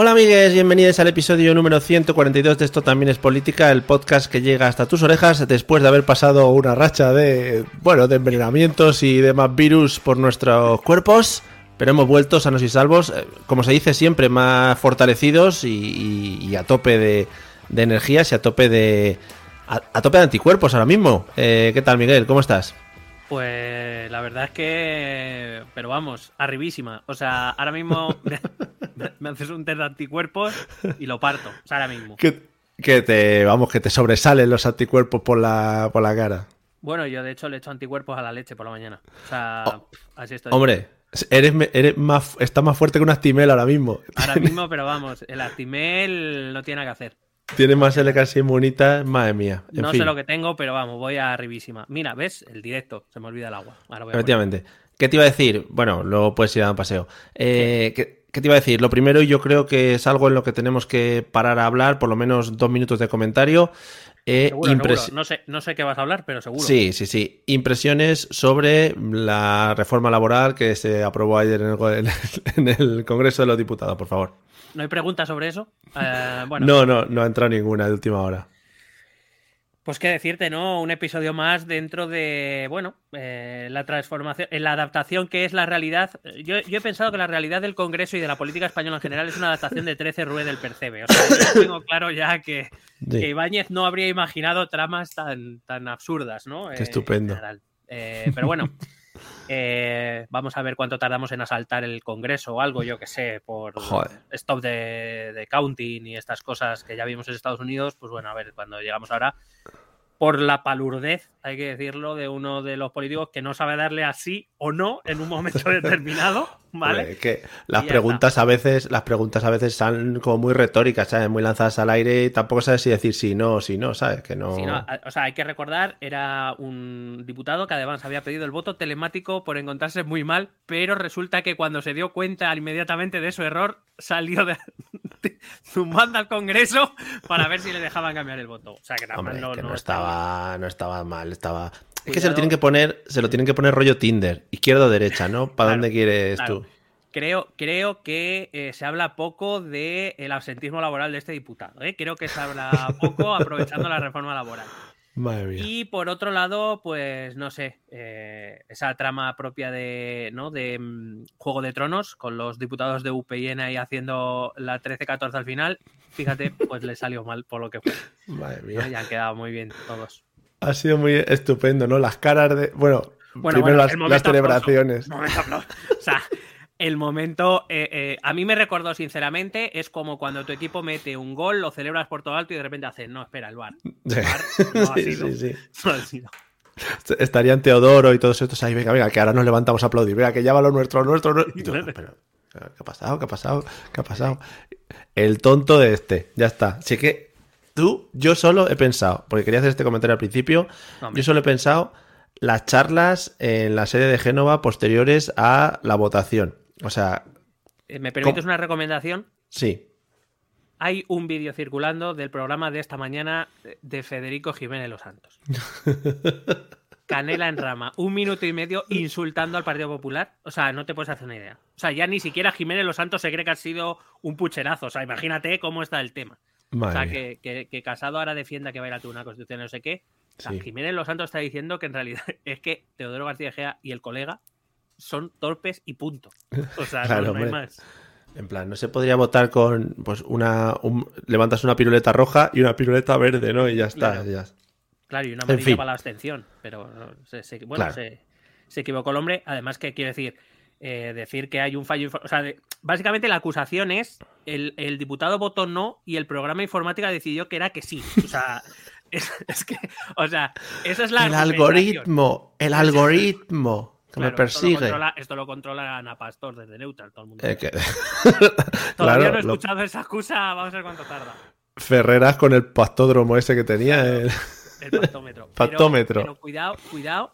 Hola amigues, bienvenidos al episodio número 142 de Esto también es política, el podcast que llega hasta tus orejas después de haber pasado una racha de, bueno, de envenenamientos y demás virus por nuestros cuerpos, pero hemos vuelto sanos y salvos, eh, como se dice siempre, más fortalecidos y, y- y a tope de, de energías y a tope de... A, a tope de anticuerpos ahora mismo. Eh, ¿Qué tal Miguel? ¿Cómo estás? Pues la verdad es que, pero vamos, arribísima. O sea, ahora mismo me, haces un test de anticuerpos y lo parto. O sea, ahora mismo. Que, que te, vamos, que te sobresalen los anticuerpos por la, por la cara. Bueno, yo de hecho le echo anticuerpos a la leche por la mañana. O sea, así estoy. Oh, Hombre, eres, eres más, estás más fuerte que un Actimel ahora mismo. Ahora mismo, pero vamos, el Actimel no tiene nada que hacer. Tienes más L casi inmunita, madre mía. En no fin, sé lo que tengo, pero vamos, voy a arribísima. Mira, ¿ves? El directo. Se me olvida el agua. Ahora voy a poner. efectivamente. ¿Qué te iba a decir? Bueno, luego puedes ir a dar un paseo. Eh, ¿qué, qué te iba a decir? Lo primero, yo creo que es algo en lo que tenemos que parar a hablar, por lo menos dos minutos de comentario. Eh, Seguro, impres- seguro. No, sé, no sé qué vas a hablar, pero seguro. Sí, sí, sí. Impresiones sobre la reforma laboral que se aprobó ayer en el, go- en el Congreso de los Diputados, por favor. ¿No hay preguntas sobre eso? Eh, bueno, No, no, no ha entrado ninguna de última hora. Pues qué decirte, ¿no? Un episodio más dentro de, bueno, eh, la transformación, en la adaptación que es la realidad. Yo, yo he pensado que la realidad del Congreso y de la política española en general es una adaptación de 13 Rue del Percebe. O sea, yo tengo claro ya que, Sí. que Ibáñez no habría imaginado tramas tan, tan absurdas, ¿no? Qué estupendo. Eh, pero bueno, eh, vamos a ver cuánto tardamos en asaltar el Congreso o algo, yo que sé, por Joder. stop de, de counting y estas cosas que ya vimos en Estados Unidos, pues bueno, a ver, cuando llegamos ahora, por la palurdez, hay que decirlo, de uno de los políticos que no sabe darle así o no en un momento determinado, ¿vale? Que las preguntas a veces, las preguntas a veces son como muy retóricas, ¿sabes? Muy lanzadas al aire y tampoco sabes si decir sí, no, sí, no, ¿sabes? Que no. Sí, no, o sea, hay que recordar, era un diputado que además había pedido el voto telemático por encontrarse muy mal, pero resulta que cuando se dio cuenta inmediatamente de su error, salió de, zumbando al Congreso para ver si le dejaban cambiar el voto. O sea, que Hombre, no, que no no estaba. estaba, no estaba mal, estaba. Es que se lo tienen que poner, se lo tienen que poner rollo Tinder, izquierda o derecha, ¿no? ¿Para Claro, dónde quieres claro. tú? Creo, creo que eh, se habla poco del el absentismo laboral de este diputado. ¿eh? Creo que se habla poco aprovechando la reforma laboral. Madre mía. Y por otro lado, pues no sé, eh, esa trama propia de, ¿no? de mm, Juego de Tronos, con los diputados de UPN ahí haciendo la 13-14 al final, fíjate, pues le salió mal por lo que fue. Madre ¿no? mía. Y han quedado muy bien todos. Ha sido muy estupendo, ¿no? Las caras de. Bueno, Bueno, primero bueno, las, el las celebraciones. momento. O sea, el momento, eh, eh, a mí me recordó sinceramente, es como cuando tu equipo mete un gol, lo celebras por todo alto y de repente haces, no, espera, el bar. Sí. no ha Sí, sido. sí, sí. No ha sido. Estarían Teodoro y todos estos ahí, venga, venga, que ahora nos levantamos a aplaudir, venga, que ya va lo nuestro, lo nuestro, lo- pero, pero, ¿qué ha pasado? ¿Qué ha pasado? ¿Qué ha pasado? El tonto de este, ya está. Así que tú, yo solo he pensado, porque quería hacer este comentario al principio, hombre. yo solo he pensado las charlas en la sede de Génova posteriores a la votación. O sea, Eh, ¿Me permites ¿Cómo? una recomendación? sí. Hay un vídeo circulando del programa de esta mañana de Federico Jiménez Los Santos. Canela en rama, un minuto y medio insultando al Partido Popular. O sea, no te puedes hacer una idea. O sea, ya ni siquiera Jiménez Los Santos se cree que ha sido un pucherazo. O sea, imagínate cómo está el tema. O sea, que, que- que Casado ahora defienda que va a ir a una constitución, no sé qué. O sea, Sí. Jiménez Los Santos está diciendo que en realidad es que Teodoro García Gea y el colega son torpes y punto. O sea, no- Claro, no, hay más. En plan, no se podría votar con pues una un- levantas una piruleta roja y una piruleta verde, ¿no? Y ya está, Claro. ya. Claro, y una En amarilla fin. para la abstención. Pero no, se, se- bueno, Claro. se, se equivocó el hombre. Además, que quiero decir, eh, decir que hay un fallo. O sea, de- básicamente la acusación es el, el diputado votó no y el programa informática decidió que era que sí. O sea, es, es que, o sea, esa es la El algoritmo, el algoritmo que me Claro, Esto lo, persigue. controla, esto lo controla Ana Pastor desde Neutral, todo el mundo. Eh, que- Todavía claro, no he lo- escuchado esa excusa, vamos a ver cuánto tarda. Ferreras con el pastódromo ese que tenía. el- El. Pero- Pactómetro. Pero, cuidado, cuidado,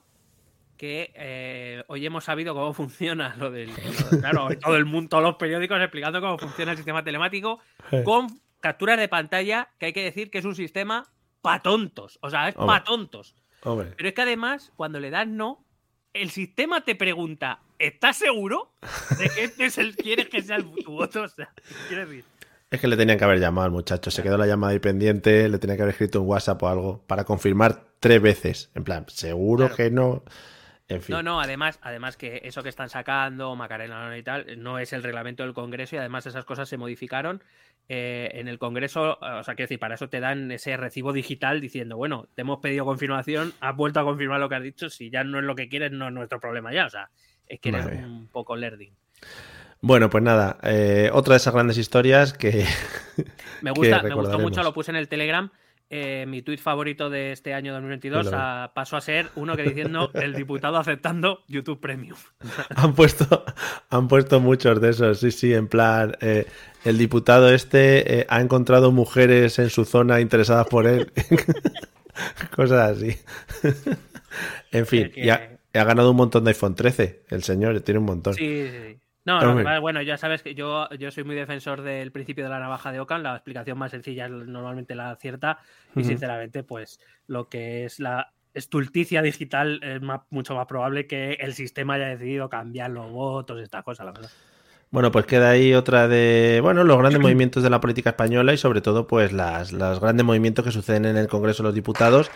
que eh, hoy hemos sabido cómo funciona lo del. lo- claro, todo el mundo, todos los periódicos explicando cómo funciona el sistema telemático con capturas de pantalla, que hay que decir que es un sistema pa' tontos. O sea, es Hombre. pa' tontos. Hombre, Pero es que además, cuando le das no, el sistema te pregunta: ¿estás seguro de que este es el quieres que sea el, tu voto? O sea, quiero decir. es que le tenían que haber llamado al muchacho. Se quedó la llamada ahí pendiente, le tenía que haber escrito un WhatsApp o algo para confirmar tres veces. En plan, seguro Claro. que no. En fin. No, no, además, además que eso que están sacando, Macarena y tal, no es el reglamento del Congreso y además esas cosas se modificaron eh, en el Congreso. O sea, quiero decir, para eso te dan ese recibo digital diciendo, bueno, te hemos pedido confirmación, has vuelto a confirmar lo que has dicho, si ya no es lo que quieres, no es nuestro problema ya. O sea, es que eres Madre un poco lerding. Bueno, pues nada, eh, otra de esas grandes historias que. Me que gusta, me gustó mucho, lo puse en el Telegram. Eh, mi tuit favorito de este año 2022 Lo- a- pasó a ser uno que diciendo el diputado aceptando YouTube Premium. Han puesto, han puesto muchos de esos, sí, sí, en plan, eh, el diputado este eh, ha encontrado mujeres en su zona interesadas por él. Cosas así. en fin, Es que- y ha, ganado un montón de iPhone 13, el señor, tiene un montón. Sí, sí, sí. No, pasa- bueno, ya sabes que yo, yo soy muy defensor del principio de la navaja de Ockham. La explicación más sencilla es normalmente la cierta. Y sinceramente, pues lo que es la estulticia digital es más- mucho más probable que el sistema haya decidido cambiar los votos, esta cosa, la verdad. Bueno, pues queda ahí otra de, bueno, los grandes movimientos de la política española y sobre todo, pues las, los grandes movimientos que suceden en el Congreso de los Diputados,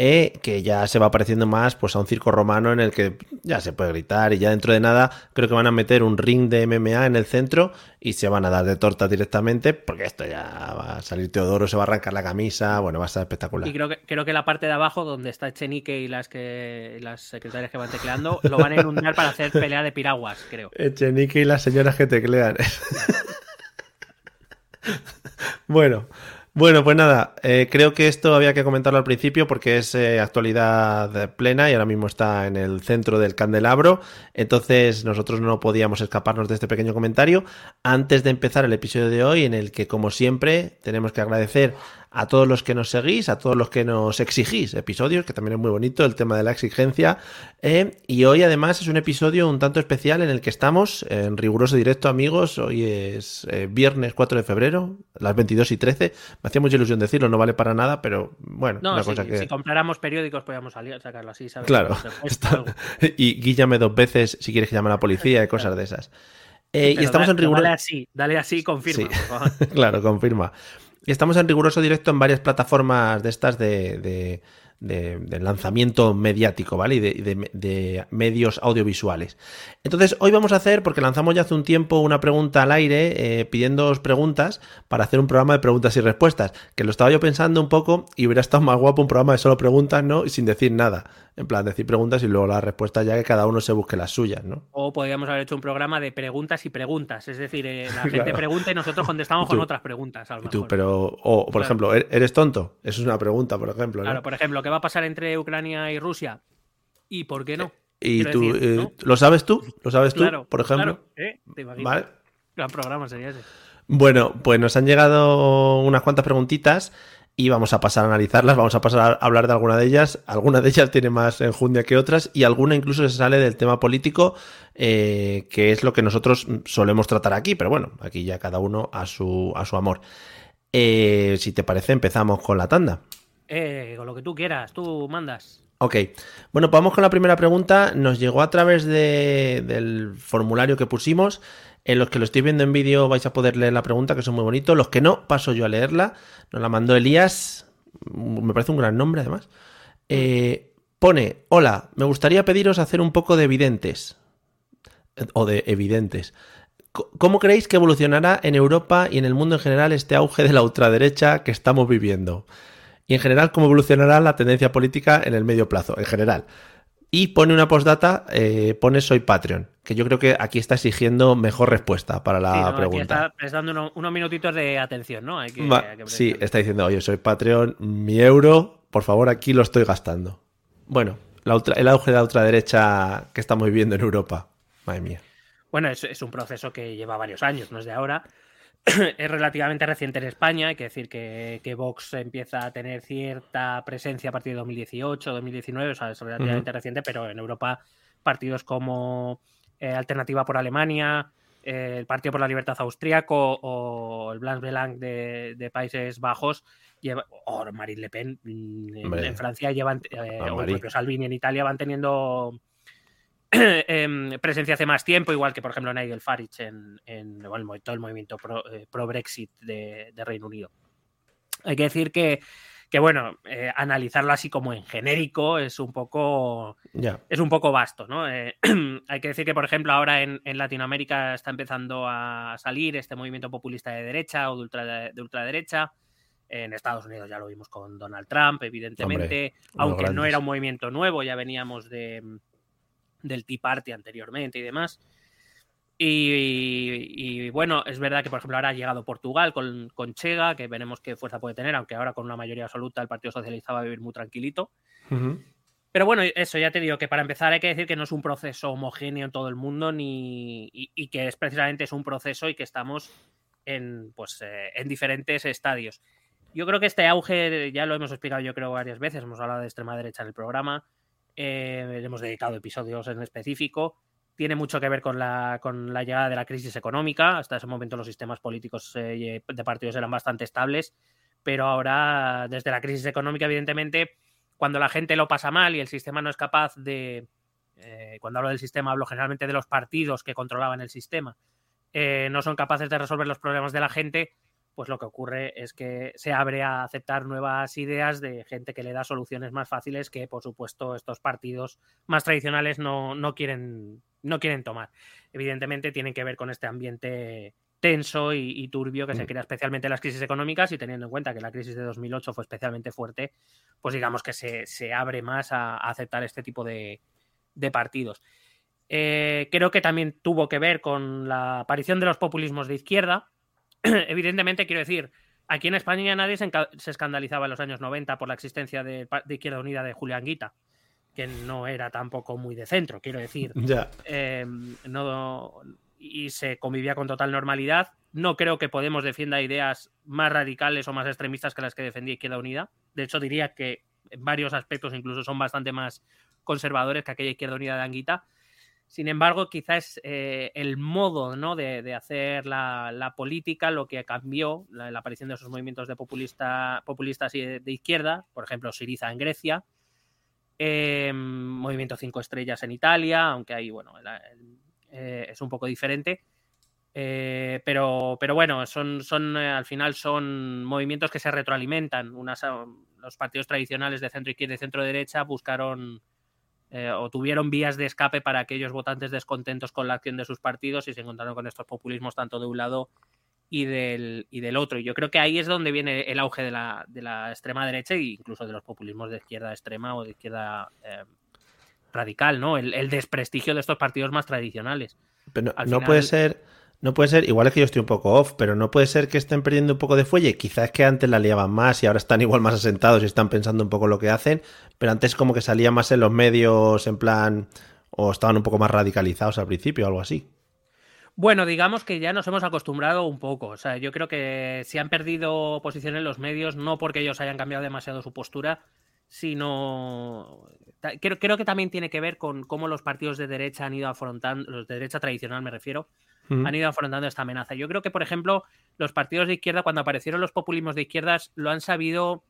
eh, que ya se va pareciendo más pues a un circo romano en el que ya se puede gritar y ya dentro de nada creo que van a meter un ring de MMA en el centro y se van a dar de torta directamente porque esto ya va a salir Teodoro, se va a arrancar la camisa, bueno, va a ser espectacular. Y creo que, creo que la parte de abajo, donde está Echenique y las que y las secretarias que van tecleando, lo van a inundar para hacer pelea de piraguas, creo. Echenique y las señoras que teclean. bueno, bueno, pues nada, eh, creo que esto había que comentarlo al principio porque es eh, actualidad plena y ahora mismo está en el centro del candelabro. Entonces nosotros no podíamos escaparnos de este pequeño comentario antes de empezar el episodio de hoy en el que como siempre tenemos que agradecer a todos los que nos seguís, a todos los que nos exigís episodios, que también es muy bonito el tema de la exigencia. eh, y hoy además es un episodio un tanto especial en el que estamos en riguroso directo, amigos. Hoy es eh, viernes 4 de febrero, las 22 y 13. Me hacía mucha ilusión decirlo, no vale para nada, pero bueno, No, una cosa que... si compráramos periódicos podíamos salir, sacarlo así, ¿sabes? Claro, está- y guíllame dos veces si quieres que llame a la policía y cosas de esas. Eh, y estamos en riguroso... Dale así, dale así, confirma. Sí. por favor. claro, confirma. Y estamos en riguroso directo en varias plataformas de estas de, de- de- de lanzamiento mediático, ¿vale? Y de, y de- de medios audiovisuales. Entonces, hoy vamos a hacer, porque lanzamos ya hace un tiempo una pregunta al aire, eh, pidiéndoos preguntas para hacer un programa de preguntas y respuestas. Que lo estaba yo pensando un poco y hubiera estado más guapo un programa de solo preguntas, ¿no? Y sin decir nada. En plan, decir preguntas y luego las respuestas ya que cada uno se busque las suyas, ¿no? O podríamos haber hecho un programa de preguntas y preguntas. Es decir, eh, la gente Claro. pregunta y nosotros contestamos tú. con otras preguntas. A lo tú, pero, o por Claro. ejemplo, ¿er- ¿eres tonto? Eso es una pregunta, por ejemplo, ¿no? Claro, por ejemplo, ¿qué va a pasar entre Ucrania y Rusia? ¿Y por qué no? Y Quiero tú, decir, eh, ¿no? ¿lo sabes tú? ¿Lo sabes tú, Claro, por ejemplo? claro, ¿eh? Vale. Gran programa sería ese. Bueno, pues nos han llegado unas cuantas preguntitas y vamos a pasar a analizarlas, vamos a pasar a hablar de alguna de ellas. Alguna de ellas tiene más enjundia que otras y alguna incluso se sale del tema político, eh, que es lo que nosotros solemos tratar aquí, pero bueno, aquí ya cada uno a su, a su amor. Eh, si te parece, empezamos con la tanda. Eh, con lo que tú quieras, tú mandas. Ok, bueno, pues vamos con la primera pregunta. Nos llegó a través de- del formulario que pusimos. En los que lo estoy viendo en vídeo vais a poder leer la pregunta, que son muy bonitos. Los que no, paso yo a leerla. Nos la mandó Elías. Me parece un gran nombre, además. Eh, pone: Hola, me gustaría pediros hacer un poco de evidentes. O de evidentes. ¿cómo creéis que evolucionará en Europa y en el mundo en general este auge de la ultraderecha que estamos viviendo? Y en general, ¿cómo evolucionará la tendencia política en el medio plazo? En general. Y pone una postdata, eh, pone soy Patreon, que yo creo que aquí está exigiendo mejor respuesta para la Sí, no, aquí pregunta. está prestando uno- unos minutitos de atención, ¿no? Hay que- Va, hay que sí, está diciendo, oye, soy Patreon, mi euro, por favor, aquí lo estoy gastando. Bueno, la ultra- el auge de la ultraderecha que estamos viviendo en Europa. Madre mía. Bueno, es, es un proceso que lleva varios años, no es de ahora. es relativamente reciente en España. Hay que decir que, que Vox empieza a tener cierta presencia a partir de 2018, 2019, o sea, es relativamente reciente, pero en Europa partidos como eh, Alternativa por Alemania, eh, el Partido por la Libertad Austríaco o el Blanc Belang de, de Países Bajos lleva- o Marine Le Pen mm, en, Francia llevan, eh, o el propio Salvini en Italia van teniendo em, presencia hace más tiempo, igual que por ejemplo Nigel Farage en, bueno, todo el movimiento pro, eh, pro-Brexit de, de Reino Unido. Hay que decir que, que bueno, eh, analizarlo así como en genérico es un poco es un poco vasto, ¿no? Eh, hay que decir que, por ejemplo, ahora en, en Latinoamérica está empezando a salir este movimiento populista de derecha o de, ultra, de ultraderecha. En Estados Unidos ya lo vimos con Donald Trump, evidentemente, aunque no era un movimiento nuevo, ya veníamos de, del Tea Party anteriormente y demás. Y, y, bueno, es verdad que, por ejemplo, ahora ha llegado Portugal con, con Chega, que veremos qué fuerza puede tener, aunque ahora con una mayoría absoluta el Partido Socialista va a vivir muy tranquilito. Pero bueno, eso ya te digo que para empezar hay que decir que no es un proceso homogéneo en todo el mundo ni y, y que es precisamente es un proceso y que estamos en pues eh, en diferentes estadios. Yo creo que este auge ya lo hemos explicado yo creo varias veces, hemos hablado de extrema derecha en el programa, eh, hemos dedicado episodios en específico, tiene mucho que ver con la, con la llegada de la crisis económica, hasta ese momento los sistemas políticos eh, de partidos eran bastante estables, pero ahora desde la crisis económica evidentemente cuando la gente lo pasa mal y el sistema no es capaz de. Eh, cuando hablo del sistema, hablo generalmente de los partidos que controlaban el sistema. No son capaces de resolver los problemas de la gente, pues lo que ocurre es que se abre a aceptar nuevas ideas de gente que le da soluciones más fáciles que, por supuesto, estos partidos más tradicionales no, no quieren, no quieren tomar. Evidentemente, tienen que ver con este ambiente tenso y, y turbio que se crea especialmente en las crisis económicas y teniendo en cuenta que la crisis de 2008 fue especialmente fuerte, pues digamos que se, se abre más a, a, aceptar este tipo de, de partidos. Eh, creo que también tuvo que ver con la aparición de los populismos de izquierda. Evidentemente, quiero decir, aquí en España nadie se, se, escandalizaba en los años 90 por la existencia de, de, Izquierda Unida de Julián Guita, que no era tampoco muy de centro, quiero decir. Eh, no, y se convivía con total normalidad. No creo que Podemos defienda ideas más radicales o más extremistas que las que defendía Izquierda Unida. De hecho, diría que en varios aspectos incluso son bastante más conservadores que aquella Izquierda Unida de Anguita. Sin embargo, quizás eh, el modo de, hacer la, política lo que cambió, la, aparición de esos movimientos de populista, populistas y de, izquierda, por ejemplo, Siriza en Grecia, eh, Movimiento Cinco Estrellas en Italia, aunque ahí, bueno, eh, es un poco diferente. Pero, pero bueno, son, son al final son movimientos que se retroalimentan. Unas, los partidos tradicionales de centro izquierda y centro derecha buscaron eh, o tuvieron vías de escape para aquellos votantes descontentos con la acción de sus partidos y se encontraron con estos populismos tanto de un lado y del, y del otro. Y yo creo que ahí es donde viene el auge de la, de la extrema derecha e incluso de los populismos de izquierda extrema o de izquierda eh, radical, ¿no? El, el, desprestigio de estos partidos más tradicionales. Pero no, puede ser, no puede ser, igual es que yo estoy un poco off, pero no puede ser que estén perdiendo un poco de fuelle. Quizás es que antes la liaban más y ahora están igual más asentados y están pensando un poco lo que hacen, pero antes como que salían más en los medios en plan, o estaban un poco más radicalizados al principio o algo así. Bueno, digamos que ya nos hemos acostumbrado un poco. O sea, yo creo que si han perdido posición en los medios, no porque ellos hayan cambiado demasiado su postura, sino. Creo que también tiene que ver con cómo los partidos de derecha han ido afrontando, los de derecha tradicional me refiero, mm. han ido afrontando esta amenaza. Yo creo que, por ejemplo, los partidos de izquierda, cuando aparecieron los populismos de izquierdas, lo han sabido,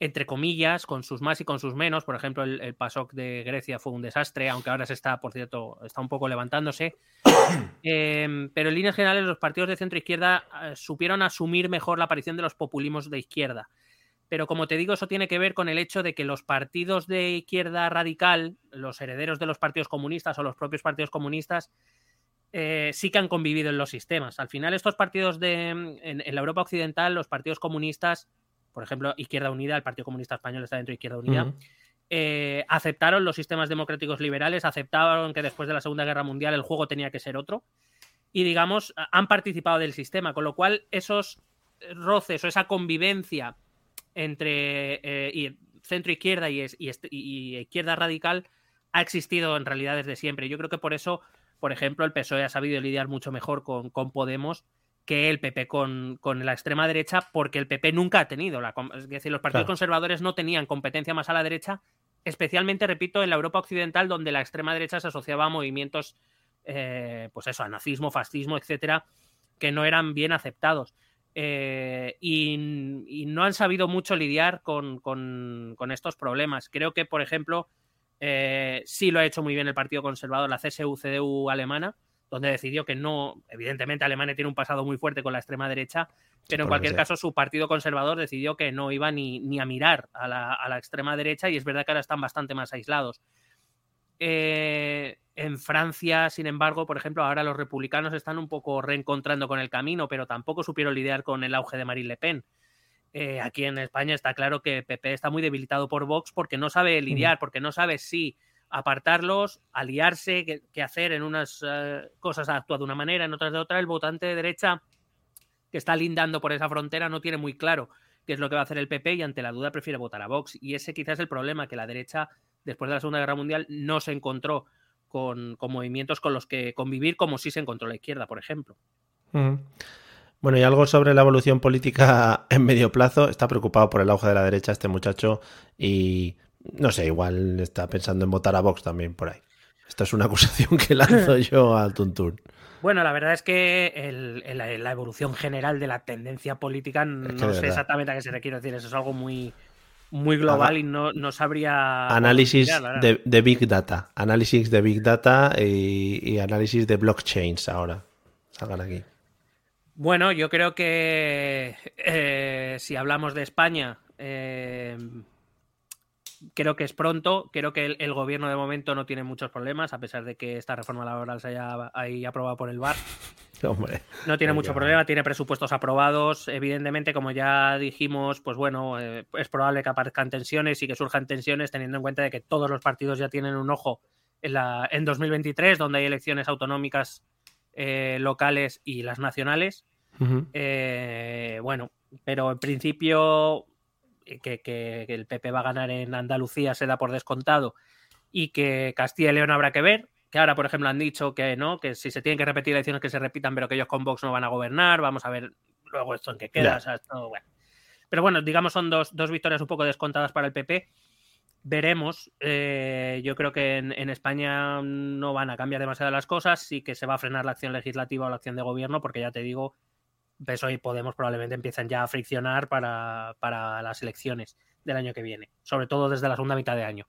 entre comillas, con sus más y con sus menos. Por ejemplo, el, el PASOK de Grecia fue un desastre, aunque ahora se está, por cierto, está un poco levantándose. Eh, pero en líneas generales, los partidos de centro izquierda eh, supieron asumir mejor la aparición de los populismos de izquierda. Pero como te digo, eso tiene que ver con el hecho de que los partidos de izquierda radical, los herederos de los partidos comunistas o los propios partidos comunistas, eh, sí que han convivido en los sistemas. Al final, estos partidos de, en, la Europa Occidental, los partidos comunistas, por ejemplo, Izquierda Unida, el Partido Comunista Español está dentro de Izquierda Unida, eh, aceptaron los sistemas democráticos liberales, aceptaron que después de la Segunda Guerra Mundial el juego tenía que ser otro y, digamos, han participado del sistema, con lo cual esos roces o esa convivencia entre eh, centro izquierda y, y, izquierda radical ha existido en realidad desde siempre. Yo creo que por eso por ejemplo, el PSOE ha sabido lidiar mucho mejor con, Podemos que el PP con, la extrema derecha, porque el PP nunca ha tenido, la, es decir, los partidos conservadores no tenían competencia más a la derecha, especialmente, repito, en la Europa occidental, donde la extrema derecha se asociaba a movimientos, eh, pues eso, a nazismo, fascismo, etcétera, que no eran bien aceptados. Eh, y, no han sabido mucho lidiar con, con estos problemas. Creo que, por ejemplo, eh, sí lo ha hecho muy bien el Partido Conservador, la CSU-CDU alemana, donde decidió que no, evidentemente Alemania tiene un pasado muy fuerte con la extrema derecha, pero en cualquier caso su Partido Conservador decidió que no iba ni, ni a mirar a la, extrema derecha y es verdad que ahora están bastante más aislados. Eh, en Francia, sin embargo, por ejemplo, ahora los republicanos están un poco reencontrando con el camino, pero tampoco supieron lidiar con el auge de Marine Le Pen. Eh, aquí en España está claro que PP está muy debilitado por Vox porque no sabe lidiar, porque no sabe si apartarlos, aliarse, qué, hacer en unas eh, cosas actúa de una manera, en otras de otra. El votante de derecha que está lindando por esa frontera no tiene muy claro qué es lo que va a hacer el PP y ante la duda prefiere votar a Vox. Y ese quizás es el problema, que la derecha, después de la Segunda Guerra Mundial, no se encontró con, movimientos con los que convivir como sí se encontró la izquierda, por ejemplo. Bueno, y algo sobre la evolución política en medio plazo. Está preocupado por el auge de la derecha este muchacho y no sé, igual está pensando en votar a Vox también por ahí. Esta es una acusación que lanzo yo al Tuntún. Bueno, la verdad es que la, evolución general de la tendencia política no sé exactamente a qué se le quiere decir. Eso es algo muy, muy global y no, sabría. Análisis de, Big Data. Análisis de Big Data y, y análisis de blockchains ahora. Salgan aquí. Bueno, yo creo que eh, si hablamos de España, eh, creo que es pronto. Creo que el, gobierno de momento no tiene muchos problemas, a pesar de que esta reforma laboral se haya ahí aprobada por el VAR. no tiene mucho problema, tiene presupuestos aprobados. Evidentemente, como ya dijimos, pues bueno, eh, es probable que aparezcan tensiones y que surjan tensiones, teniendo en cuenta de que todos los partidos ya tienen un ojo en, la, en 2023, donde hay elecciones autonómicas eh, locales y las nacionales. Eh, bueno, pero en principio eh, que, el PP va a ganar en Andalucía se da por descontado y que Castilla y León habrá que ver. Que ahora, por ejemplo, han dicho que no, que si se tienen que repetir elecciones que se repitan, pero que ellos con Vox no van a gobernar. Vamos a ver luego esto en qué queda. Pero bueno, digamos, son dos, dos victorias un poco descontadas para el PP veremos. Eh, yo creo que en, España no van a cambiar demasiado las cosas, sí que se va a frenar la acción legislativa o la acción de gobierno, porque ya te digo, PSOE y Podemos probablemente empiezan ya a friccionar para, las elecciones del año que viene, sobre todo desde la segunda mitad de año.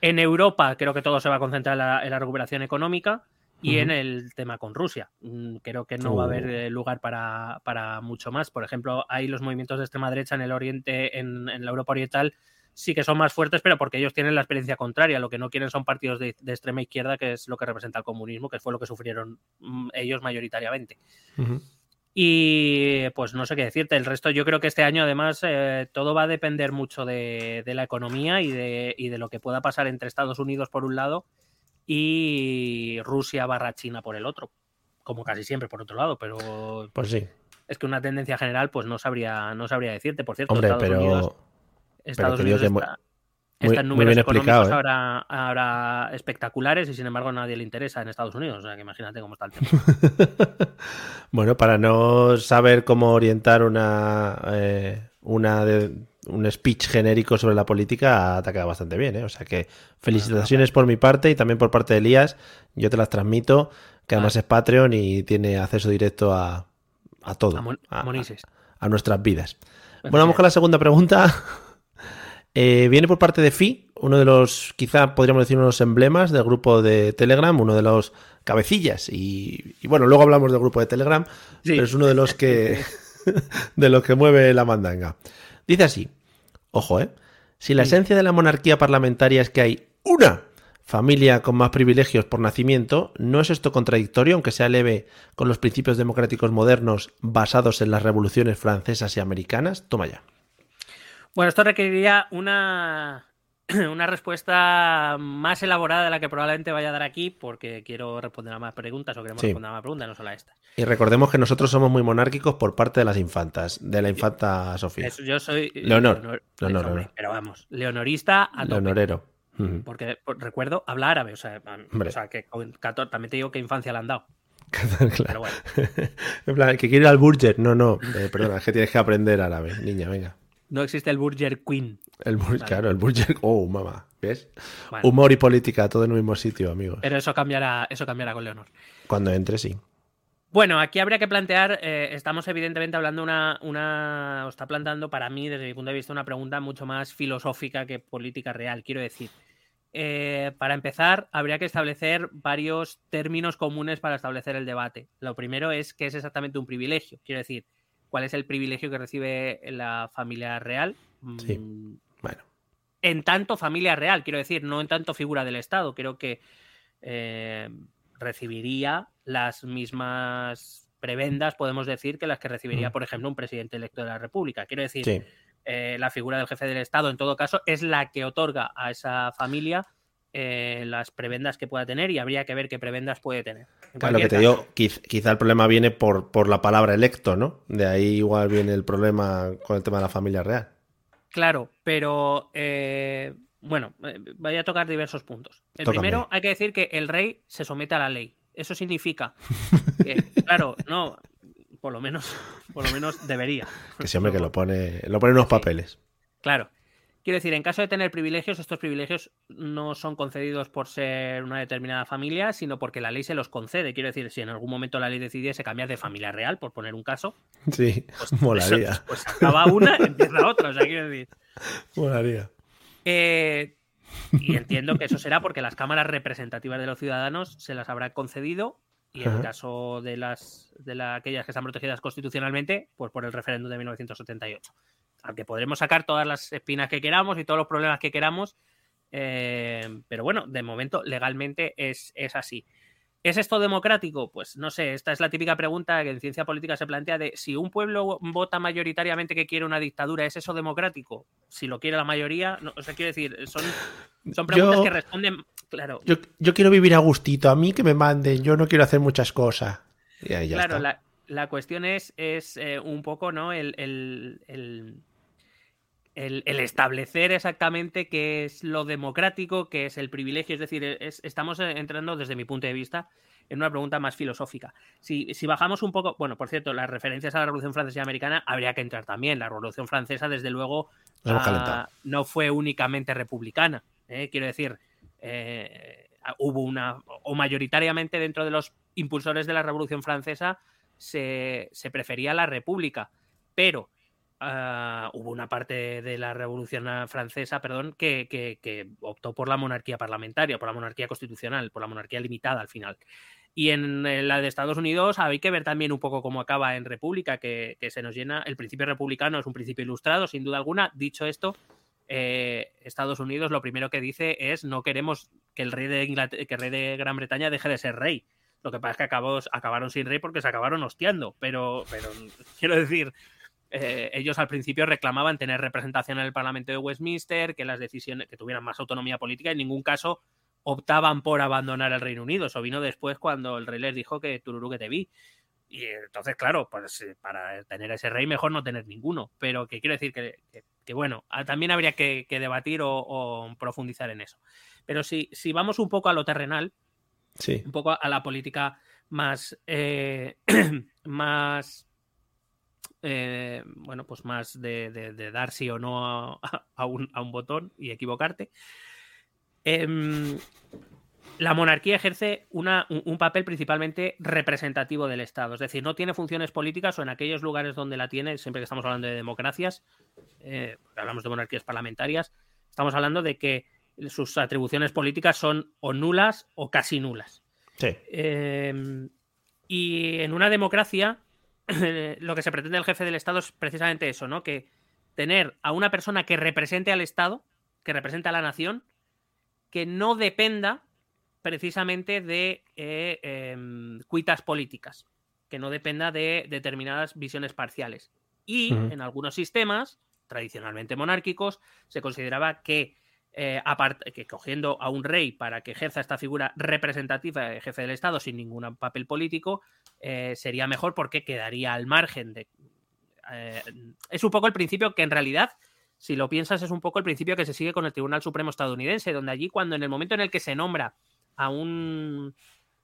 En Europa creo que todo se va a concentrar en la, recuperación económica y en el tema con Rusia. Mm, creo que no va a haber uh. eh, lugar para, mucho más. Por ejemplo, hay los movimientos de extrema derecha en el oriente, en la Europa oriental, sí que son más fuertes, pero porque ellos tienen la experiencia contraria. Lo que no quieren son partidos de, extrema izquierda, que es lo que representa el comunismo, que fue lo que sufrieron mm, ellos mayoritariamente. Y pues no sé qué decirte. El resto, yo creo que este año, además, eh, todo va a depender mucho de, la economía y de, y de, lo que pueda pasar entre Estados Unidos por un lado y Rusia barra China por el otro. Como casi siempre por otro lado, pero. Pues sí. Es que una tendencia general, pues no sabría, no sabría decirte. Por cierto, Estados Unidos Estados Unidos está, en números económicos ¿eh? ahora, espectaculares y sin embargo a nadie le interesa en Estados Unidos. O sea que imagínate cómo está el tema. bueno, para no saber cómo orientar una, eh, una un speech genérico sobre la política te ha quedado bastante bien. ¿eh? O sea que felicitaciones por mi parte y también por parte de Elías. Yo te las transmito, que además ah. es Patreon y tiene acceso directo a, a todo. A, a nuestras vidas. Bueno, vamos con la segunda pregunta. Eh, viene por parte de Fi, uno de los, quizá podríamos decir, uno de los emblemas del grupo de Telegram, uno de los cabecillas. Y, bueno, luego hablamos del grupo de Telegram, pero es uno de los que de los que mueve la mandanga. Dice así: Ojo, ¿eh? Si la esencia de la monarquía parlamentaria es que hay una familia con más privilegios por nacimiento, ¿no es esto contradictorio, aunque sea leve, con los principios democráticos modernos basados en las revoluciones francesas y americanas? Toma ya. Bueno, esto requeriría una, una respuesta más elaborada de la que probablemente vaya a dar aquí, porque quiero responder a más preguntas o queremos Sí. responder a más preguntas, no solo a esta. Y recordemos que nosotros somos muy monárquicos por parte de las infantas, de la infanta Sofía. Eso, yo soy. Leonor. Leonor- Leonor, hombre, Leonor. Pero vamos, leonorista a tope. Leonorero. Porque recuerdo habla árabe, o sea, Hombre. o sea, que con 14 también te digo qué infancia le han dado. Claro. Pero bueno. en plan, que quiere ir al Burger. No, no. eh, perdona, es que tienes que aprender árabe, niña, venga. No existe el Burger Queen. El Bur- Claro, el Burger. Oh, mamá. ¿Ves? Bueno. Humor y política, todo en un mismo sitio, amigos. Pero eso cambiará, eso cambiará con Leonor. Cuando entre, sí. Bueno, aquí habría que plantear, eh, estamos evidentemente hablando una, una, o está planteando para mí, desde mi punto de vista, una pregunta mucho más filosófica que política real. Quiero decir, eh, para empezar, habría que establecer varios términos comunes para establecer el debate. Lo primero es qué es exactamente un privilegio. Quiero decir, cuál es el privilegio que recibe la familia real. Sí. Mm, Bueno. en tanto familia real, quiero decir, no en tanto figura del Estado. Creo que eh, recibiría las mismas prebendas, podemos decir, que las que recibiría, Mm. por ejemplo, un presidente electo de la República. Quiero decir, Sí. eh, la figura del jefe del Estado, en todo caso, es la que otorga a esa familia eh, las prebendas que pueda tener y habría que ver qué prebendas puede tener. En Claro, lo que te digo, quiz- quizá el problema viene por, por la palabra electo, ¿no? De ahí igual viene el problema con el tema de la familia real. Claro, pero eh, bueno, eh, voy a tocar diversos puntos. El Tócame. primero, hay que decir que el rey se somete a la ley. Eso significa que, claro, no, por lo menos, por lo menos debería. Que siempre que lo pone, lo pone en unos Sí. papeles. Claro. Quiero decir, en caso de tener privilegios, estos privilegios no son concedidos por ser una determinada familia, sino porque la ley se los concede. Quiero decir, si en algún momento la ley decidiese cambiar de familia real, por poner un caso, Sí, pues, molaría. pues acaba una, empieza otra. O sea, quiero decir. Molaría. Eh, y entiendo que eso será porque las cámaras representativas de los ciudadanos se las habrá concedido y en el caso de las de la- aquellas que están protegidas constitucionalmente, pues por el referéndum de 1978. Aunque podremos sacar todas las espinas que queramos y todos los problemas que queramos, eh, pero bueno, de momento legalmente es, es así. ¿Es esto democrático? Pues no sé, esta es la típica pregunta que en ciencia política se plantea de si un pueblo vota mayoritariamente que quiere una dictadura, ¿es eso democrático? Si lo quiere la mayoría, no, o sea, quiero decir, son, son preguntas Yo- que responden, claro, Yo, yo quiero vivir a gustito, a mí que me manden, yo no quiero hacer muchas cosas. Ya claro, la, la cuestión es, es eh, un poco, ¿no? El, el- el- el- el establecer exactamente qué es lo democrático, qué es el privilegio. Es decir, es- estamos entrando, desde mi punto de vista, en una pregunta más filosófica. Si, si bajamos un poco, bueno, por cierto, las referencias a la Revolución Francesa y Americana habría que entrar también. La Revolución Francesa, desde luego, ah, no fue únicamente republicana. ¿eh? Quiero decir, eh, hubo una, o mayoritariamente dentro de los impulsores de la Revolución Francesa se, se prefería la República, pero ah, hubo una parte de la Revolución Francesa, perdón, que, que- que optó por la monarquía parlamentaria, por la monarquía constitucional, por la monarquía limitada al final. Y en la de Estados Unidos hay que ver también un poco cómo acaba en República, que, que se nos llena. El principio republicano es un principio ilustrado, sin duda alguna. Dicho esto, eh, Estados Unidos lo primero que dice es no queremos que el rey de que el rey de Gran Bretaña deje de ser rey. Lo que pasa es que acabó- acabaron sin rey porque se acabaron hostiando. Pero, pero quiero decir, eh, ellos al principio reclamaban tener representación en el Parlamento de Westminster, que las decisiones, que tuvieran más autonomía política, en ningún caso optaban por abandonar el Reino Unido. Eso vino después cuando el rey les dijo que tururú que te vi. Y entonces, claro, pues eh, para tener ese rey mejor no tener ninguno. Pero que quiero decir que, que- que, bueno, ah, también habría que, que debatir o, o profundizar en eso. Pero si, si vamos un poco a lo terrenal, Sí. un poco a la política más eh, más eh, bueno pues más de, de- de dar sí o no a, a un, a un botón y equivocarte Em, la monarquía ejerce una- un, un papel principalmente representativo del Estado, es decir, no tiene funciones políticas o en aquellos lugares donde la tiene, siempre que estamos hablando de democracias, eh, hablamos de monarquías parlamentarias, estamos hablando de que sus atribuciones políticas son o nulas o casi nulas. Sí. Eh, y en una democracia, lo que se pretende del jefe del Estado es precisamente eso, ¿no? Que tener a una persona que represente al Estado, que represente a la nación, que no dependa precisamente de eh, em, cuitas políticas, que no dependa de determinadas visiones parciales. Y en algunos sistemas, tradicionalmente monárquicos, se consideraba que, eh, que cogiendo a un rey para que ejerza esta figura representativa de jefe del Estado sin ningún papel político, eh, sería mejor porque quedaría al margen de... eh, es un poco el principio que en realidad si lo piensas, es un poco el principio que se sigue con el Tribunal Supremo estadounidense, donde allí cuando en el momento en el que se nombra a un,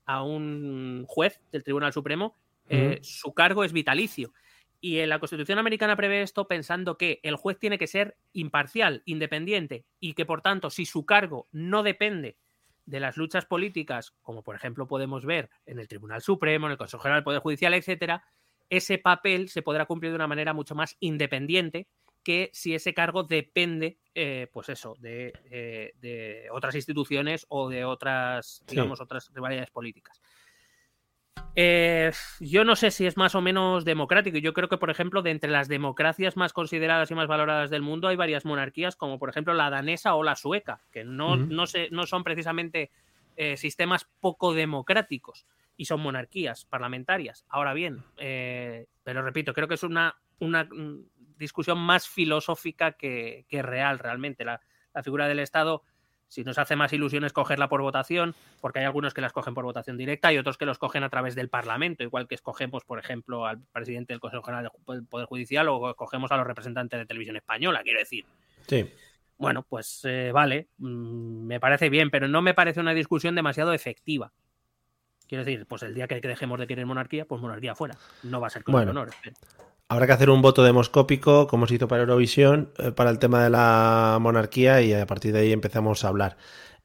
a un juez del Tribunal Supremo, eh, su cargo es vitalicio. Y en la Constitución americana prevé esto pensando que el juez tiene que ser imparcial, independiente, y que por tanto, si su cargo no depende de las luchas políticas, como por ejemplo podemos ver en el Tribunal Supremo, en el Consejo General del Poder Judicial, etcétera, ese papel se podrá cumplir de una manera mucho más independiente que si ese cargo depende, eh, pues eso, de, eh, de otras instituciones o de otras, Sí. digamos, otras rivalidades políticas. Eh, yo no sé si es más o menos democrático. Yo creo que, por ejemplo, de entre las democracias más consideradas y más valoradas del mundo hay varias monarquías, como por ejemplo la danesa o la sueca, que no, no, se- no son precisamente eh, sistemas poco democráticos y son monarquías parlamentarias. Ahora bien, eh, pero repito, creo que es una, una mm, discusión más filosófica que, que real realmente. La, la figura del Estado, si nos hace más ilusión escogerla por votación, porque hay algunos que la escogen por votación directa y otros que lo escogen a través del Parlamento, igual que escogemos, por ejemplo, al presidente del Consejo General del Poder Judicial o escogemos a los representantes de televisión española, quiero decir. Sí. Bueno, pues eh, vale, mm, me parece bien, pero no me parece una discusión demasiado efectiva. Quiero decir, pues el día que dejemos de querer monarquía, pues monarquía fuera. No va a ser con Bueno. el honor. espero. Habrá que hacer un voto demoscópico, como se hizo para Eurovisión, eh, para el tema de la monarquía y a partir de ahí empezamos a hablar.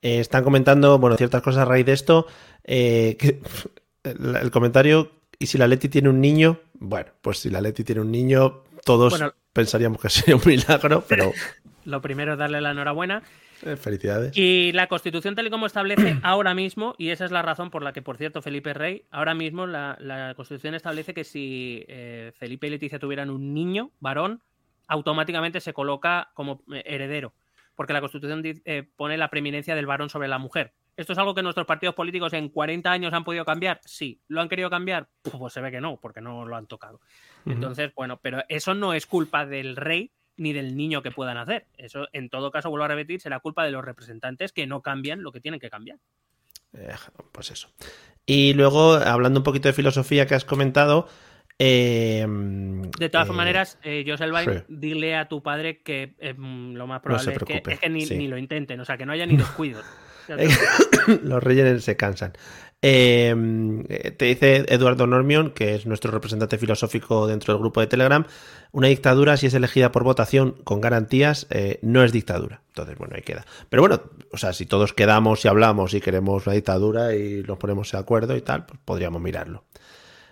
Eh, están comentando, bueno, ciertas cosas a raíz de esto. eh, que- el, el comentario, ¿y si la Leti tiene un niño? Bueno, pues si la Leti tiene un niño, todos Bueno. pensaríamos que sería un milagro, pero Lo primero es darle la enhorabuena. Eh, felicidades. Y la Constitución tal y como establece ahora mismo, y esa es la razón por la que, por cierto, Felipe Rey, ahora mismo la, la Constitución establece que si eh, Felipe y Leticia tuvieran un niño, varón, automáticamente se coloca como eh, heredero, porque la Constitución eh, pone la preeminencia del varón sobre la mujer. ¿Esto es algo que nuestros partidos políticos en 40 años han podido cambiar? Sí. ¿Lo han querido cambiar? Pues se ve que no, porque no lo han tocado. Entonces, bueno, pero eso no es culpa del rey ni del niño que puedan hacer. Eso, en todo caso, vuelvo a repetir, será culpa de los representantes que no cambian lo que tienen que cambiar. Eh, pues eso. Y luego, hablando un poquito de filosofía que has comentado. eh, De todas eh, maneras, eh, Joselvain, sí. dile a tu padre que mm, lo más No probable es, que, preocupe, es que ni, sí. ni lo intenten, o sea, que no haya ni descuidos. Los reyes se cansan. Eh, eh, te dice Eduardo Normion, que es nuestro representante filosófico dentro del grupo de Telegram, una dictadura, si es elegida por votación con garantías, eh, no es dictadura. Entonces, bueno, ahí queda. Pero bueno, o sea, si todos quedamos y hablamos y queremos una dictadura y nos ponemos de acuerdo y tal, pues podríamos mirarlo.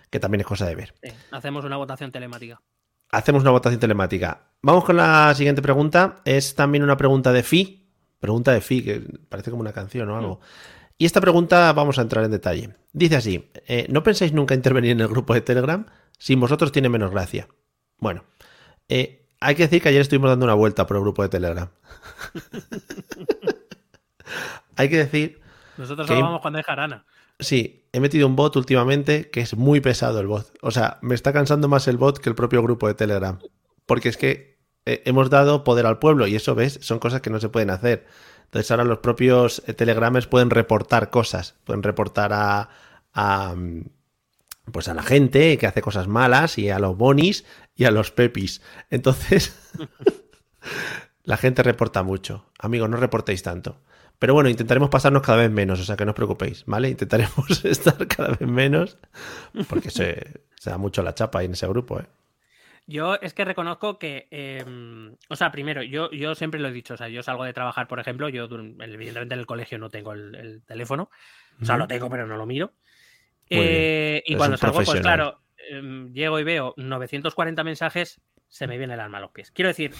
Que también es cosa de ver. Sí, hacemos una votación telemática. Hacemos una votación telemática. Vamos con la siguiente pregunta. Es también una pregunta de Fi. Pregunta de Fi, que parece como una canción o algo. Y esta pregunta vamos a entrar en detalle. Dice así, eh, ¿no pensáis nunca intervenir en el grupo de Telegram? Sin vosotros tiene menos gracia. Bueno, eh, hay que decir que ayer estuvimos dando una vuelta por el grupo de Telegram. hay que decir, Nosotros solo vamos cuando hay jarana. sí, he metido un bot últimamente que es muy pesado el bot. O sea, me está cansando más el bot que el propio grupo de Telegram. Porque es que eh, hemos dado poder al pueblo y eso, ¿ves? Son cosas que no se pueden hacer. Entonces ahora los propios eh, telegramers pueden reportar cosas, pueden reportar a, a, mm, pues a la gente que hace cosas malas y a los bonis y a los pepis. Entonces la gente reporta mucho. Amigos, no reportéis tanto. Pero bueno, intentaremos pasarnos cada vez menos, o sea que no os preocupéis, ¿vale? Intentaremos estar cada vez menos porque se, se da mucho la chapa ahí en ese grupo, ¿eh? Yo es que reconozco que, eh, o sea, primero, yo, yo siempre lo he dicho, o sea, yo salgo de trabajar, por ejemplo, yo evidentemente en el colegio no tengo el, el teléfono, o sea, lo tengo, pero no lo miro. Eh, y cuando salgo, pues claro, em, llego y veo 940 mensajes, se me viene el alma a los pies. Quiero decir,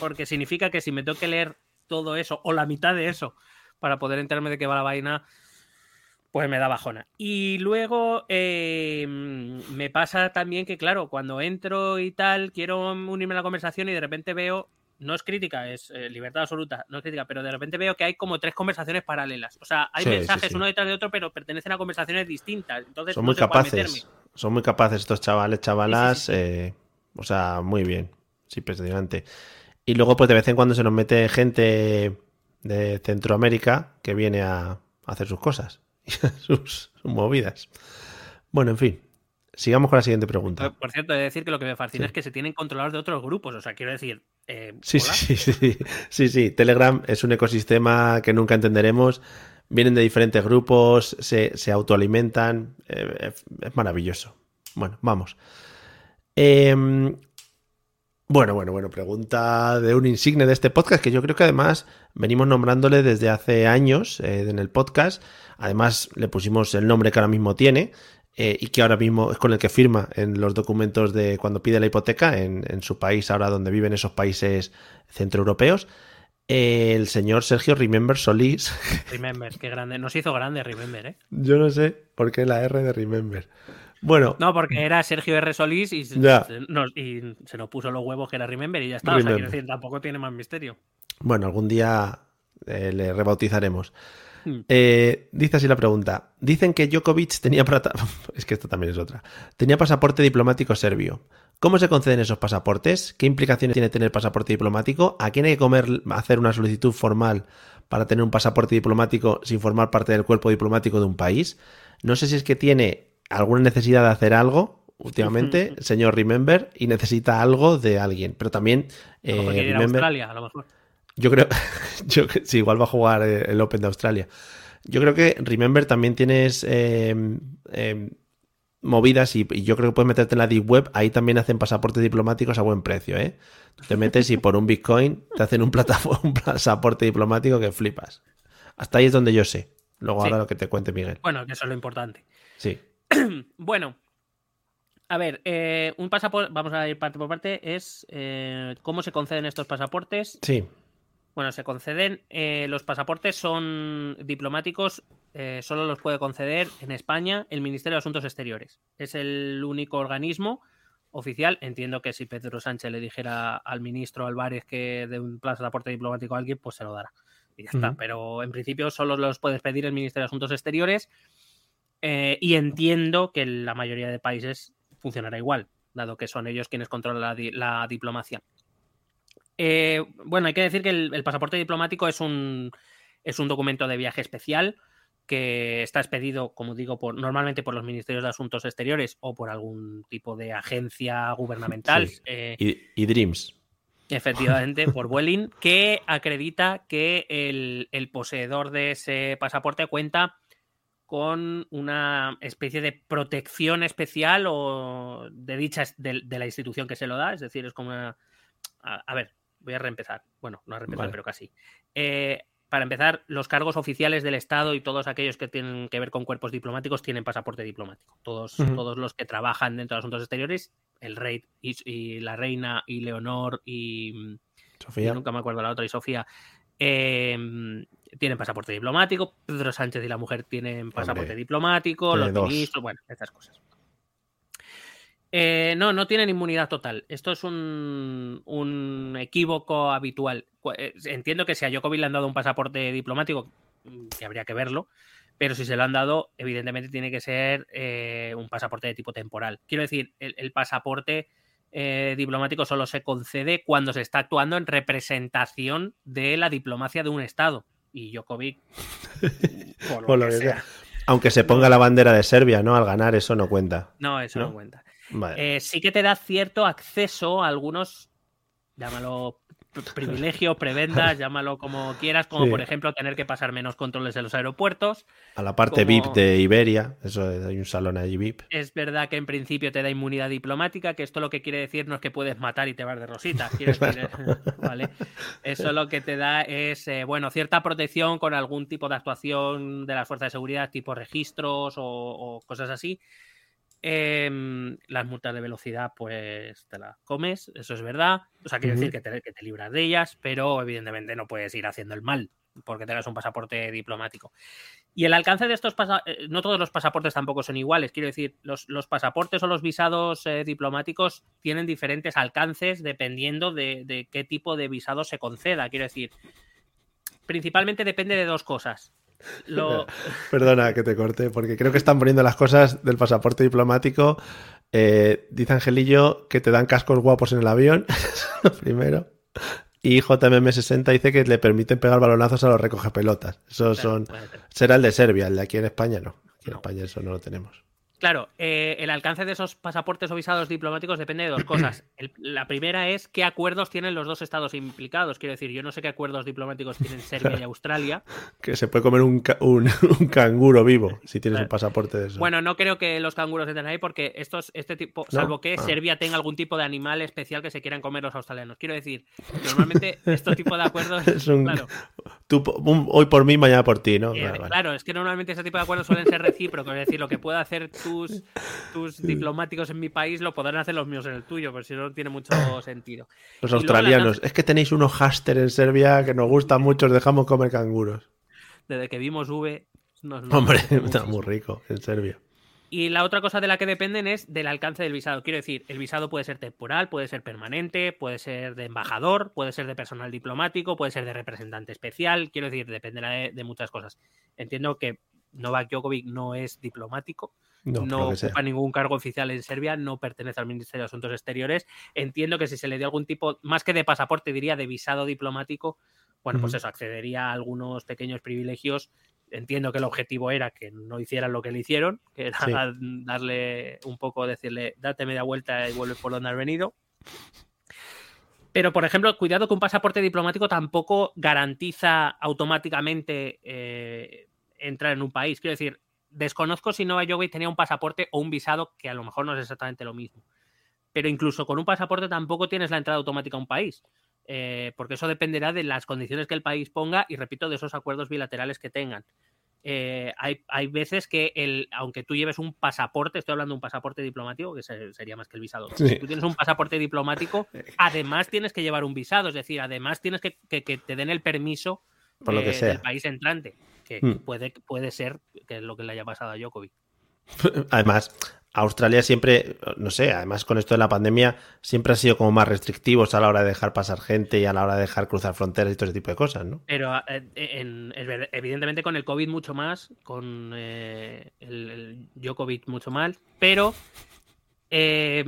porque significa que si me tengo que leer todo eso, o la mitad de eso, para poder enterarme de qué va la vaina, pues me da bajona. Y luego eh, me pasa también que, claro, cuando entro y tal, quiero unirme a la conversación y de repente veo no es crítica, es eh, libertad absoluta, no es crítica, pero de repente veo que hay como tres conversaciones paralelas. O sea, hay Sí, mensajes sí. uno detrás de otro, pero pertenecen a conversaciones distintas. Entonces, Son no muy capaces. Son muy capaces estos chavales, chavalas. Eh, o sea, muy bien. Sí, impresionante. Y luego, pues de vez en cuando se nos mete gente de Centroamérica que viene a hacer sus cosas, sus, sus movidas. Bueno, en fin. Sigamos con la siguiente pregunta. Por, por cierto, he de decir que lo que me fascina Sí. es que se tienen controlados de otros grupos. O sea, quiero decir. eh, Sí, sí, sí, sí, sí, sí. Telegram es un ecosistema que nunca entenderemos. Vienen de diferentes grupos, se, se autoalimentan. eh, es, maravilloso. Bueno, vamos. Em, bueno, bueno, bueno. Pregunta de un insigne de este podcast que yo creo que además venimos nombrándole desde hace años eh, en el podcast. Además, le pusimos el nombre que ahora mismo tiene. eh, y que ahora mismo es con el que firma en los documentos de cuando pide la hipoteca en, en su país, ahora donde viven esos países centroeuropeos. Eh, el señor Sergio Remember Solís. Remember, qué grande. Nos hizo grande Remember, ¿eh? Yo no sé por qué la R de Remember. Bueno, No, porque era Sergio R. Solís y, se- Ya. se nos, y se nos puso los huevos que era Remember y ya está. O sea, decir, tampoco tiene más misterio. bueno, algún día eh, le rebautizaremos. Hmm. Eh, dice así la pregunta. Dicen que Djokovic tenía es que esto también es otra. Tenía pasaporte diplomático serbio. ¿Cómo se conceden esos pasaportes? ¿Qué implicaciones tiene tener pasaporte diplomático? ¿A quién hay que comer, hacer una solicitud formal para tener un pasaporte diplomático sin formar parte del cuerpo diplomático de un país? No sé si es que tiene alguna necesidad de hacer algo últimamente, señor Remember, y necesita algo de alguien. Pero también A eh, ir a Australia, a lo mejor. yo creo, yo sí, igual va a jugar eh, el Open de Australia. Yo creo que Remember también tienes eh, eh, movidas y, y yo creo que puedes meterte en la Deep Web. Ahí también hacen pasaportes diplomáticos a buen precio, ¿eh? Te metes y por un Bitcoin te hacen un, un pasaporte diplomático que flipas. Hasta ahí es donde yo sé. Luego Sí. ahora lo que te cuente Miguel. Bueno, que eso es lo importante. Sí. Bueno, a ver, eh, un pasaporte, vamos a ir parte por parte, es eh, cómo se conceden estos pasaportes. Sí. Bueno, se conceden, eh, los pasaportes son diplomáticos, eh, solo los puede conceder en España el Ministerio de Asuntos Exteriores. Es el único organismo oficial. Entiendo que si Pedro Sánchez le dijera al ministro Álvarez que de un pasaporte diplomático a alguien, pues se lo dará. Y ya está. Pero en principio solo los puedes pedir el Ministerio de Asuntos Exteriores. Eh, y entiendo que la mayoría de países funcionará igual, dado que son ellos quienes controlan la, di- la diplomacia. Eh, bueno, hay que decir que el, el pasaporte diplomático es un, es un documento de viaje especial que está expedido, como digo, por, normalmente por los ministerios de Asuntos Exteriores o por algún tipo de agencia gubernamental. Sí. eh, Y, y Dreams. Efectivamente, por Vueling, que acredita que el, el poseedor de ese pasaporte cuenta con una especie de protección especial o de dicha de, de la institución que se lo da, es decir, es como una... A, a ver, voy a reempezar. Bueno, no a reempezar, Vale. pero casi. Eh, para empezar, los cargos oficiales del Estado y todos aquellos que tienen que ver con cuerpos diplomáticos tienen pasaporte diplomático. Todos, todos los que trabajan dentro de asuntos exteriores, el rey y, y la reina y Leonor y, y Sofía. nunca me acuerdo la otra y Sofía eh, tienen pasaporte diplomático. Pedro Sánchez y la mujer tienen pasaporte Hombre, diplomático, los dos. ministros, bueno, estas cosas. Eh, no, no tienen inmunidad total. Esto es un, un equívoco habitual. Eh, Entiendo que si a Djokovic le han dado un pasaporte diplomático, mm, que habría que verlo, pero si se lo han dado, evidentemente tiene que ser eh, un pasaporte de tipo temporal. Quiero decir, el, el pasaporte eh, diplomático solo se concede cuando se está actuando en representación de la diplomacia de un Estado. Y Djokovic, por lo, Por lo que que sea. sea. Aunque se ponga la bandera de Serbia, ¿no? Al ganar, eso no cuenta. No, eso no, ¿No? cuenta. Vale. Eh, sí que te da cierto acceso a algunos, llámalo p- privilegios, prebendas, llámalo como quieras, como Sí. por ejemplo tener que pasar menos controles en los aeropuertos. A la parte como- VIP de Iberia, eso es, hay un salón allí VIP. Es verdad que en principio te da inmunidad diplomática, que esto lo que quiere decir no es que puedes matar y te vas de rosita. Decir, ¿vale? Eso lo que te da es, eh, bueno, cierta protección con algún tipo de actuación de las fuerzas de seguridad, tipo registros o, o cosas así. Em, las multas de velocidad, pues te las comes, eso es verdad. O sea, quiero decir que te, que te libras de ellas, pero evidentemente no puedes ir haciendo el mal. porque tengas un pasaporte diplomático. Y el alcance de estos pasaportes, no todos los pasaportes tampoco son iguales, quiero decir, los, los pasaportes o los visados eh, diplomáticos tienen diferentes alcances dependiendo de, de qué tipo de visado se conceda, quiero decir, principalmente depende de dos cosas. Lo... Perdona que te corte, porque creo que están poniendo las cosas del pasaporte diplomático. Eh, dice Angelillo que te dan cascos guapos en el avión, primero. Y JMM60 dice que le permiten pegar balonazos a los recogepelotas. Eso son. Será el de Serbia, el de aquí en España no. Aquí en España eso no lo tenemos. Claro, eh, el alcance de esos pasaportes o visados diplomáticos depende de dos cosas. El, la primera es qué acuerdos tienen los dos estados implicados. Quiero decir, yo no sé qué acuerdos diplomáticos tienen Serbia y Australia. Que se puede comer un, un, un canguro vivo si tienes claro. un pasaporte de eso. Bueno, no creo que los canguros entren ahí porque estos, este tipo, salvo ¿No? que ah. Serbia tenga algún tipo de animal especial que se quieran comer los australianos. Quiero decir, normalmente este tipo de acuerdos. es un, claro, tú, hoy por mí, mañana por ti, ¿no? Eh, vale, claro, es que normalmente este tipo de acuerdos suelen ser recíprocos. Es decir, lo que pueda hacer tus, tus diplomáticos en mi país lo podrán hacer los míos en el tuyo, pero si no, no tiene mucho sentido. Los y australianos, es que tenéis unos haster en Serbia que nos gustan mucho, os dejamos comer canguros. Desde que vimos V. Nos, nos Hombre, está muy rico en Serbia. Y la otra cosa de la que dependen es del alcance del visado. Quiero decir, el visado puede ser temporal, puede ser permanente, puede ser de embajador, puede ser de personal diplomático, puede ser de representante especial. Quiero decir, dependerá de, de muchas cosas. Entiendo que Novak Djokovic no es diplomático, no, no ocupa sea. ningún cargo oficial en Serbia, no pertenece al Ministerio de Asuntos Exteriores. Entiendo que si se le dio algún tipo, más que de pasaporte, diría de visado diplomático, bueno, pues eso, accedería a algunos pequeños privilegios. Entiendo que el objetivo era que no hicieran lo que le hicieron, que era sí. darle un poco, decirle, date media vuelta y vuelve por donde has venido. Pero, por ejemplo, cuidado que un pasaporte diplomático tampoco garantiza automáticamente eh, entrar en un país. Quiero decir, desconozco si Nova Djokovic tenía un pasaporte o un visado, que a lo mejor no es exactamente lo mismo. Pero incluso con un pasaporte tampoco tienes la entrada automática a un país. Eh, porque eso dependerá de las condiciones que el país ponga y, repito, de esos acuerdos bilaterales que tengan. Eh, hay, hay, veces que, el, aunque tú lleves un pasaporte, estoy hablando de un pasaporte diplomático, que sería más que el visado, sí. si tú tienes un pasaporte diplomático, además tienes que llevar un visado, es decir, además tienes que, que, que te den el permiso Por lo que sea. del país entrante, que hmm. puede, puede ser que es lo que le haya pasado a Djokovic. Además, Australia siempre, no sé, además con esto de la pandemia, siempre ha sido como más restrictivos a la hora de dejar pasar gente y a la hora de dejar cruzar fronteras y todo ese tipo de cosas, ¿no? Pero eh, en, evidentemente con el COVID mucho más, con eh, el, el Djokovic mucho más, pero eh,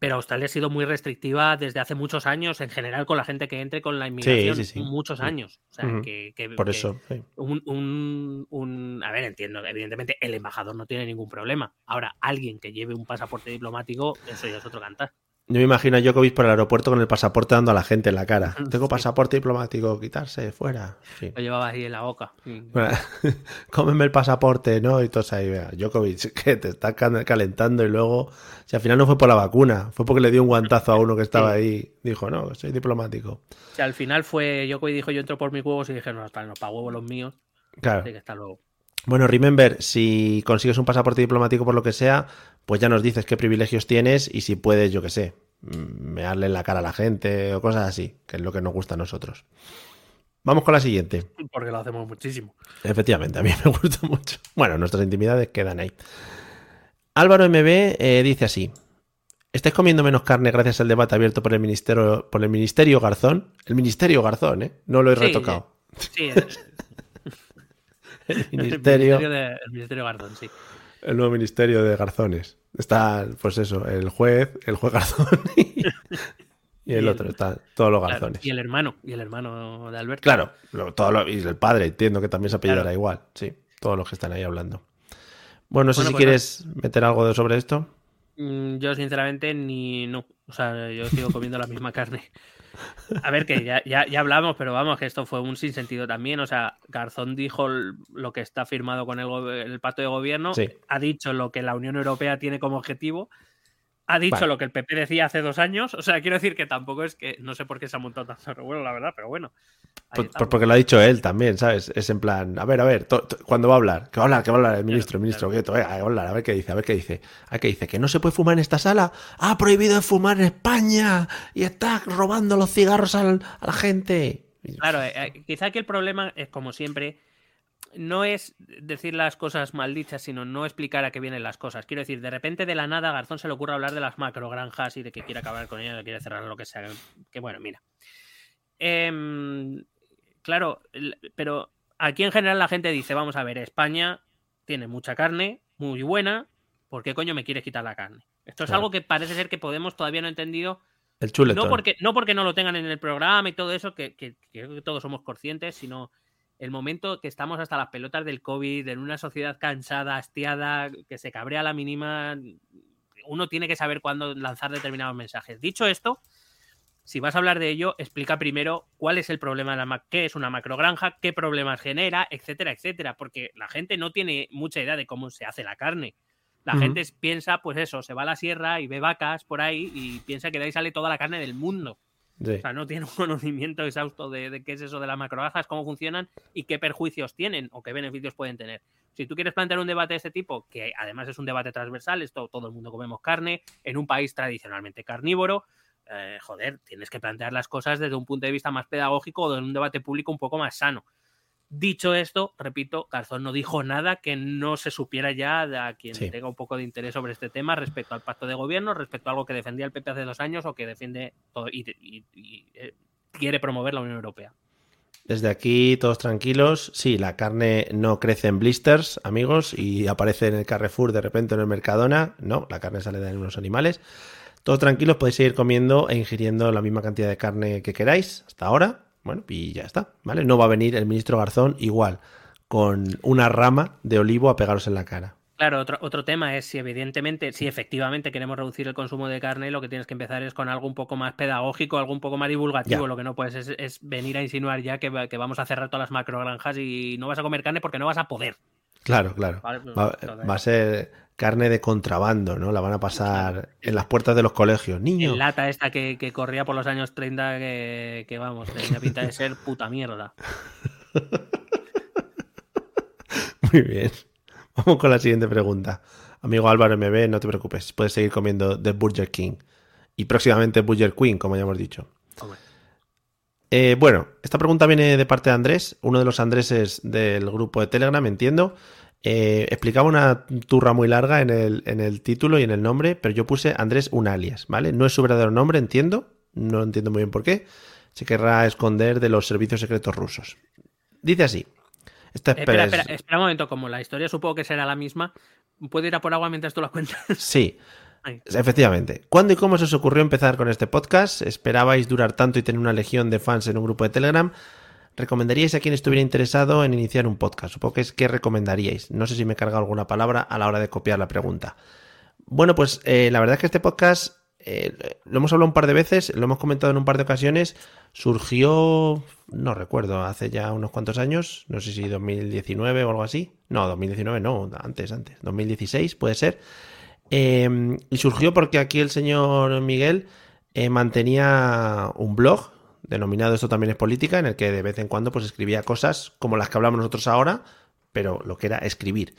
pero Australia ha sido muy restrictiva desde hace muchos años, en general, con la gente que entre con la inmigración. Sí, sí, sí. Muchos años. O sea, uh -huh. que, que, Por eso. Un, un, un, A ver, entiendo, evidentemente el embajador no tiene ningún problema. Ahora, alguien que lleve un pasaporte diplomático, eso ya es otro cantar. Yo me imagino a Djokovic por el aeropuerto con el pasaporte dando a la gente en la cara. Tengo pasaporte diplomático, quitarse, fuera. Sí. Lo llevaba ahí en la boca. Bueno, cómeme el pasaporte, ¿no? Y todos ahí, vea, Djokovic, que te está calentando y luego, si al final no fue por la vacuna, fue porque le dio un guantazo a uno que estaba ahí. Dijo, no, soy diplomático. Si al final fue Djokovic dijo, yo entro por mis huevos y dije, no, hasta no, para huevos los míos. Claro. Así que hasta luego. Bueno, remember, si consigues un pasaporte diplomático por lo que sea, pues ya nos dices qué privilegios tienes y si puedes, yo qué sé, mearle en la cara a la gente o cosas así, que es lo que nos gusta a nosotros. Vamos con la siguiente. Porque lo hacemos muchísimo. Efectivamente, a mí me gusta mucho. Bueno, nuestras intimidades quedan ahí. Álvaro MB eh, dice así. ¿Estáis comiendo menos carne gracias al debate abierto por el Ministerio, por el ministerio Garzón? El Ministerio Garzón, ¿eh? No lo he sí, retocado. Sí, el, ministerio, el, ministerio de, el Ministerio Garzón, sí. El nuevo Ministerio de Garzones. Está, pues eso, el juez, el juez Garzón y, y el, otro, están todos los garzones. Claro, y el hermano, y el hermano de Alberto. Claro, lo, todo lo, y el padre, entiendo que también se apellidará claro. igual. Sí, todos los que están ahí hablando. Bueno, no sé bueno, si pues quieres no. meter algo sobre esto. Mm, yo, sinceramente, ni no. O sea, yo sigo comiendo la misma carne. A ver, que ya, ya, ya, hablamos, pero vamos, que esto fue un sinsentido también. O sea, Garzón dijo lo que está firmado con el, el pacto de gobierno, sí. ha dicho lo que la Unión Europea tiene como objetivo, ha dicho vale. lo que el PP decía hace dos años. O sea, quiero decir que tampoco es que no sé por qué se ha montado tanto revuelo, la verdad, pero bueno. Por, por, porque lo ha dicho él también, ¿sabes? Es en plan, a ver, a ver, cuando va a hablar? ¿Qué va a hablar? ¿Qué va a hablar el ministro? El ministro, ¿qué? a hablar, a ver qué dice, a ver qué dice. ¿A qué dice? ¿Que no se puede fumar en esta sala? ¡Ha prohibido fumar en España! Y está robando los cigarros al, a la gente. Claro, eh, eh, quizá aquí el problema es, como siempre, no es decir las cosas mal dichas, sino no explicar a qué vienen las cosas. Quiero decir, de repente de la nada a Garzón se le ocurre hablar de las macrogranjas y de que quiere acabar con ellas, que quiere cerrar lo que sea. Que bueno, mira. Em, claro, pero aquí en general la gente dice, vamos a ver, España tiene mucha carne, muy buena, ¿por qué coño me quieres quitar la carne? Esto es algo que parece ser que Podemos todavía no ha entendido. El chuletón. No porque, no porque no lo tengan en el programa y todo eso, que, que, que todos somos conscientes, sino el momento que estamos hasta las pelotas del COVID, en una sociedad cansada, hastiada, que se cabrea a la mínima, uno tiene que saber cuándo lanzar determinados mensajes. Dicho esto, si vas a hablar de ello, explica primero cuál es el problema de la qué es una macrogranja, qué problemas genera, etcétera, etcétera, porque la gente no tiene mucha idea de cómo se hace la carne. La gente piensa, pues eso, se va a la sierra y ve vacas por ahí y piensa que de ahí sale toda la carne del mundo. O sea, no tiene un conocimiento exhausto de, qué es eso de las macrobajas, cómo funcionan y qué perjuicios tienen o qué beneficios pueden tener. Si tú quieres plantear un debate de este tipo, que además es un debate transversal, esto todo el mundo comemos carne, en un país tradicionalmente carnívoro, eh, joder, tienes que plantear las cosas desde un punto de vista más pedagógico o de un debate público un poco más sano. Dicho esto, repito, Garzón no dijo nada que no se supiera ya de a quien tenga un poco de interés sobre este tema respecto al pacto de gobierno, respecto a algo que defendía el PP hace dos años o que defiende y, eh, quiere promover la Unión Europea. Desde aquí, todos tranquilos. Sí, la carne no crece en blisters, amigos, y aparece en el Carrefour de repente en el Mercadona. No, la carne sale de unos animales. Todos tranquilos, podéis seguir comiendo e ingiriendo la misma cantidad de carne que queráis hasta ahora. Bueno, y ya está, ¿vale? No va a venir el ministro Garzón igual, con una rama de olivo a pegaros en la cara. Claro, otro, otro tema es si evidentemente, si efectivamente queremos reducir el consumo de carne, lo que tienes que empezar es con algo un poco más pedagógico, algo un poco más divulgativo. Lo que no puedes es, venir a insinuar ya que, vamos a cerrar todas las macrogranjas y no vas a comer carne porque no vas a poder. Claro, claro. Pues, va, va, a ser carne de contrabando, ¿no? La van a pasar en las puertas de los colegios. Niño. En lata esta que, corría por los años 30 que, que vamos, tenía pinta de ser puta mierda. Muy bien. Vamos con la siguiente pregunta. Amigo Álvaro MB, no te preocupes, puedes seguir comiendo The Burger King. Y próximamente Burger Queen, como ya hemos dicho. Eh, bueno, esta pregunta viene de parte de Andrés, uno de los Andreses del grupo de Telegram, entiendo. Eh, explicaba una turra muy larga en el, en el, título y en el nombre, pero yo puse Andrés un alias, ¿vale? No es su verdadero nombre, entiendo, no entiendo muy bien por qué. Se querrá esconder de los servicios secretos rusos. Dice así. espera, espera, espera un momento, como la historia supongo que será la misma, ¿puedo ir a por agua mientras tú la cuentas? Sí. Efectivamente. ¿Cuándo y cómo se os ocurrió empezar con este podcast? ¿Esperabais durar tanto y tener una legión de fans en un grupo de Telegram? ¿Recomendaríais a quien estuviera interesado en iniciar un podcast? Supongo que es que recomendaríais. No sé si me he cargado alguna palabra a la hora de copiar la pregunta. Bueno, pues eh, la verdad es que este podcast eh, lo hemos hablado un par de veces, lo hemos comentado en un par de ocasiones. Surgió, no recuerdo, hace ya unos cuantos años, no sé si 2019 o algo así. No, 2019 no, antes, antes, 2016 puede ser. Em, y surgió porque aquí el señor Miguel eh, mantenía un blog denominado Esto también es política, en el que de vez en cuando pues escribía cosas como las que hablamos nosotros ahora, pero lo que era escribir.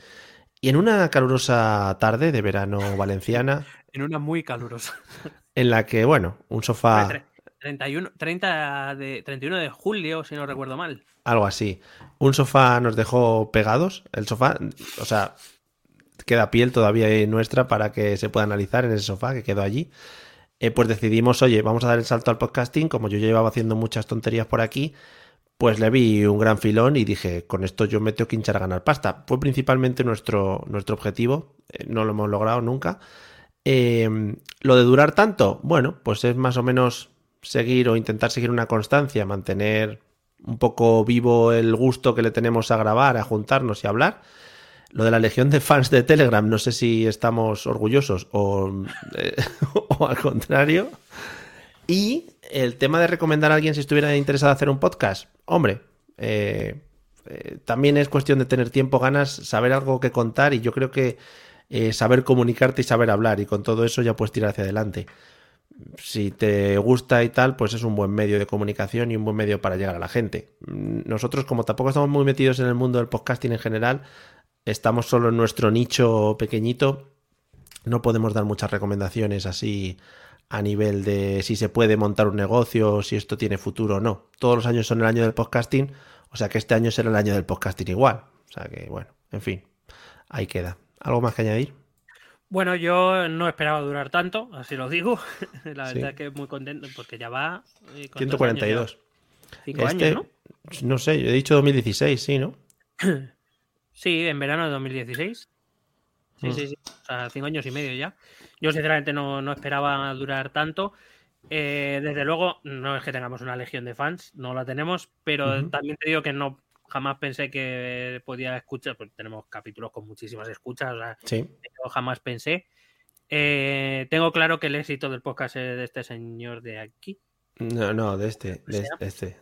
Y en una calurosa tarde de verano valenciana. en una muy calurosa. en la que, bueno, un sofá. 31, 30 de, 31 de julio, si no recuerdo mal. Algo así. Un sofá nos dejó pegados. El sofá, o sea, queda piel todavía nuestra para que se pueda analizar en ese sofá que quedó allí. Eh, pues decidimos, oye, vamos a dar el salto al podcasting, como yo llevaba haciendo muchas tonterías por aquí, pues le vi un gran filón y dije, con esto yo me tengo que hinchar a ganar pasta. Fue principalmente nuestro, nuestro objetivo, eh, no lo hemos logrado nunca. Em, lo de durar tanto, bueno, pues es más o menos seguir o intentar seguir una constancia, mantener un poco vivo el gusto que le tenemos a grabar, a juntarnos y a hablar. Lo de la legión de fans de Telegram, no sé si estamos orgullosos o, eh, al contrario. Y el tema de recomendar a alguien si estuviera interesado en hacer un podcast. Hombre, eh, eh, también es cuestión de tener tiempo, ganas, saber algo que contar y yo creo que saber comunicarte y saber hablar y con todo eso ya puedes tirar hacia adelante. Si te gusta y tal, pues es un buen medio de comunicación y un buen medio para llegar a la gente. Nosotros, como tampoco estamos muy metidos en el mundo del podcasting en general, estamos solo en nuestro nicho pequeñito, no podemos dar muchas recomendaciones así a nivel de si se puede montar un negocio, si esto tiene futuro o no. Todos los años son el año del podcasting, o sea que este año será el año del podcasting igual. O sea que, bueno, en fin, ahí queda. ¿Algo más que añadir? Bueno, yo no esperaba durar tanto, así lo digo. La verdad que muy contento porque ya va. Eh, 142. Cinco este, años, ¿no? No sé, yo he dicho 2016, sí, ¿no? sí, en verano de 2016. Sí, Mm. sí, sí. O sea, cinco años y medio ya. Yo, sinceramente, no, no esperaba durar tanto. Eh, desde luego, no es que tengamos una legión de fans, no la tenemos, pero también te digo que no jamás pensé que podía escuchar, porque tenemos capítulos con muchísimas escuchas, o sea, Sí. yo jamás pensé. Eh, tengo claro que el éxito del podcast es de este señor de aquí. No, no, de este, de este.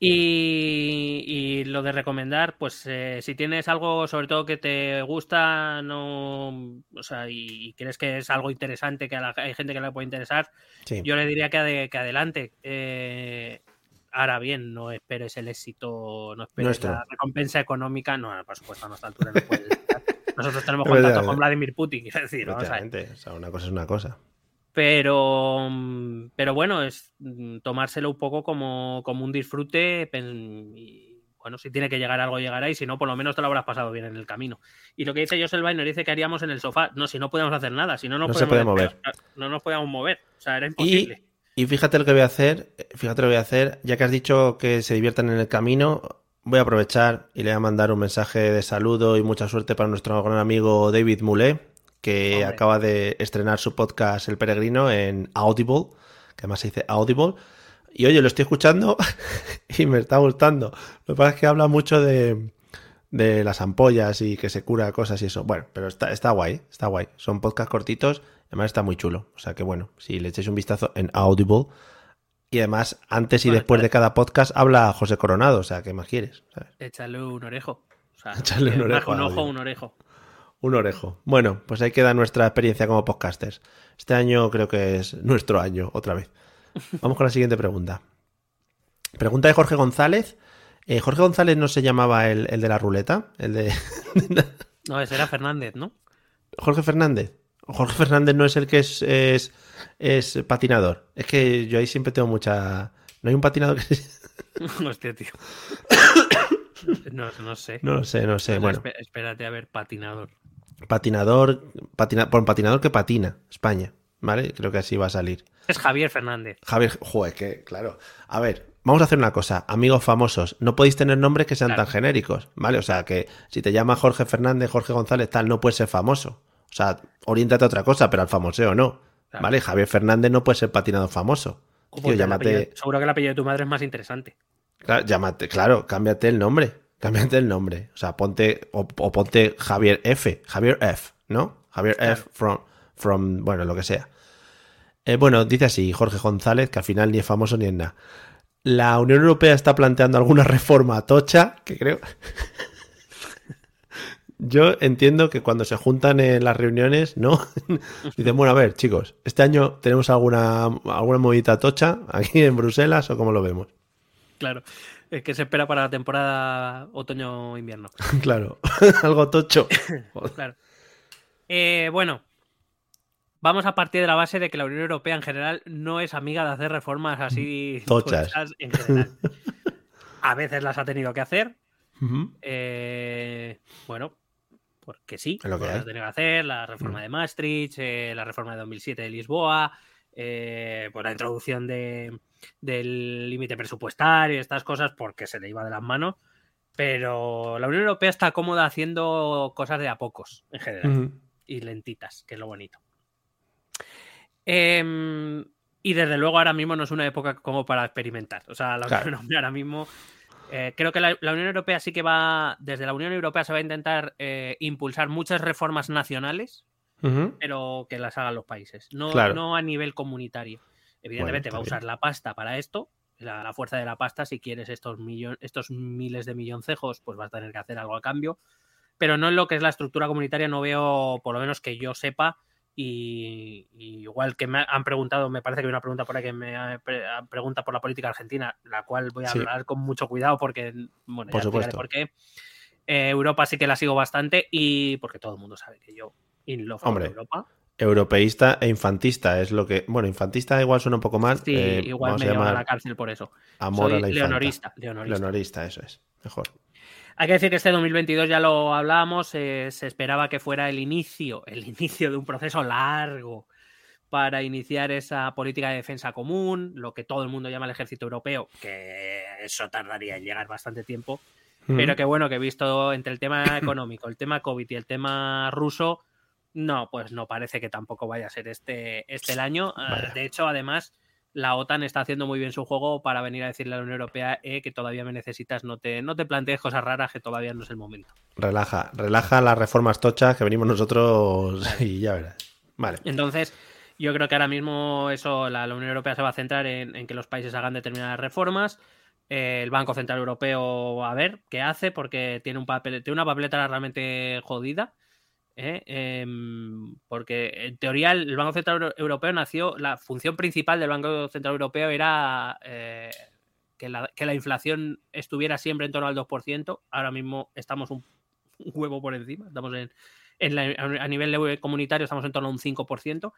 Y, y lo de recomendar, pues eh, si tienes algo sobre todo que te gusta, no, o sea, y, y crees que es algo interesante, que a la- hay gente que le puede interesar, Sí. yo le diría que, ade- que adelante. Eh, ahora bien, no esperes el éxito, no esperes Nuestro. la recompensa económica. No, por supuesto, a nuestra altura no puedes. Nosotros tenemos Es contacto con ¿eh? Vladimir Putin, quiero decir. Efectivamente, o sea, una cosa es una cosa. Pero, mm, pero bueno, es mm, tomárselo un poco como, como un disfrute. Y bueno, si tiene que llegar algo, llegará. Y si no, por lo menos te lo habrás pasado bien en el camino. Y lo que dice Josel nos dice que haríamos en el sofá. No, si no podemos hacer nada, si no nos No se podemos puede despegar, No nos podíamos mover. O sea, era Y, imposible. y fíjate lo que voy a hacer, fíjate lo que voy a hacer, ya que has dicho que se diviertan en el camino, voy a aprovechar y le voy a mandar un mensaje de saludo y mucha suerte para nuestro gran amigo David Moulet, que Hombre. acaba de estrenar su podcast El Peregrino en Audible, que además se dice Audible. Y oye, lo estoy escuchando y me está gustando. Lo que pasa es que habla mucho de, de las ampollas y que se cura cosas y eso. Bueno, pero está, está guay, está guay. Son podcasts cortitos, además está muy chulo. O sea que bueno, si le echáis un vistazo en Audible. Y además, antes y Bueno, después de cada podcast habla José Coronado, o sea, ¿qué más quieres? ¿Sabes? Échale un orejo. O sea, Échale un orejo un ojo, un orejo. Un orejo. Bueno, pues ahí queda nuestra experiencia como podcasters. Este año creo que es nuestro año, otra vez. Vamos con la siguiente pregunta. Pregunta de Jorge González. Eh, Jorge González no se llamaba el, el de la ruleta, el de No, ese era Fernández, ¿no? Jorge Fernández. Jorge Fernández no es el que es, es, es patinador. Es que yo ahí siempre tengo mucha. No hay un patinador que. Hostia, tío. No, no sé. No sé, no sé. Bueno, Espérate a ver, patinador. Patinador. Patina, por patinador que patina, España. ¿Vale? Creo que así va a salir. Es Javier Fernández. Javier, joder, que claro. A ver, vamos a hacer una cosa, amigos famosos, no podéis tener nombres que sean Claro. tan genéricos, ¿vale? O sea, que si te llamas Jorge Fernández, Jorge González, tal, no puedes ser famoso. O sea, oriéntate a otra cosa, pero al famoseo no. Claro. ¿Vale? Javier Fernández no puede ser patinador famoso. Tío, llámate, apellido- seguro que el apellido de tu madre es más interesante. claro, llámate, claro, cámbiate el nombre. Cámbiate el nombre. O sea, ponte, o, o ponte Javier F. Javier F, ¿no? Javier F from, from, bueno, lo que sea. Eh, bueno, dice así Jorge González, que al final ni es famoso ni es nada. La Unión Europea está planteando alguna reforma tocha, que creo... Yo entiendo que cuando se juntan en las reuniones, ¿no? Dicen, bueno, a ver, chicos, ¿este año tenemos alguna, alguna movida tocha aquí en Bruselas o cómo lo vemos? Claro. Es que se espera para la temporada otoño-invierno. Claro, algo tocho. Claro. Eh, bueno, vamos a partir de la base de que la Unión Europea en general no es amiga de hacer reformas así Tochas. tochas en general. A veces las ha tenido que hacer. Eh, bueno, porque sí, lo que las ha tenido que hacer. La reforma Mm. de Maastricht, eh, la reforma de 2007 de Lisboa, eh, pues la introducción de, del límite presupuestario y estas cosas porque se le iba de las manos. Pero la Unión Europea está cómoda haciendo cosas de a pocos, en general y lentitas, que es lo bonito. Em, y desde luego ahora mismo no es una época como para experimentar. O sea, la Claro. Unión Europea ahora mismo... eh, creo que la, la Unión Europea sí que va, desde la Unión Europea se va a intentar eh, impulsar muchas reformas nacionales, pero que las hagan los países, no, Claro. no a nivel comunitario. Evidentemente Bueno, va a usar la pasta para esto, la, la fuerza de la pasta, si quieres estos, millon- estos miles de milloncejos, pues vas a tener que hacer algo a cambio. Pero no en lo que es la estructura comunitaria, no veo, por lo menos que yo sepa, y, y igual que me han preguntado, me parece que hay una pregunta por ahí que me ha- pre- pregunta por la política argentina, la cual voy a Sí. hablar con mucho cuidado porque, bueno, Por ya supuesto. por qué. Eh, Europa sí que la sigo bastante y porque todo el mundo sabe que yo in love Hombre. Europa. Europeísta e infantista es lo que. Bueno, infantista igual suena un poco mal. Sí, eh, igual me llevan a la cárcel por eso. Amor Soy a la leonorista, leonorista. Leonorista, eso es. Mejor. Hay que decir que este 2022 ya lo hablábamos, eh, se esperaba que fuera el inicio, el inicio de un proceso largo para iniciar esa política de defensa común, lo que todo el mundo llama el ejército europeo, que eso tardaría en llegar bastante tiempo, pero que bueno, que he visto entre el tema económico, el tema COVID y el tema ruso, no, pues no parece que tampoco vaya a ser este, este el año. Ah. De hecho, además, la OTAN está haciendo muy bien su juego para venir a decirle a la Unión Europea eh, que todavía me necesitas, no te, no te plantees cosas raras, que todavía no es el momento. Relaja, relaja las reformas tochas que venimos nosotros y ya verás. Vale. Entonces, yo creo que ahora mismo eso, la, la Unión Europea se va a centrar en, en que los países hagan determinadas reformas. Eh, el Banco Central Europeo, a ver qué hace, porque tiene, un papel, tiene una papeleta realmente jodida. ¿Eh? Em, porque en teoría el Banco Central Euro- Europeo nació, la función principal del Banco Central Europeo era eh, que, la, que la inflación estuviera siempre en torno al 2%. Ahora mismo estamos un, un huevo por encima, estamos en, en la- a nivel comunitario estamos en torno a un 5%.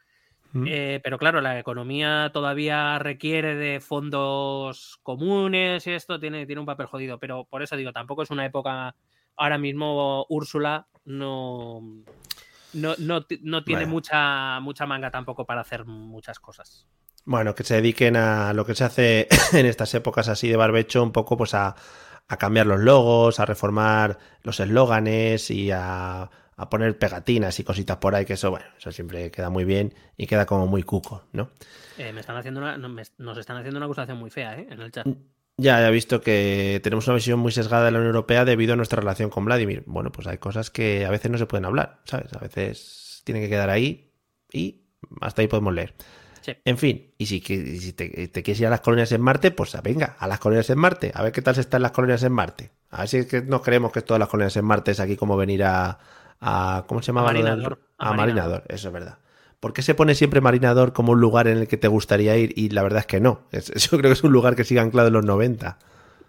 Mm. Eh, pero claro, la economía todavía requiere de fondos comunes y esto tiene, tiene un papel jodido. Pero por eso digo, tampoco es una época. Ahora mismo Úrsula no, no, no, no tiene mucha, mucha manga tampoco para hacer muchas cosas. Bueno, que se dediquen a lo que se hace en estas épocas así de barbecho, un poco pues a, a cambiar los logos, a reformar los eslóganes y a, a poner pegatinas y cositas por ahí, que eso, bueno, eso siempre queda muy bien y queda como muy cuco, ¿no? Eh, me están haciendo una, me- nos están haciendo una acusación muy fea ¿eh? en el chat. Ya he visto que tenemos una visión muy sesgada de la Unión Europea debido a nuestra relación con Vladimir. Bueno, pues hay cosas que a veces no se pueden hablar, ¿sabes? A veces tienen que quedar ahí y hasta ahí podemos leer. Sí. En fin, y si, si te, te quieres ir a las colonias en Marte, pues venga, a las colonias en Marte, a ver qué tal se están las colonias en Marte. A ver si es que nos creemos que todas las colonias en Marte es aquí como venir a. a ¿Cómo se llamaba? lo del- Marinador, a A Marinador. Marinador, eso es verdad. ¿Por qué se pone siempre Marinador como un lugar en el que te gustaría ir? Y la verdad es que no. Es- yo creo que es un lugar que sigue anclado en los 90.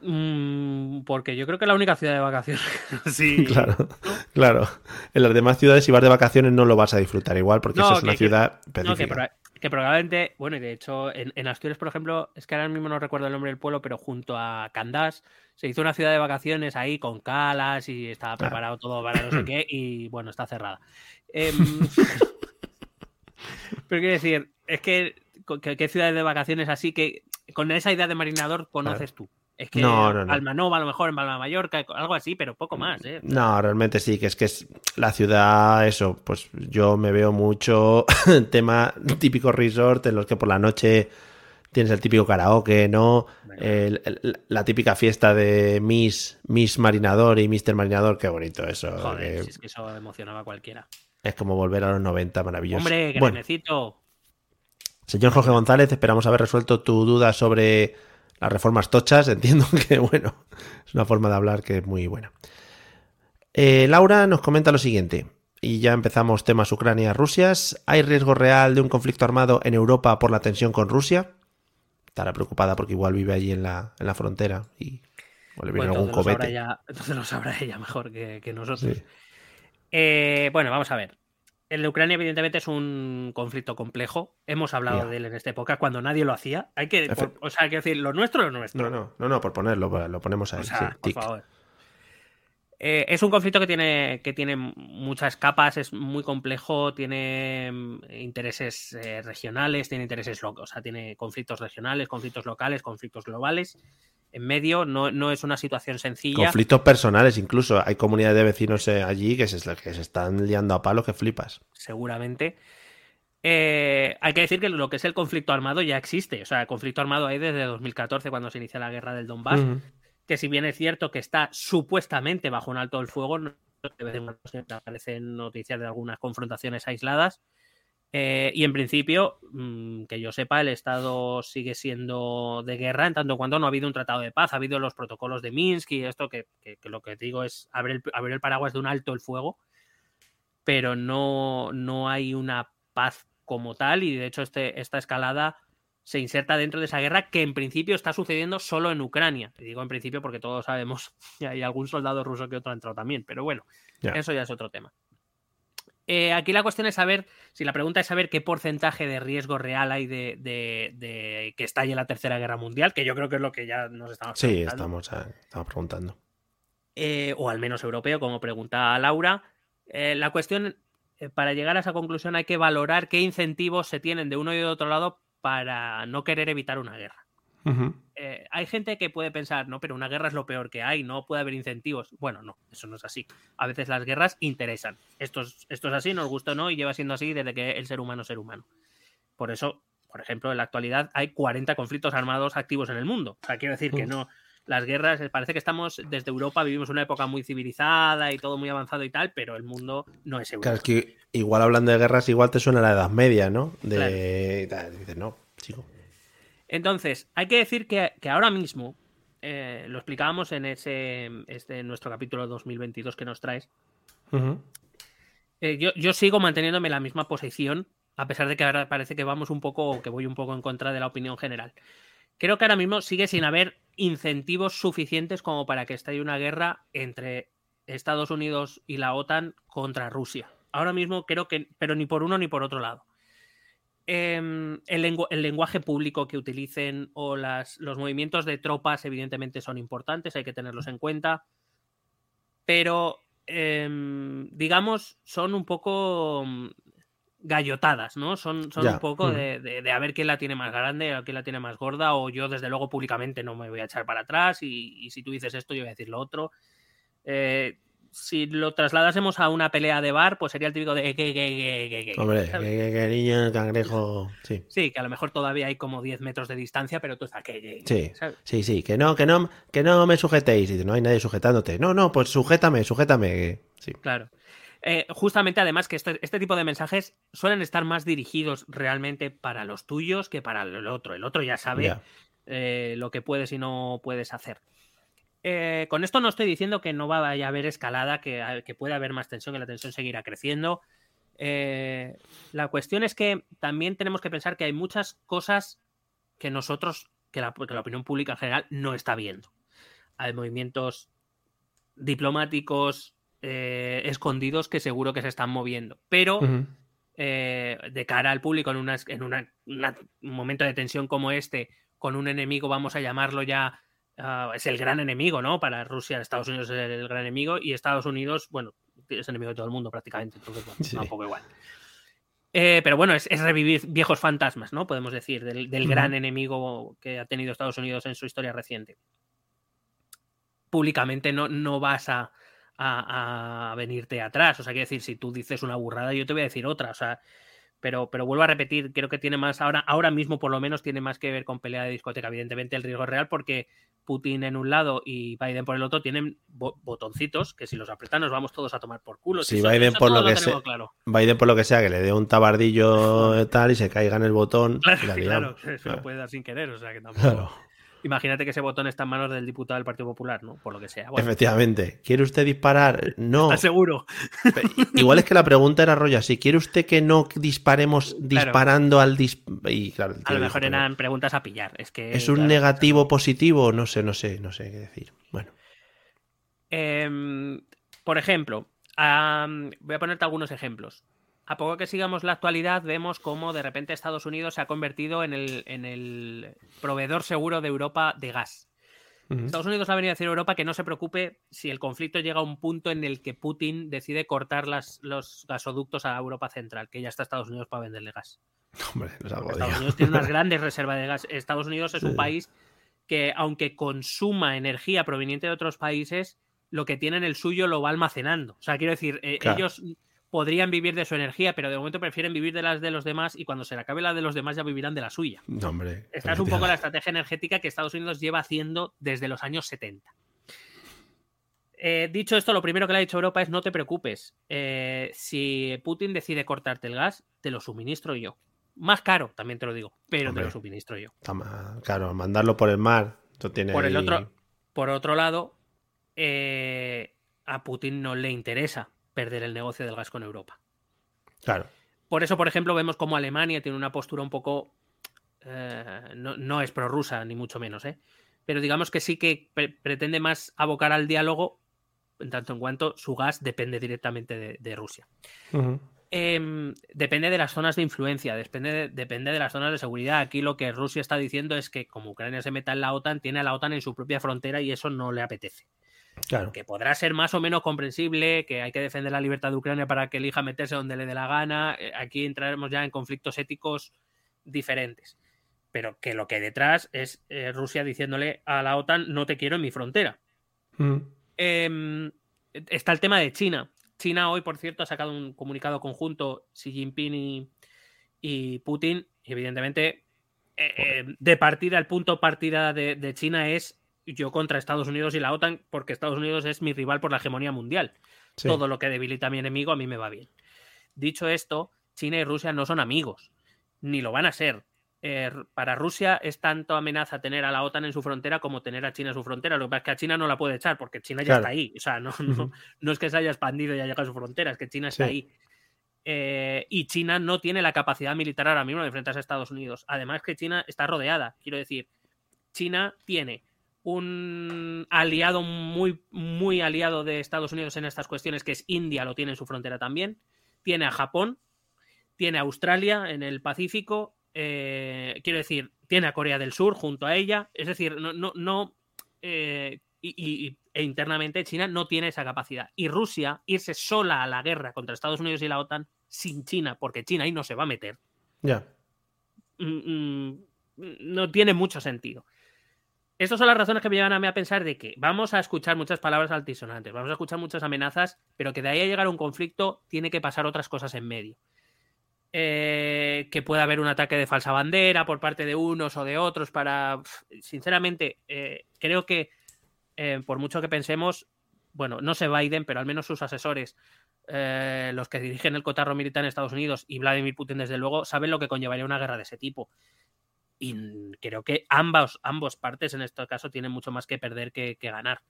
Mm, porque yo creo que es la única ciudad de vacaciones. sí. Claro, claro. En las demás ciudades, si vas de vacaciones, no lo vas a disfrutar igual, porque No, eso es una que- ciudad No, que, específica. proba- que probablemente, bueno, y de hecho, en, en Asturias, por ejemplo, es que ahora mismo no recuerdo el nombre del pueblo, pero junto a Candás se hizo una ciudad de vacaciones ahí con calas y estaba preparado todo para no sé qué, y bueno, está cerrada. Em, pero quiero decir, es que ¿qué, ciudades de vacaciones así que con esa idea de marinador conoces tú? Es que No, no, no. Palmanova, a lo mejor en Palma Mallorca, algo así, pero poco más, ¿eh? No, realmente sí, que es que es la ciudad, eso, pues yo me veo mucho tema típico resort en los que por la noche tienes el típico karaoke, ¿no? El- el- la típica fiesta de Miss, Miss Marinador y Mr. Marinador, qué bonito eso. Joder, que si es que eso emocionaba a cualquiera. Es como volver a los 90, maravilloso. Hombre, que bueno. Señor Jorge González, esperamos haber resuelto tu duda sobre las reformas tochas. Entiendo que, bueno, es una forma de hablar que es muy buena. Eh, Laura nos comenta lo siguiente, y ya empezamos temas Ucrania-Rusias. ¿Hay riesgo real de un conflicto armado en Europa por la tensión con Rusia? Estará preocupada porque igual vive allí en la, en la frontera y o le viene Pues algún entonces, lo sabrá ella, entonces lo sabrá ella mejor que, que nosotros. Sí. Eh, bueno, vamos a ver. El de Ucrania, evidentemente, es un conflicto complejo. Hemos hablado de él en esta época cuando nadie lo hacía. Hay que, por- o sea, hay que decir, lo nuestro es lo nuestro. No, no, no, no, por ponerlo, lo ponemos ahí. O sea, sí, por tic. favor. Eh, es un conflicto que tiene, que tiene muchas capas, es muy complejo, tiene mm, intereses eh, regionales, tiene intereses locos, o sea, tiene conflictos regionales, conflictos locales, conflictos globales. En medio no, no es una situación sencilla. Conflictos personales, incluso. Hay comunidades de vecinos eh, allí que se, que se están liando a palo que flipas. seguramente. Eh, hay que decir que lo que es el conflicto armado ya existe. O sea, el conflicto armado hay desde 2014, cuando se inicia la guerra del Donbass. Que si bien es cierto que está supuestamente bajo un alto el fuego, no- de vez en cuando siempre aparecen noticias de algunas confrontaciones aisladas. Eh, y en principio, mm, que yo sepa, el Estado sigue siendo de guerra en tanto en cuanto no ha habido un tratado de paz. Ha habido los protocolos de Minsk y esto que, que- que lo que digo es abrir el, abrir el paraguas de un alto el fuego, pero no, no hay una paz como tal y de hecho este, esta escalada se inserta dentro de esa guerra que en principio está sucediendo solo en Ucrania. Y digo en principio porque todos sabemos que hay algún soldado ruso que otro ha entrado también, pero bueno, eso ya es otro tema. Eh, aquí la cuestión es saber, si la pregunta es saber qué porcentaje de riesgo real hay de, de- de que estalle la Tercera Guerra Mundial, que yo creo que es lo que ya nos estamos Sí, preguntando. estamos, a- estamos preguntando. eh, o al menos europeo, como pregunta Laura. Eh, la cuestión, eh, para llegar a esa conclusión, hay que valorar qué incentivos se tienen de uno y de otro lado para no querer evitar una guerra. Ujú. Eh, hay gente que puede pensar, no, pero una guerra es lo peor que hay, no puede haber incentivos. Bueno, no, eso no es así. A veces las guerras interesan. Esto es, esto es así, nos gusta o no, y lleva siendo así desde que el ser humano es ser humano. Por eso, por ejemplo, en la actualidad hay 40 conflictos armados activos en el mundo. O sea, quiero decir que no. Las guerras, eh, parece que estamos desde Europa, vivimos una época muy civilizada y todo muy avanzado y tal, pero el mundo no es Europa. Claro, es que igual hablando de guerras, igual te suena la Edad Media, ¿no? De... Dices, no, chico. Entonces, hay que decir que, que ahora mismo, eh, lo explicábamos en ese este, nuestro capítulo 2022 que nos traes, eh, yo, yo sigo manteniéndome en la misma posición, a pesar de que ahora parece que vamos un poco, o que voy un poco en contra de la opinión general. Creo que ahora mismo sigue sin haber incentivos suficientes como para que estalle una guerra entre Estados Unidos y la OTAN contra Rusia. Ahora mismo creo que, pero ni por uno ni por otro lado. Em, el, lengu- el lenguaje público que utilicen o las, los movimientos de tropas evidentemente son importantes, hay que tenerlos en cuenta, pero em, digamos son un poco mm, gallotadas, ¿no? Son, son Ya, un poco de, de- de a ver quién la tiene más grande, a quién la tiene más gorda, o yo desde luego públicamente no me voy a echar para atrás y, y si tú dices esto yo voy a decir lo otro. Eh, si lo trasladásemos a una pelea de bar, pues sería el típico de que, que, que, que, que, Hombre, que, niño, cangrejo. Sí. Sí, que a lo mejor todavía hay como 10 metros de distancia, pero tú estás que, que- Sí, ¿sabes? sí, sí, que no, que no, que no me sujetéis. Y no hay nadie sujetándote. No, no, pues sujétame, sujétame. Sí. Claro. Eh, justamente, además, que este, este tipo de mensajes suelen estar más dirigidos realmente para los tuyos que para el otro. El otro ya sabe eh, lo que puedes y no puedes hacer. Eh, con esto no estoy diciendo que no vaya a haber escalada, que, que pueda haber más tensión, que la tensión seguirá creciendo. Eh, la cuestión es que también tenemos que pensar que hay muchas cosas que nosotros, que la, que la opinión pública en general no está viendo. Hay movimientos diplomáticos eh, escondidos que seguro que se están moviendo. Pero de cara al público en, una, en una- una- un momento de tensión como este, con un enemigo, vamos a llamarlo ya, ah, es el gran enemigo, ¿no? Para Rusia, Estados Unidos es el, gran enemigo y Estados Unidos, bueno, es enemigo de todo el mundo prácticamente, entonces, bueno, Sí. da un poco igual. Eh, pero bueno, es, es revivir viejos fantasmas, ¿no? Podemos decir, del, del gran enemigo que ha tenido Estados Unidos en su historia reciente. Públicamente no, no vas a, a, a venirte atrás. O sea, quiero decir, si tú dices una burrada, yo te voy a decir otra. O sea, pero, pero vuelvo a repetir, creo que tiene más, ahora, ahora mismo por lo menos tiene más que ver con pelea de discoteca. Evidentemente el riesgo es real porque Putin en un lado y Biden por el otro tienen bo- botoncitos que si los apretan nos vamos todos a tomar por culo. Si Biden por lo que tenemos se- claro. Biden, por lo que sea, que le dé un tabardillo tal y se caiga en el botón. Claro, y la claro, se lo puede dar sin querer, o sea que tampoco. Claro. Imagínate que ese botón está en manos del diputado del Partido Popular, ¿no? Por lo que sea. Bueno, Efectivamente. ¿Quiere usted disparar? No. ¿estás seguro? Igual es que la pregunta era rollo así. ¿Quiere usted que no disparemos disparando al dis y claro, A lo mejor eran preguntas a pillar. Es que. ¿Es un claro, negativo positivo? No sé, no sé, no sé qué decir. Bueno. Em, por ejemplo, voy a ponerte algunos ejemplos. A poco que sigamos la actualidad, vemos cómo de repente Estados Unidos se ha convertido en el, en el proveedor seguro de Europa de gas. Estados Unidos ha venido a decir a Europa que no se preocupe si el conflicto llega a un punto en el que Putin decide cortar las, los gasoductos a Europa Central, que ya está Estados Unidos para venderle gas. Hombre, ha Estados. Unidos tiene unas grandes reservas de gas. Estados Unidos es un país que, aunque consuma energía proveniente de otros países, lo que tiene en el suyo lo va almacenando. O sea, quiero decir, eh, Claro. ellos podrían vivir de su energía, pero de momento prefieren vivir de las de los demás y cuando se le acabe la de los demás ya vivirán de la suya. No, hombre. Esta es un poco la estrategia energética que Estados Unidos lleva haciendo desde los años 70. Eh, dicho esto, lo primero que le ha dicho Europa es no te preocupes. Eh, si Putin decide cortarte el gas, te lo suministro yo. Más caro, también te lo digo, pero Hombre. te lo suministro yo. Claro, mandarlo por el mar. Esto tiene Por el ahí- otro, por otro lado, eh, a Putin no le interesa perder el negocio del gas con Europa. Claro. Por eso, por ejemplo, vemos como Alemania tiene una postura un poco. eh, no, no es prorrusa, ni mucho menos, ¿eh? Pero digamos que sí que pre- pretende más abocar al diálogo, en tanto en cuanto su gas depende directamente de, de Rusia. Em, depende de las zonas de influencia, depende de, depende de las zonas de seguridad. Aquí lo que Rusia está diciendo es que como Ucrania se meta en la OTAN, tiene a la OTAN en su propia frontera y eso no le apetece. Claro. Que podrá ser más o menos comprensible, que hay que defender la libertad de Ucrania para que elija meterse donde le dé la gana. Eh, Aquí entraremos ya en conflictos éticos diferentes. Pero que lo que hay detrás es eh, Rusia diciéndole a la OTAN no te quiero en mi frontera. Mm. Em, está el tema de China. China hoy, por cierto, ha sacado un comunicado conjunto, Xi Jinping y, y Putin. Y evidentemente, eh, eh, de partida, el punto partida de, de China es yo contra Estados Unidos y la OTAN, porque Estados Unidos es mi rival por la hegemonía mundial. Sí. Todo lo que debilita a mi enemigo a mí me va bien. Dicho esto, China y Rusia no son amigos, ni lo van a ser. Eh, para Rusia es tanto amenaza tener a la OTAN en su frontera como tener a China en su frontera. Lo que pasa es que a China no la puede echar porque China ya Claro. está ahí. O sea, no, no, no es que se haya expandido y haya llegado a su frontera, es que China está Sí. ahí. Eh, y China no tiene la capacidad militar ahora mismo de enfrentarse a Estados Unidos. Además que China está rodeada. Quiero decir, China tiene un aliado muy, muy aliado de Estados Unidos en estas cuestiones, que es India, lo tiene en su frontera también. Tiene a Japón, tiene a Australia en el Pacífico, eh, quiero decir, tiene a Corea del Sur junto a ella. Es decir, no, no, no eh, y, y- e internamente China no tiene esa capacidad. Y Rusia, irse sola a la guerra contra Estados Unidos y la OTAN sin China, porque China ahí no se va a meter, Ya. mm, mm, no tiene mucho sentido. Estas son las razones que me llevan a mí a pensar de que vamos a escuchar muchas palabras altisonantes, vamos a escuchar muchas amenazas, pero que de ahí a llegar a un conflicto tiene que pasar otras cosas en medio. Eh, que pueda haber un ataque de falsa bandera por parte de unos o de otros para... Sinceramente, eh, creo que eh, por mucho que pensemos, bueno, no sé Biden, pero al menos sus asesores, eh, los que dirigen el cotarro militar en Estados Unidos y Vladimir Putin, desde luego, saben lo que conllevaría una guerra de ese tipo. Y creo que ambas, ambos partes en este caso tienen mucho más que perder que, que ganar.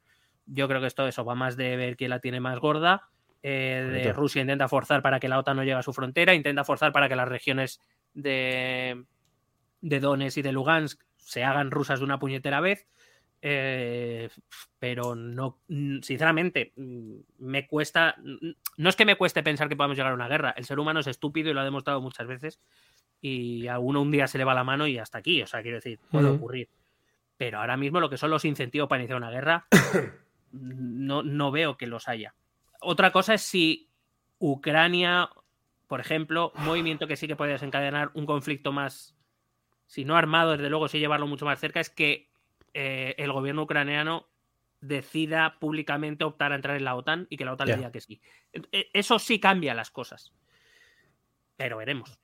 Yo creo que esto eso va más de ver quién la tiene más gorda. eh, de. Rusia intenta forzar para que la OTAN no llegue a su frontera, intenta forzar para que las regiones de, de Donetsk y de Lugansk se hagan rusas de una puñetera vez. Eh, pero no, sinceramente, me cuesta, no es que me cueste pensar que podamos llegar a una guerra, el ser humano es estúpido y lo ha demostrado muchas veces y a uno un día se le va la mano y hasta aquí, o sea, quiero decir, puede ocurrir. Pero ahora mismo lo que son los incentivos para iniciar una guerra, no, no veo que los haya. Otra cosa es si Ucrania, por ejemplo, un movimiento que sí que puede desencadenar un conflicto más, si no armado, desde luego sí llevarlo mucho más cerca, es que eh, el gobierno ucraniano decida públicamente optar a entrar en la OTAN y que la OTAN le diga que sí. Eh, Eso sí cambia las cosas. Pero veremos.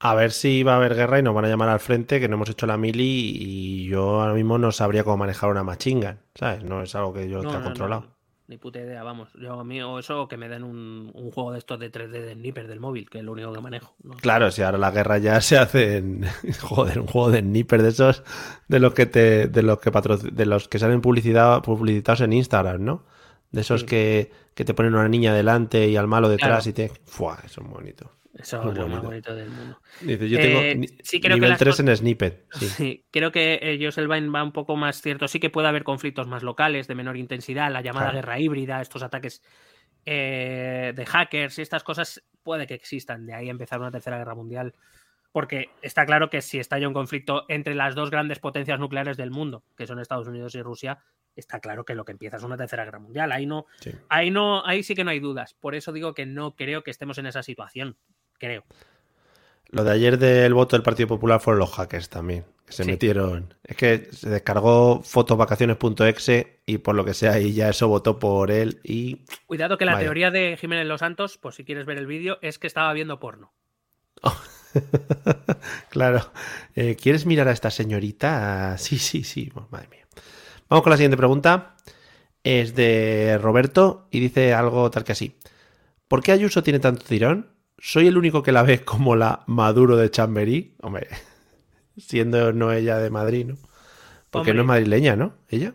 A ver si va a haber guerra y nos van a llamar al frente, que no hemos hecho la mili y yo ahora mismo no sabría cómo manejar una machinga, ¿sabes? No es algo que yo No, no, controlado. no, ni puta idea, vamos. Yo a mí o eso o que me den un, un juego de estos de 3D de sniper del móvil, que es lo único que manejo. Claro, si ahora la guerra ya se hace en, joder, un juego de sniper de esos de los que te de los que patro- de los que salen publicidad publicitados en Instagram, ¿no? De esos Sí. que, que te ponen una niña delante y al malo detrás Claro. y te Fua, eso es bonito. Eso Muy es lo más bonito. del mundo. Dice, yo Eh, tengo sí creo que nivel las 3 cos- en snippet. Sí. Sí, creo que eh, Jocelyn va un poco más cierto. Sí que puede haber conflictos más locales, de menor intensidad, la llamada Claro. guerra híbrida, estos ataques eh, de hackers y estas cosas puede que existan. De ahí empezar una tercera guerra mundial. Porque está claro que si estalla un conflicto entre las dos grandes potencias nucleares del mundo, que son Estados Unidos y Rusia, está claro que lo que empieza es una tercera guerra mundial. Ahí no, Sí. ahí no, ahí sí que no hay dudas. Por eso digo que no creo que estemos en esa situación. Creo. Lo de ayer del voto del Partido Popular fueron los hackers también, que se Sí. metieron. Es que se descargó fotovacaciones.exe y por lo que sea, y ya eso votó por él y. Cuidado que la Vaya. teoría de Jiménez Los Santos, pues si quieres ver el vídeo, es que estaba viendo porno. claro. Eh, ¿Quieres mirar a esta señorita? Sí, sí, sí. Pues, madre mía. Vamos con la siguiente pregunta. Es de Roberto y dice algo tal que así. ¿Por qué Ayuso tiene tanto tirón? ¿Soy el único que la ve como la Maduro de Chamberí? Hombre, siendo no ella de Madrid, ¿no? Porque Hombre. no es madrileña, ¿no? ¿Ella?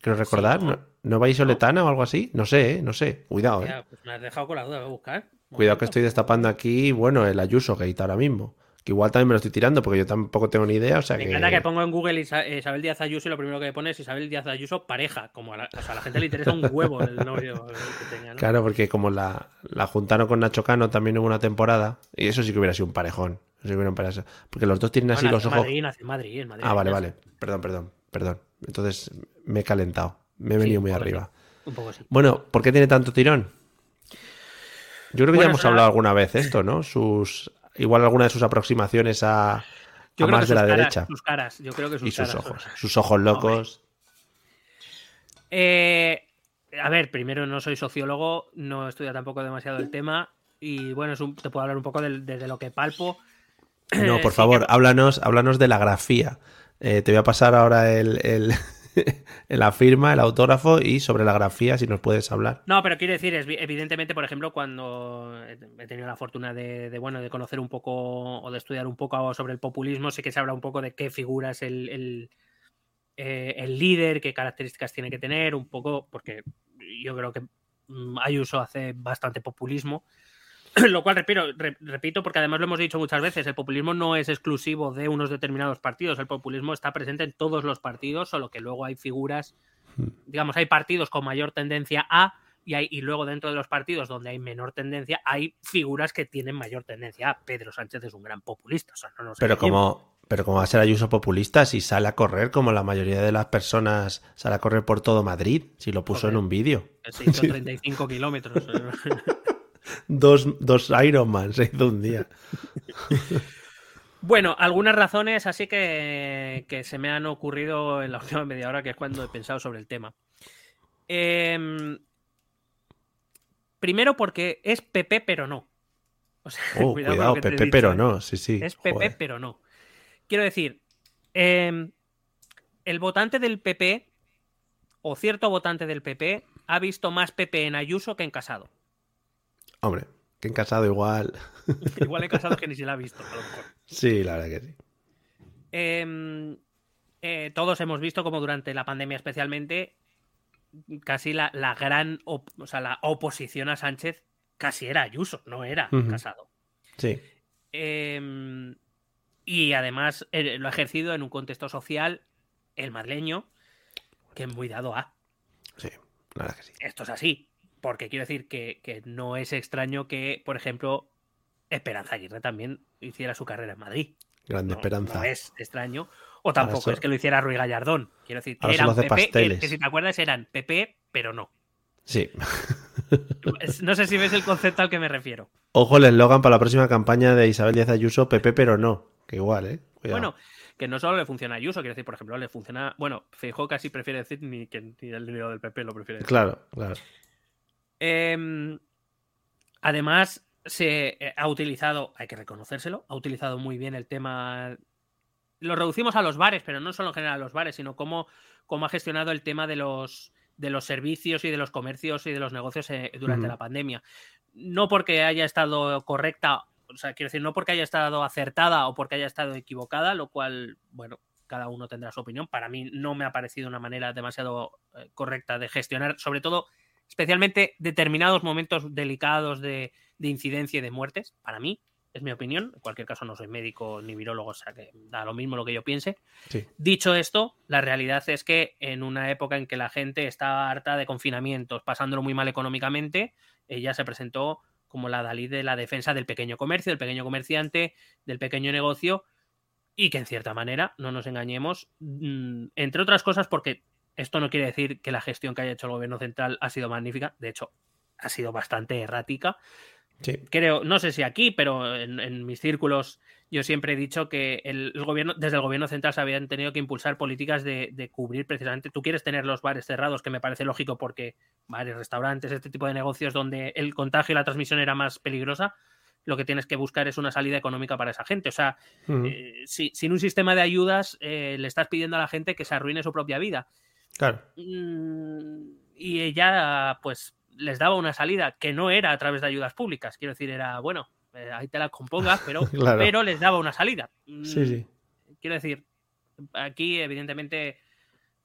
Quiero recordar, ¿no? ¿no, ¿no vais soletana o algo así? No sé, ¿eh? No sé. Cuidado, ¿eh? Ya, pues me has dejado con la duda, voy a buscar. Cuidado que estoy destapando aquí, bueno, el Ayuso Gate ahora mismo. Que igual también me lo estoy tirando porque yo tampoco tengo ni idea. O sea Me que... encanta que pongo en Google Isa- Isabel Díaz Ayuso y lo primero que pone es Isabel Díaz Ayuso pareja. Como a la, o sea, a la gente le interesa un huevo el novio que tenga, ¿no? Claro, porque como la, la juntaron con Nacho Cano también hubo una temporada, y eso sí que hubiera sido un parejón. Eso sí hubiera un parejón. Porque los dos tienen así los ojos. Madrid, en Madrid, en Madrid. Ah, vale, vale. Perdón, perdón, perdón. Entonces me he calentado. Me he venido muy arriba. sí, Un poco sí. Bueno, ¿por qué tiene tanto tirón? Yo creo que ya hemos hablado alguna vez esto, ¿no? Sus igual alguna de sus aproximaciones a, a Yo creo más que de la caras, derecha Sus caras, yo creo que sus y sus caras. ojos, sus ojos locos. Eh, a ver, primero no soy sociólogo, no estudio tampoco demasiado el tema y bueno, es un- te puedo hablar un poco del- desde lo que palpo. No, por Sí favor, que- háblanos, háblanos de la grafía. Eh, te voy a pasar ahora el, el- la firma, el autógrafo y sobre la grafía, si nos puedes hablar. No, pero quiero decir, evidentemente, por ejemplo, cuando he tenido la fortuna de, de, bueno, de conocer un poco o de estudiar un poco sobre el populismo, sé que se habla un poco de qué figura es el, el, eh, el líder, qué características tiene que tener, un poco, porque yo creo que mm, Ayuso hace bastante populismo. Lo cual repito, re- repito, porque además lo hemos dicho muchas veces, el populismo no es exclusivo de unos determinados partidos, el populismo está presente en todos los partidos, solo que luego hay figuras, digamos, hay partidos con mayor tendencia a, y, hay, y luego dentro de los partidos donde hay menor tendencia, hay figuras que tienen mayor tendencia a. Pedro Sánchez es un gran populista, o sea, no nos Pero como, pero como va a ser Ayuso populista si sale a correr como la mayoría de las personas sale a correr por todo Madrid, si lo puso en un vídeo. Se hizo 35 kilómetros. Dos, dos Ironman se hizo un día. Bueno, algunas razones así que, que se me han ocurrido en la última media hora, que es cuando he pensado sobre el tema. Em, primero porque es PP, pero no. O sea, Oh, cuidado dicho, pero ¿eh? no, sí, sí. Es PP, joder. pero no. Quiero decir, em, el votante del PP, o cierto votante del PP, ha visto más PP en Ayuso que en Casado. Hombre, que en casado igual. Igual en Casado que ni se la ha visto, a lo mejor. Sí, la verdad que sí. Eh, eh, todos hemos visto como durante la pandemia especialmente casi la, la gran op- o sea, la oposición a Sánchez casi era Ayuso, no era. Casado. Sí. Eh, y además eh, lo ha ejercido en un contexto social el madrileño que es muy dado a. Sí, la verdad que sí. Esto es así, porque quiero decir que, que no es extraño que, por ejemplo, Esperanza Aguirre también hiciera su carrera en Madrid. Grande no, esperanza. no es extraño. O tampoco eso- es que lo hiciera Ruy Gallardón. Quiero decir, que eran PP, que- pasteles. que si te acuerdas eran PP, pero no. Sí. No sé si ves el concepto al que me refiero. Ojo el eslogan para la próxima campaña de Isabel Díaz Ayuso, Pepe, pero no. Que igual, ¿eh? Cuidado. Bueno, que no solo le funciona a Ayuso, quiero decir, por ejemplo, le funciona. Bueno, Feijóo casi prefiere decir ni que ni el líder del PP lo prefiere decir. Claro, claro. Em, además, se eh, ha utilizado, hay que reconocérselo, ha utilizado muy bien el tema. Lo reducimos a los bares, pero no solo en general a los bares, sino cómo, cómo ha gestionado el tema de los, de los servicios y de los comercios y de los negocios eh, durante la pandemia. No porque haya estado correcta, o sea, quiero decir, no porque haya estado acertada o porque haya estado equivocada, lo cual, bueno, cada uno tendrá su opinión. Para mí no me ha parecido una manera demasiado eh, correcta de gestionar, sobre todo especialmente determinados momentos delicados de, de incidencia y de muertes, para mí, es mi opinión. En cualquier caso, no soy médico ni virólogo, o sea que da lo mismo lo que yo piense. Sí. Dicho esto, la realidad es que en una época en que la gente está harta de confinamientos, pasándolo muy mal económicamente, ella se presentó como la Dalí de la defensa del pequeño comercio, del pequeño comerciante, del pequeño negocio, y que en cierta manera, no nos engañemos, mm, entre otras cosas porque esto no quiere decir que la gestión que haya hecho el gobierno central ha sido magnífica, de hecho, ha sido bastante errática. Sí. Creo, no sé si aquí, pero en, en mis círculos yo siempre he dicho que el, el gobierno, desde el gobierno central se habían tenido que impulsar políticas de, de cubrir precisamente. Tú quieres tener los bares cerrados, que me parece lógico porque bares, restaurantes, este tipo de negocios donde el contagio y la transmisión era más peligrosa, lo que tienes que buscar es una salida económica para esa gente. O sea, eh, si- sin un sistema de ayudas eh, le estás pidiendo a la gente que se arruine su propia vida. Claro. Mm, y ella, pues, les daba una salida que no era a través de ayudas públicas. Quiero decir, era, bueno, eh, ahí te la compongas, pero, Claro. pero les daba una salida. Mm, Sí, sí. Quiero decir, aquí, evidentemente,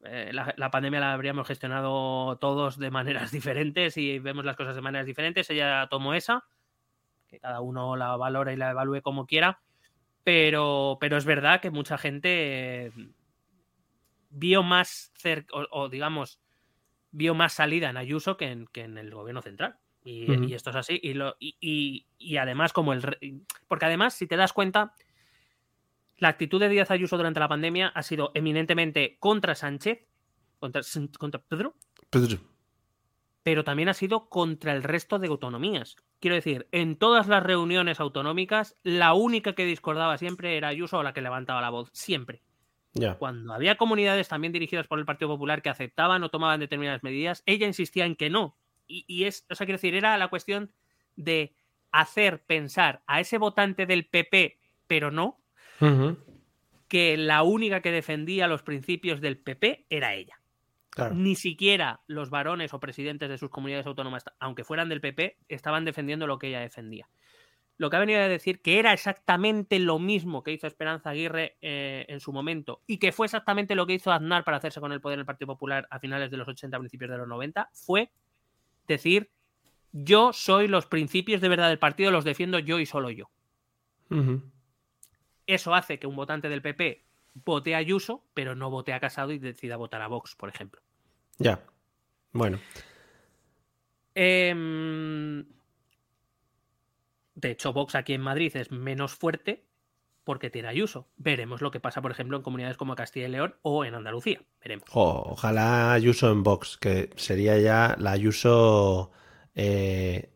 eh, la, la pandemia la habríamos gestionado todos de maneras diferentes y vemos las cosas de maneras diferentes. Ella tomó esa, que cada uno la valora y la evalúe como quiera. Pero, pero es verdad que mucha gente vio más cerca, o, o, digamos, vio más salida en Ayuso que en, que en el gobierno central. Y, esto es así. Y, lo, y, y- además, como el. Porque además, si te das cuenta, la actitud de Díaz Ayuso durante la pandemia ha sido eminentemente contra Sánchez, contra, contra Pedro, Pedro. pero también ha sido contra el resto de autonomías. Quiero decir, en todas las reuniones autonómicas, la única que discordaba siempre era Ayuso o la que levantaba la voz. Siempre. Cuando había comunidades también dirigidas por el Partido Popular que aceptaban o tomaban determinadas medidas, ella insistía en que no. Y, y es, o sea, quiero decir, era la cuestión de hacer pensar a ese votante del PP, pero no, que la única que defendía los principios del PP era ella. Claro. Ni siquiera los varones o presidentes de sus comunidades autónomas, aunque fueran del PP, estaban defendiendo lo que ella defendía. Lo que ha venido a decir que era exactamente lo mismo que hizo Esperanza Aguirre eh, en su momento y que fue exactamente lo que hizo Aznar para hacerse con el poder en el Partido Popular a finales de los 80, principios de los 90, fue decir, yo soy los principios de verdad del partido, los defiendo yo y solo yo. Eso hace que un votante del PP vote a Ayuso, pero no vote a Casado y decida votar a Vox, por ejemplo. Ya. Bueno. Em, de hecho, Vox aquí en Madrid es menos fuerte porque tiene Ayuso. Veremos lo que pasa, por ejemplo, en comunidades como Castilla y León o en Andalucía. Veremos. Ojalá Ayuso en Vox, que sería ya la Ayuso, eh,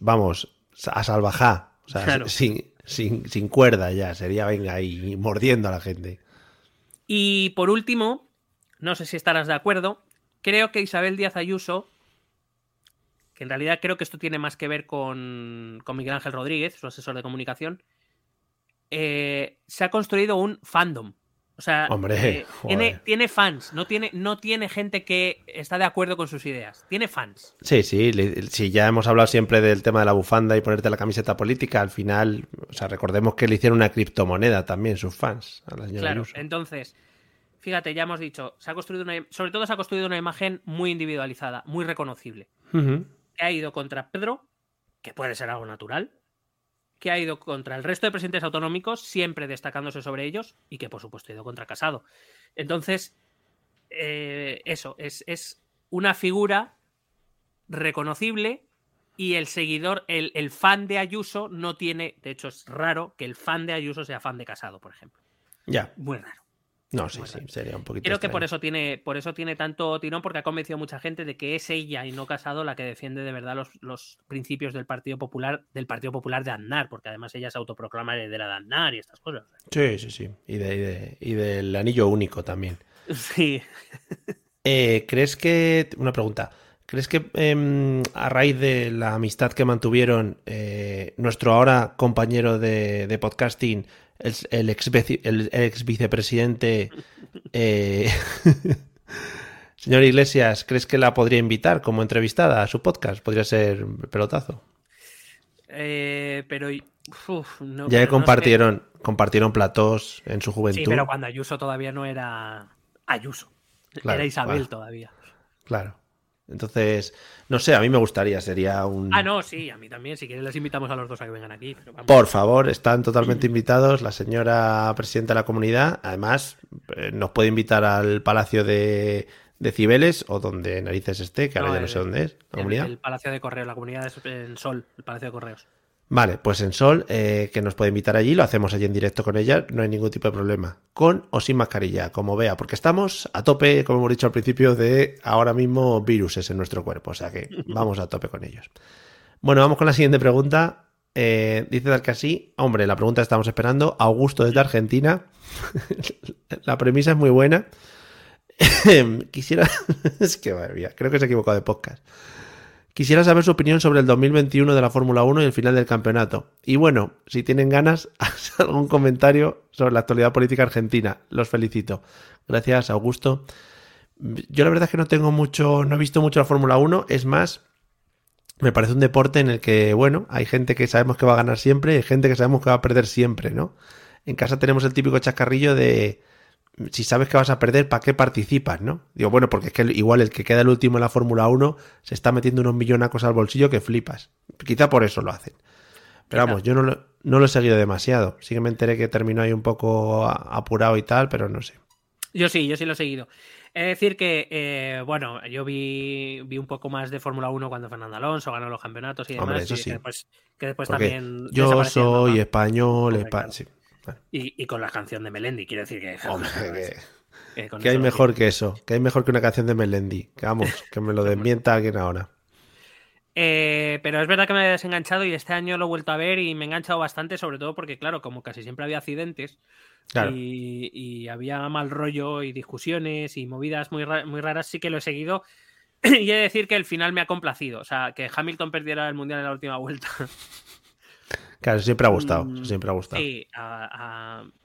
vamos, a salvajá. O sea, Claro. sin, sin, sin cuerda ya. Sería, venga, ahí mordiendo a la gente. Y por último, no sé si estarás de acuerdo, creo que Isabel Díaz Ayuso, que en realidad creo que esto tiene más que ver con, con Miguel Ángel Rodríguez, su asesor de comunicación, eh, se ha construido un fandom. O sea, Hombre, eh, tiene, fans, no tiene, no tiene gente que está de acuerdo con sus ideas, tiene fans. Sí, sí, sí, ya hemos hablado siempre del tema de la bufanda y ponerte la camiseta política. Al final, o sea, recordemos que le hicieron una criptomoneda también sus fans a la señora Claro, Ayuso. entonces, fíjate, ya hemos dicho, se ha construido una, sobre todo se ha construido una imagen muy individualizada, muy reconocible. Ujú. Que ha ido contra Pedro, que puede ser algo natural, que ha ido contra el resto de presidentes autonómicos, siempre destacándose sobre ellos, y que por supuesto ha ido contra Casado. Entonces, eh, eso, es, es una figura reconocible y el seguidor, el, el fan de Ayuso no tiene, de hecho es raro que el fan de Ayuso sea fan de Casado, por ejemplo. Ya. Muy raro. No, sí, sí, sería un poquito Creo que por eso tiene, por eso tiene tanto tirón, porque ha convencido a mucha gente de que es ella y no Casado la que defiende de verdad los, los principios del Partido Popular, del Partido Popular de Aznar, porque además ella se autoproclama heredera de Aznar y estas cosas. Sí, sí, sí. Y, de- y de- y del anillo único también. Sí. Eh, ¿Crees que... Una pregunta. ¿Crees que em, a raíz de la amistad que mantuvieron eh, nuestro ahora compañero de, de podcasting, el, el ex, el ex vicepresidente, eh, señor Iglesias, ¿crees que la podría invitar como entrevistada a su podcast? Podría ser pelotazo. Eh, pero uf, no, Ya no sé. compartieron, compartieron platós en su juventud. Sí, pero cuando Ayuso todavía no era Ayuso. Claro, era Isabel claro. todavía. Claro. Entonces, no sé, a mí me gustaría, sería un... Ah, no, sí, a mí también. Si quieres les invitamos a los dos a que vengan aquí. pero vamos. Por favor, están totalmente invitados. La señora presidenta de la comunidad, además, eh, nos puede invitar al Palacio de, de Cibeles o donde narices esté, que ahora ya no el- sé dónde es. La el, comunidad. el Palacio de Correos, la comunidad es en Sol, el Palacio de Correos. Vale, pues en Sol, eh, que nos puede invitar allí, lo hacemos allí en directo con ella, no hay ningún tipo de problema. Con o sin mascarilla, como vea, porque estamos a tope, como hemos dicho al principio, de ahora mismo viruses en nuestro cuerpo, o sea que vamos a tope con ellos. Bueno, vamos con la siguiente pregunta. Eh, dice tal que así, hombre, la pregunta que estamos esperando, Augusto desde Argentina. la premisa es muy buena. Quisiera, es que madre mía, creo que se ha equivocado de podcast. Quisiera saber su opinión sobre el 2021 de la Fórmula 1 y el final del campeonato. Y bueno, si tienen ganas, algún comentario sobre la actualidad política argentina. Los felicito. Gracias, Augusto. Yo la verdad es que no tengo mucho, no he visto mucho la Fórmula 1. Es más, me parece un deporte en el que, bueno, hay gente que sabemos que va a ganar siempre y hay gente que sabemos que va a perder siempre, ¿no? En casa tenemos el típico chascarrillo de si sabes que vas a perder, ¿para qué participas, no? Digo, bueno, porque es que igual el que queda el último en la Fórmula 1 se está metiendo unos millonacos al bolsillo que flipas. Quizá por eso lo hacen. Pero vamos, yo no lo, no lo he seguido demasiado. Sí que me enteré que terminó ahí un poco apurado y tal, pero no sé. Yo sí, yo sí lo he seguido. Es decir que, eh, bueno, yo vi, vi un poco más de Fórmula 1 cuando Fernando Alonso ganó los campeonatos y demás. Hombre, eso y sí. que después, que después también. yo soy español, Hombre, espa- claro. sí. Bueno, Y, y con la canción de Melendi, quiero decir que. hombre, que, que hay mejor que eso, que hay mejor que una canción de Melendi. Que vamos, que me lo desmienta alguien ahora. Eh, pero es verdad que me he desenganchado y este año lo he vuelto a ver y me he enganchado bastante, sobre todo porque, claro, como casi siempre había accidentes Claro. y, y había mal rollo y discusiones y movidas muy, ra- muy raras, sí que lo he seguido. y he de decir que el final me ha complacido. O sea, que Hamilton perdiera el mundial en la última vuelta. Claro, siempre ha gustado, Mm, siempre ha gustado. Sí,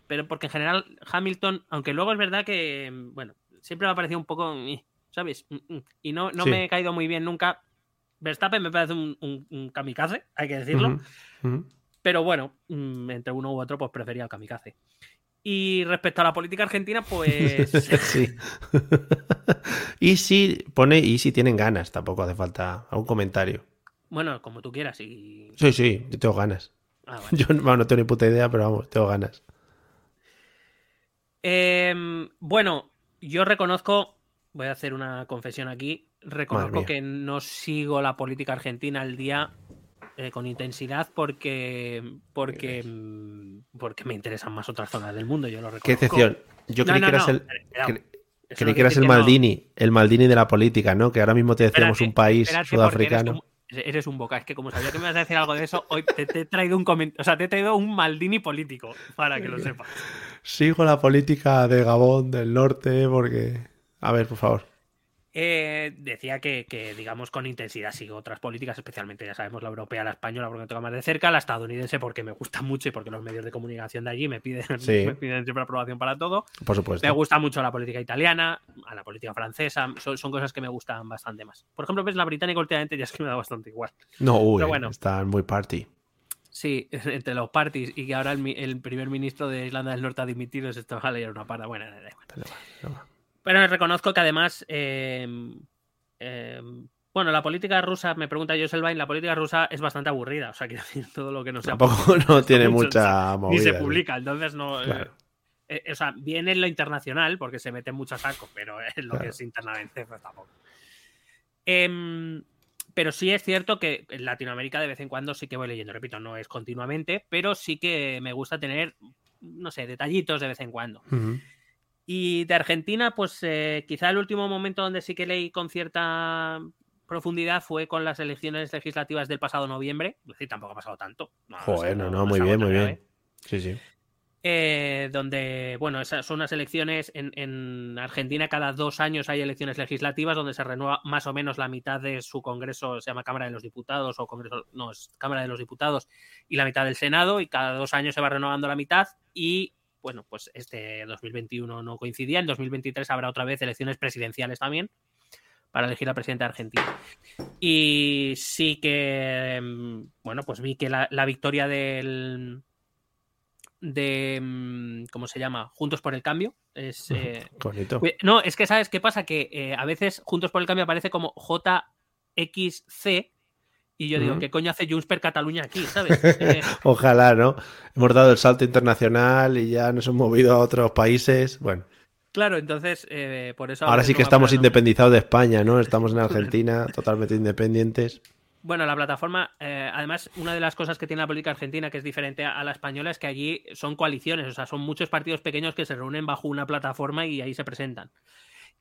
pero porque en general Hamilton, aunque luego es verdad que, bueno, siempre me ha parecido un poco, eh, ¿sabes? Mm, mm, Y no, no Sí. me he caído muy bien nunca. Verstappen me parece un, un- un kamikaze, hay que decirlo. Pero bueno, entre uno u otro, pues prefería el kamikaze. Y respecto a la política argentina, pues. sí. y si pone y si tienen ganas, tampoco hace falta algún comentario. bueno, como tú quieras. Y... Sí, sí, yo tengo ganas. Ah, vale. Yo bueno, no tengo ni puta idea, pero vamos, tengo ganas. Em, bueno, yo reconozco, voy a hacer una confesión aquí, reconozco que no sigo la política argentina al día eh, con intensidad porque porque mm, porque me interesan más otras zonas del mundo, yo lo reconozco. Qué excepción. Yo No, creí no, que eras no, el. cre- Creí que eras el. Maldini, el Maldini de la política, ¿no? Que ahora mismo te decíamos un país sudafricano. como- Eres un boca, es que como sabía que me ibas a decir algo de eso, hoy te, te he traído un comentario, o sea, te he traído un Maldini político, para que lo sepas. Sigo la política de Gabón del norte porque. A ver, por favor. Eh, decía que, que, digamos, con intensidad sigo otras políticas, especialmente, ya sabemos, la europea, la española, porque me toca más de cerca, la estadounidense, porque me gusta mucho y porque los medios de comunicación de allí me piden, Sí. me piden siempre aprobación para todo. Por supuesto. Me gusta mucho la política italiana, a la política francesa, son, son cosas que me gustan bastante más. Por ejemplo, ves la británica últimamente ya es que me da bastante igual. No, uy, Pero bueno. están muy party. Sí, entre los parties y que ahora el, primer ministro de Irlanda del Norte ha dimitido, se estaba a leer una parda. Bueno, da igual. Pero va, no va. Pero reconozco que además, eh, eh, bueno, la política rusa, me pregunta Joselvain, la política rusa es bastante aburrida. O sea, quiero decir, todo lo que no sea. Tampoco no tiene mucho, mucha Ni movida. se sí. publica, entonces no. eh, Claro. eh, o sea, viene en lo internacional porque se mete mucho a saco, pero en lo que es internamente, pues tampoco. Em, pero sí es cierto que en Latinoamérica de vez en cuando sí que voy leyendo, repito, no es continuamente, pero sí que me gusta tener, no sé, detallitos de vez en cuando. Ujú. Y de Argentina, pues eh, quizá el último momento donde sí que leí con cierta profundidad fue con las elecciones legislativas del pasado noviembre. Es decir, tampoco ha pasado tanto. No, Joder, no, no- muy bien, muy bien. grave Sí, sí. eh, donde, bueno, esas son unas elecciones en, en Argentina, cada dos años hay elecciones legislativas donde se renueva más o menos la mitad de su Congreso, se llama Cámara de los Diputados o Congreso, no, es Cámara de los Diputados y la mitad del Senado y cada dos años se va renovando la mitad y, bueno, pues este 2021 no coincidía, en 2023 habrá otra vez elecciones presidenciales también para elegir al presidente de Argentina. Y sí que, mm, bueno, pues vi que la, la victoria del, de mm, ¿cómo se llama? Juntos por el Cambio. Es, eh, bonito. No, es que sabes qué pasa, que eh, a veces Juntos por el Cambio aparece como JXC y yo digo. ¿qué coño hace Junts per Cataluña aquí? ¿Sabes? Eh, Ojalá, ¿no? Hemos dado el salto internacional y ya nos hemos movido a otros países. Bueno, claro, entonces eh, por eso... ahora sí que estamos independizados de España, ¿no? Estamos en Argentina, totalmente independientes. Bueno, la plataforma, eh, además, una de las cosas que tiene la política argentina que es diferente a, a la española es que allí son coaliciones, o sea, son muchos partidos pequeños que se reúnen bajo una plataforma y ahí se presentan.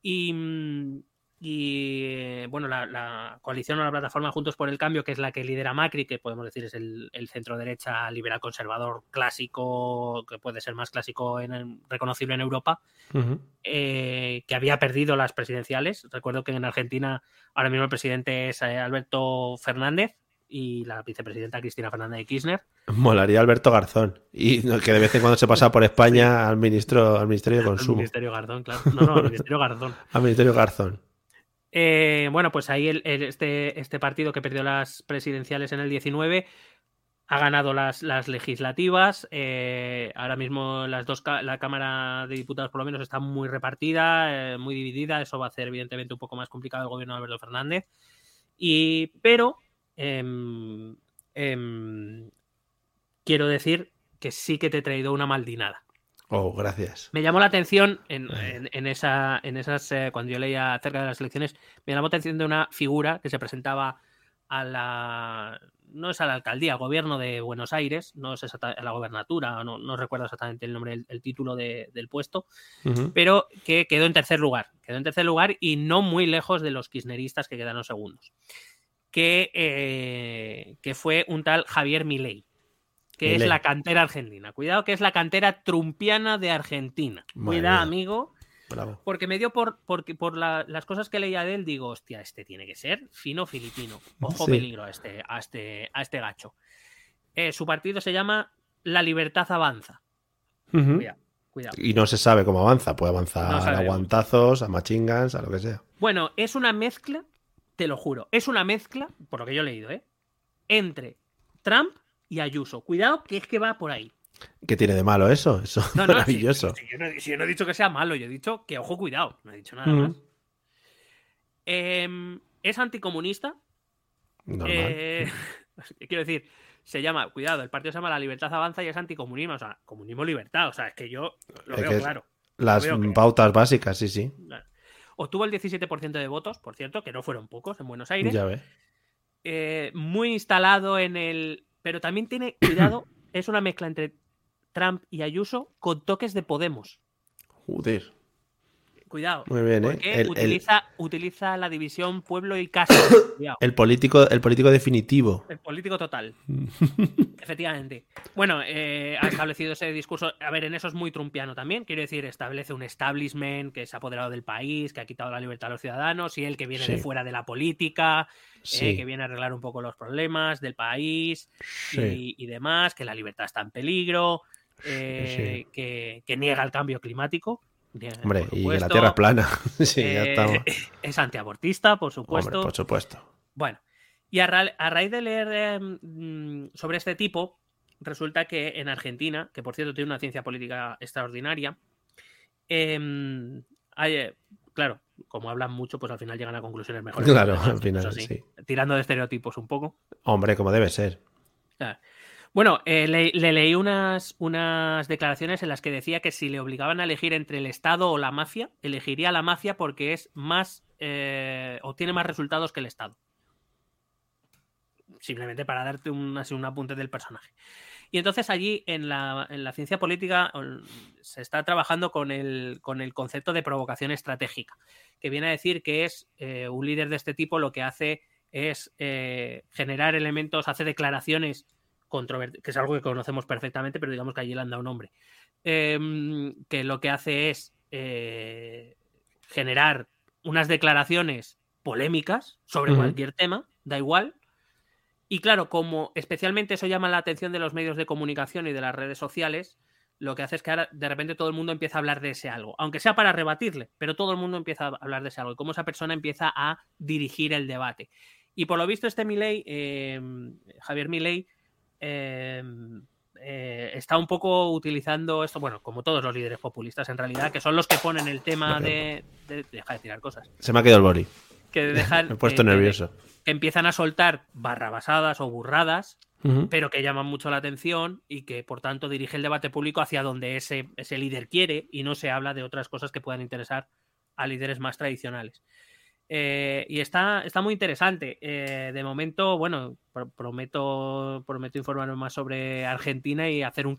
Y, mm, y, bueno, la, la coalición o la plataforma Juntos por el Cambio, que es la que lidera Macri, que podemos decir es el, el centro derecha liberal conservador clásico, que puede ser más clásico en, reconocible en Europa, eh, que había perdido las presidenciales. Recuerdo que en Argentina ahora mismo el presidente es eh, Alberto Fernández y la vicepresidenta Cristina Fernández de Kirchner. Molaría Alberto Garzón. Y que de vez en cuando se pasa por España al ministro, al Ministerio de Consumo. Ministerio Garzón, claro. No, no, el Ministerio Garzón. Al Ministerio Garzón. Eh, bueno, pues ahí el- este, este partido que perdió las presidenciales en el 19 ha ganado las, legislativas. eh, ahora mismo las dos la Cámara de Diputados por lo menos está muy repartida, eh, muy dividida. Eso va a hacer evidentemente un poco más complicado el gobierno de Alberto Fernández. Y, pero em, em, quiero decir que sí que te he traído una maldinada. Oh, gracias. Me llamó la atención en, en- en esa, en esas, eh, cuando yo leía acerca de las elecciones, me llamó la atención de una figura que se presentaba a la, no es a la alcaldía, al gobierno de Buenos Aires, no es exacta- a la gobernatura, no, no recuerdo exactamente el nombre, el, el título de- del puesto, pero que quedó en tercer lugar, quedó en tercer lugar y no muy lejos de los kirchneristas que quedaron segundos, que, eh, que fue un tal Javier Milei, que es la cantera argentina. Cuidado que es la cantera trumpiana de Argentina. Madre Cuidado, mía. amigo, Bravo. porque me dio por, porque por la- las cosas que leía de él, digo, hostia, este tiene que ser fino filipino. Ojo Sí. peligro a este, a este, a este gacho. Eh, su partido se llama La Libertad Avanza. Cuidado, cuidado. Y no se sabe cómo avanza. Puede avanzar No a guantazos, a machingans, a lo que sea. Bueno, es una mezcla, te lo juro, es una mezcla, por lo que yo he leído, ¿eh? Entre Trump y Ayuso. Cuidado, que es que va por ahí. ¿Qué tiene de malo eso? Eso es No, no, maravilloso. Si, si yo no, si yo no he dicho que sea malo, yo he dicho que ojo, cuidado. No he dicho nada Ujú. más. Em, es anticomunista. Eh, quiero decir, se llama, cuidado, el partido se llama La Libertad Avanza y es anticomunismo. O sea, comunismo libertad. O sea, es que yo lo Es veo que es- claro. Las veo pautas básicas, sí, sí. Obtuvo el 17% de votos, por cierto, que no fueron pocos en Buenos Aires. Ya ve. eh, muy instalado en el. Pero también tiene, cuidado, es una mezcla entre Trump y Ayuso con toques de Podemos. Joder. Cuidado. Muy bien, ¿eh? porque El, el- utiliza, utiliza la división pueblo y casa. El político, el político definitivo. El político total. Efectivamente. Bueno, eh, ha establecido ese discurso. A ver, en eso es muy trumpiano también. Quiero decir, establece un establishment que se ha apoderado del país, que ha quitado la libertad a los ciudadanos y él que viene de fuera de la política, eh, que viene a arreglar un poco los problemas del país Sí. y, y demás, que la libertad está en peligro, eh, Que, que niega el cambio climático. Hombre, y que la tierra es plana. sí, ya Eh, estamos. es antiabortista, por Hombre, supuesto. por supuesto. Bueno, y a, ra- a raíz de leer eh, mm, sobre este tipo, resulta que en Argentina, que por cierto tiene una ciencia política extraordinaria, em, hay, eh, claro, como hablan mucho, pues al final llegan a conclusiones mejores. Claro, al final, sí. Tirando de estereotipos un poco. Hombre, como debe ser. Claro. Bueno, eh, le, le leí unas, unas declaraciones en las que decía que si le obligaban a elegir entre el Estado o la mafia, elegiría la mafia porque es más eh, obtiene más resultados que el Estado. Simplemente para darte un, así un apunte del personaje. Y entonces allí en la, en la ciencia política ol- se está trabajando con el, con el concepto de provocación estratégica, que viene a decir que es eh, un líder de este tipo lo que hace es eh, generar elementos, hace declaraciones controvertidas, que es algo que conocemos perfectamente, pero digamos que allí le han dado nombre, Em, que lo que hace es eh, generar unas declaraciones polémicas sobre cualquier tema, da igual. Y claro, como especialmente eso llama la atención de los medios de comunicación y de las redes sociales, lo que hace es que ahora de repente todo el mundo empieza a hablar de ese algo, aunque sea para rebatirle, pero todo el mundo empieza a hablar de ese algo y cómo esa persona empieza a dirigir el debate. Y por lo visto este Milei, eh, Javier Milei, eh, eh, está un poco utilizando esto, bueno, como todos los líderes populistas en realidad, que son los que ponen el tema de, de- deja de tirar cosas, Se me ha quedado el boli. que dejan Me he puesto que- nervioso. que empiezan a soltar barrabasadas o burradas pero que llaman mucho la atención y que por tanto dirige el debate público hacia donde ese, ese líder quiere y no se habla de otras cosas que puedan interesar a líderes más tradicionales. Eh, y está, está muy interesante. Eh, de momento, bueno, pr- prometo, prometo informarme más sobre Argentina y hacer un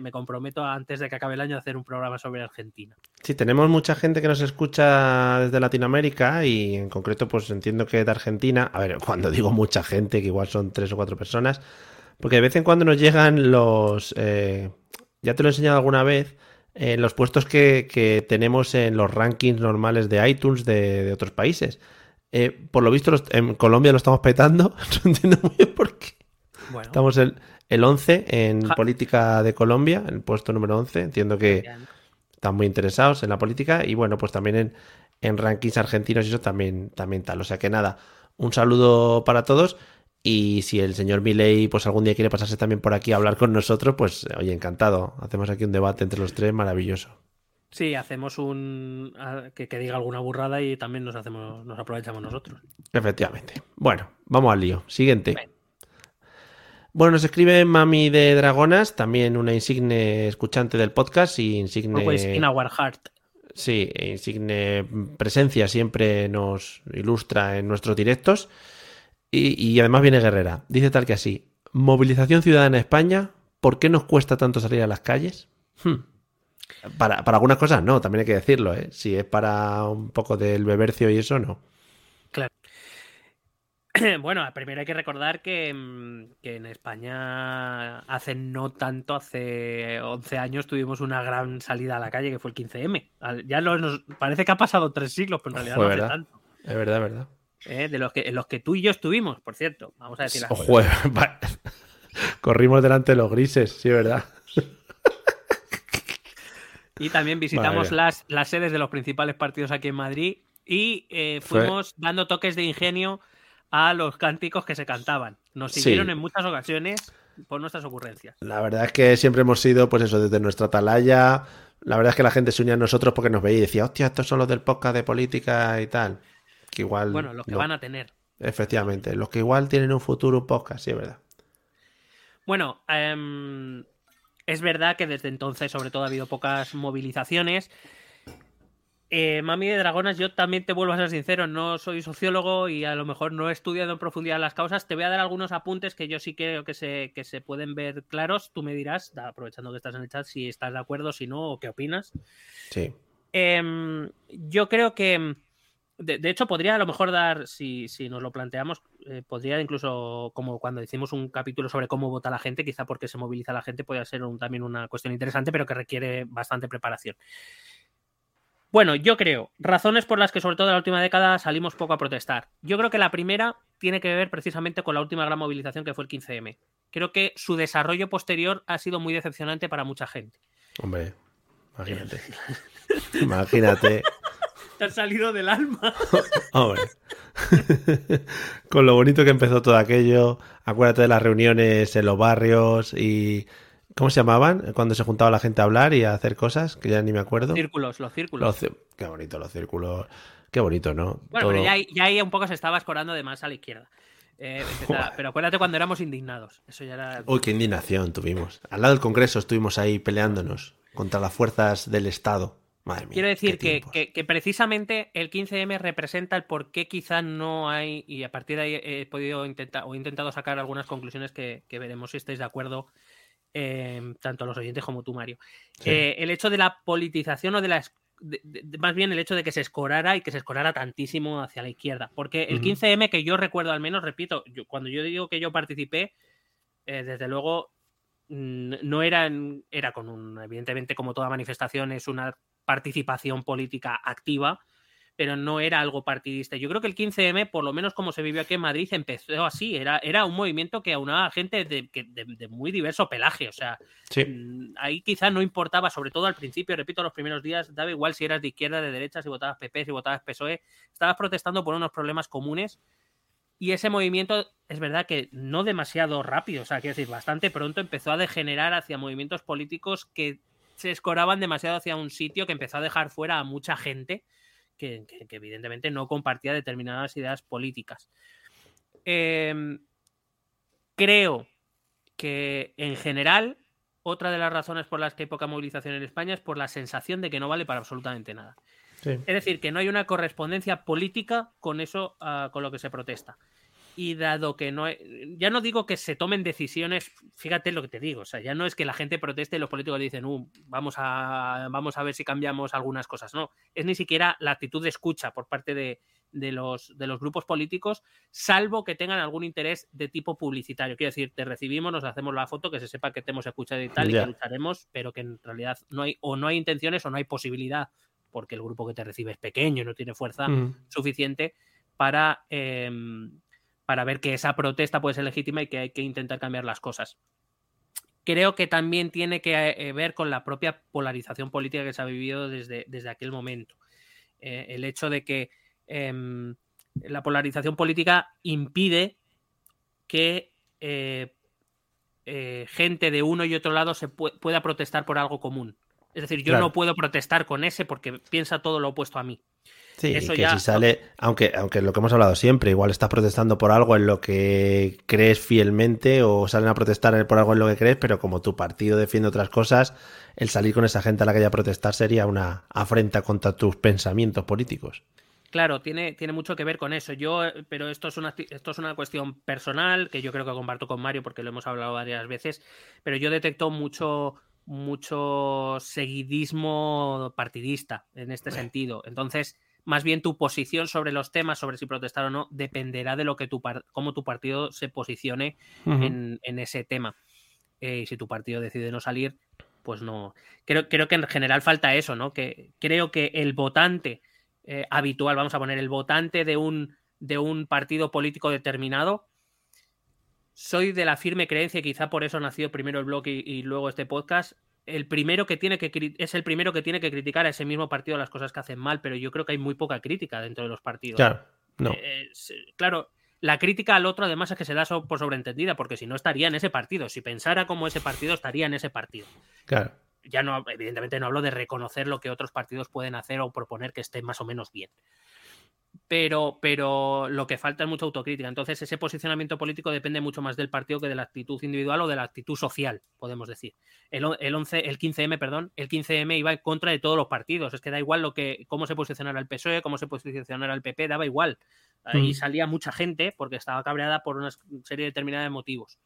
me comprometo antes de que acabe el año a hacer un programa sobre Argentina. Sí, tenemos mucha gente que nos escucha desde Latinoamérica y en concreto pues entiendo que de Argentina, a ver, cuando digo mucha gente, que igual son tres o cuatro personas, porque de vez en cuando nos llegan los, eh, ya te lo he enseñado alguna vez, eh, los puestos que, que tenemos en los rankings normales de iTunes de, de otros países. Eh, por lo visto los- en Colombia lo estamos petando, no entiendo muy bien por qué. Bueno, Estamos el, el 11 en Ja- política de Colombia, el puesto número 11, entiendo que están muy interesados en la política y bueno, pues también en, en rankings argentinos y eso también, también tal. O sea que nada, un saludo para todos y si el señor Milei pues algún día quiere pasarse también por aquí a hablar con nosotros, pues oye, encantado. Hacemos aquí un debate entre los tres maravilloso. sí, hacemos un que, que diga alguna burrada y también nos hacemos, nos aprovechamos nosotros. Efectivamente. Bueno, vamos al lío. Siguiente. Bueno, nos escribe Mami de Dragonas, también una insigne escuchante del podcast y insigne. Always in our heart. Sí, insigne presencia siempre nos ilustra en nuestros directos. Y, y además viene guerrera. Dice tal que así: Movilización ciudadana en España, ¿por qué nos cuesta tanto salir a las calles? Hmm. Para, para algunas cosas no, también hay que decirlo, ¿eh? Si es para un poco del bebercio y eso, no. Claro. Bueno, primero hay que recordar que, mm, que, en España hace no tanto, hace 11 años tuvimos una gran salida a la calle que fue el 15M. Ya nos parece que ha pasado tres siglos, pero en realidad no hace verdad. tanto. Es verdad, es verdad. Eh, de los que, en los que tú y yo estuvimos, por cierto. Vamos a decir las Ojo, Corrimos delante de los grises, sí, verdad. Y también visitamos las, las sedes de los principales partidos aquí en Madrid y eh, fuimos Fue... dando toques de ingenio a los cánticos que se cantaban. Nos siguieron sí. en muchas ocasiones por nuestras ocurrencias. La verdad es que siempre hemos sido, pues eso, desde nuestra atalaya. La verdad es que la gente se unía a nosotros porque nos veía y decía, hostia, estos son los del podcast de política y tal. Que igual. Bueno, los que no. van a tener. Efectivamente, los que igual tienen un futuro podcast, sí, es verdad. Bueno, um, es verdad que desde entonces, sobre todo, ha habido pocas movilizaciones. Eh, Mami de Dragonas, yo también te vuelvo a ser sincero, no soy sociólogo y a lo mejor no he estudiado en profundidad las causas. Te voy a dar algunos apuntes que yo sí creo que se, que se pueden ver claros. Tú me dirás, aprovechando que estás en el chat, si estás de acuerdo, si no, o qué opinas. Sí. Eh, yo creo que, de, hecho, podría a lo mejor dar, si, si nos lo planteamos, eh, podría incluso, como cuando hicimos un capítulo sobre cómo vota la gente, quizá porque se moviliza la gente, podría ser un, también una cuestión interesante, pero que requiere bastante preparación. Bueno, yo creo, razones por las que sobre todo en la última década salimos poco a protestar. Yo creo que la primera tiene que ver precisamente con la última gran movilización que fue el 15M. Creo que su desarrollo posterior ha sido muy decepcionante para mucha gente. Hombre, imagínate. imagínate. Te has salido del alma. Hombre. con lo bonito que empezó todo aquello. Acuérdate de las reuniones en los barrios y ¿Cómo se llamaban? Cuando se juntaba la gente a hablar y a hacer cosas, que ya ni me acuerdo. Círculos, los círculos. Los, qué bonito los círculos. Qué bonito, ¿no? Bueno, Todo... pero ya, ya, ahí un poco se estaba escorando de más a la izquierda. Eh, empezaba, pero acuérdate cuando éramos indignados. Eso ya era. Uy, qué indignación tuvimos. Al lado del Congreso estuvimos ahí peleándonos contra las fuerzas del Estado. Madre mía. Quiero decir que, que, que, precisamente el 15M representa el por qué quizá no hay, y a partir de ahí he podido intentar o he intentado sacar algunas conclusiones que, que veremos si estáis de acuerdo eh, tanto los oyentes como tú, Mario. Sí. Eh, el hecho de la politización o de la. De, de, más bien el hecho de que se escorara y que se escorara tantísimo hacia la izquierda. Porque el uh -huh. 15M, que yo recuerdo al menos, repito, yo, cuando yo digo que yo participé, eh, desde luego no era, era con un. Evidentemente, como toda manifestación, es una participación política activa pero no era algo partidista. Yo creo que el 15M, por lo menos como se vivió aquí en Madrid, empezó así. Era, era un movimiento que aunaba a gente de, de, de muy diverso pelaje. O sea, sí. ahí quizás no importaba, sobre todo al principio, repito, los primeros días, daba igual si eras de izquierda, de derecha, si votabas PP, si votabas PSOE. Estabas protestando por unos problemas comunes. Y ese movimiento es verdad que no demasiado rápido, o sea, quiero decir, bastante pronto empezó a degenerar hacia movimientos políticos que se escoraban demasiado hacia un sitio que empezó a dejar fuera a mucha gente que, que, que, evidentemente no compartía determinadas ideas políticas. Eh, creo que en general, otra de las razones por las que hay poca movilización en España es por la sensación de que no vale para absolutamente nada. Sí. Es decir, que no hay una correspondencia política con eso, uh, con lo que se protesta. Y dado que no, ya no digo que se tomen decisiones, fíjate lo que te digo, o sea, ya no es que la gente proteste y los políticos dicen, uh, vamos a, vamos a ver si cambiamos algunas cosas, no, es ni siquiera la actitud de escucha por parte de, de, los, de los grupos políticos, salvo que tengan algún interés de tipo publicitario. Quiero decir, te recibimos, nos hacemos la foto, que se sepa que te hemos escuchado y tal, yeah. y que lucharemos, pero que en realidad no hay, o no hay intenciones o no hay posibilidad, porque el grupo que te recibe es pequeño y no tiene fuerza mm. suficiente para... Eh, para ver que esa protesta puede ser legítima y que hay que intentar cambiar las cosas. Creo que también tiene que eh, ver con la propia polarización política que se ha vivido desde, desde aquel momento. Eh, el hecho de que eh, la polarización política impide que eh, eh, gente de uno y otro lado se pu pueda protestar por algo común. Es decir, yo claro. no puedo protestar con ese porque piensa todo lo opuesto a mí. Sí, Eso que ya- si sale, aunque, aunque lo que hemos hablado siempre, igual estás protestando por algo en lo que crees fielmente o salen a protestar por algo en lo que crees, pero como tu partido defiende otras cosas, el salir con esa gente a la que haya a protestar sería una afrenta contra tus pensamientos políticos. Claro, tiene, tiene mucho que ver con eso. Yo, pero esto es una esto es una cuestión personal que yo creo que comparto con Mario porque lo hemos hablado varias veces. Pero yo detecto mucho, mucho seguidismo partidista en este sentido. Entonces, más bien tu posición sobre los temas, sobre si protestar o no, dependerá de lo que tu cómo tu partido se posicione en, en ese tema. Eh, y si tu partido decide no salir, pues no. Creo, creo que en general falta eso, ¿no? Que creo que el votante eh, habitual, vamos a poner, el votante de un, de un partido político determinado, soy de la firme creencia, quizá por eso nació primero el blog y, y luego este podcast. El primero que tiene que es el primero que tiene que criticar a ese mismo partido las cosas que hacen mal, pero yo creo que hay muy poca crítica dentro de los partidos. Claro, no. Eh, se- claro, la crítica al otro además es que se da por sobreentendida, porque si no estaría en ese partido. Si pensara como ese partido, estaría en ese partido. Claro. Ya no, evidentemente no hablo de reconocer lo que otros partidos pueden hacer o proponer que esté más o menos bien. Pero, pero lo que falta es mucha autocrítica. Entonces, ese posicionamiento político depende mucho más del partido que de la actitud individual o de la actitud social, podemos decir. El, o- el 11, el 15M, perdón, el 15M iba en contra de todos los partidos. Es que da igual lo que, cómo se posicionara el PSOE, cómo se posicionara el PP, daba igual. Ahí Mm. salía mucha gente porque estaba cabreada por una serie determinada de motivos.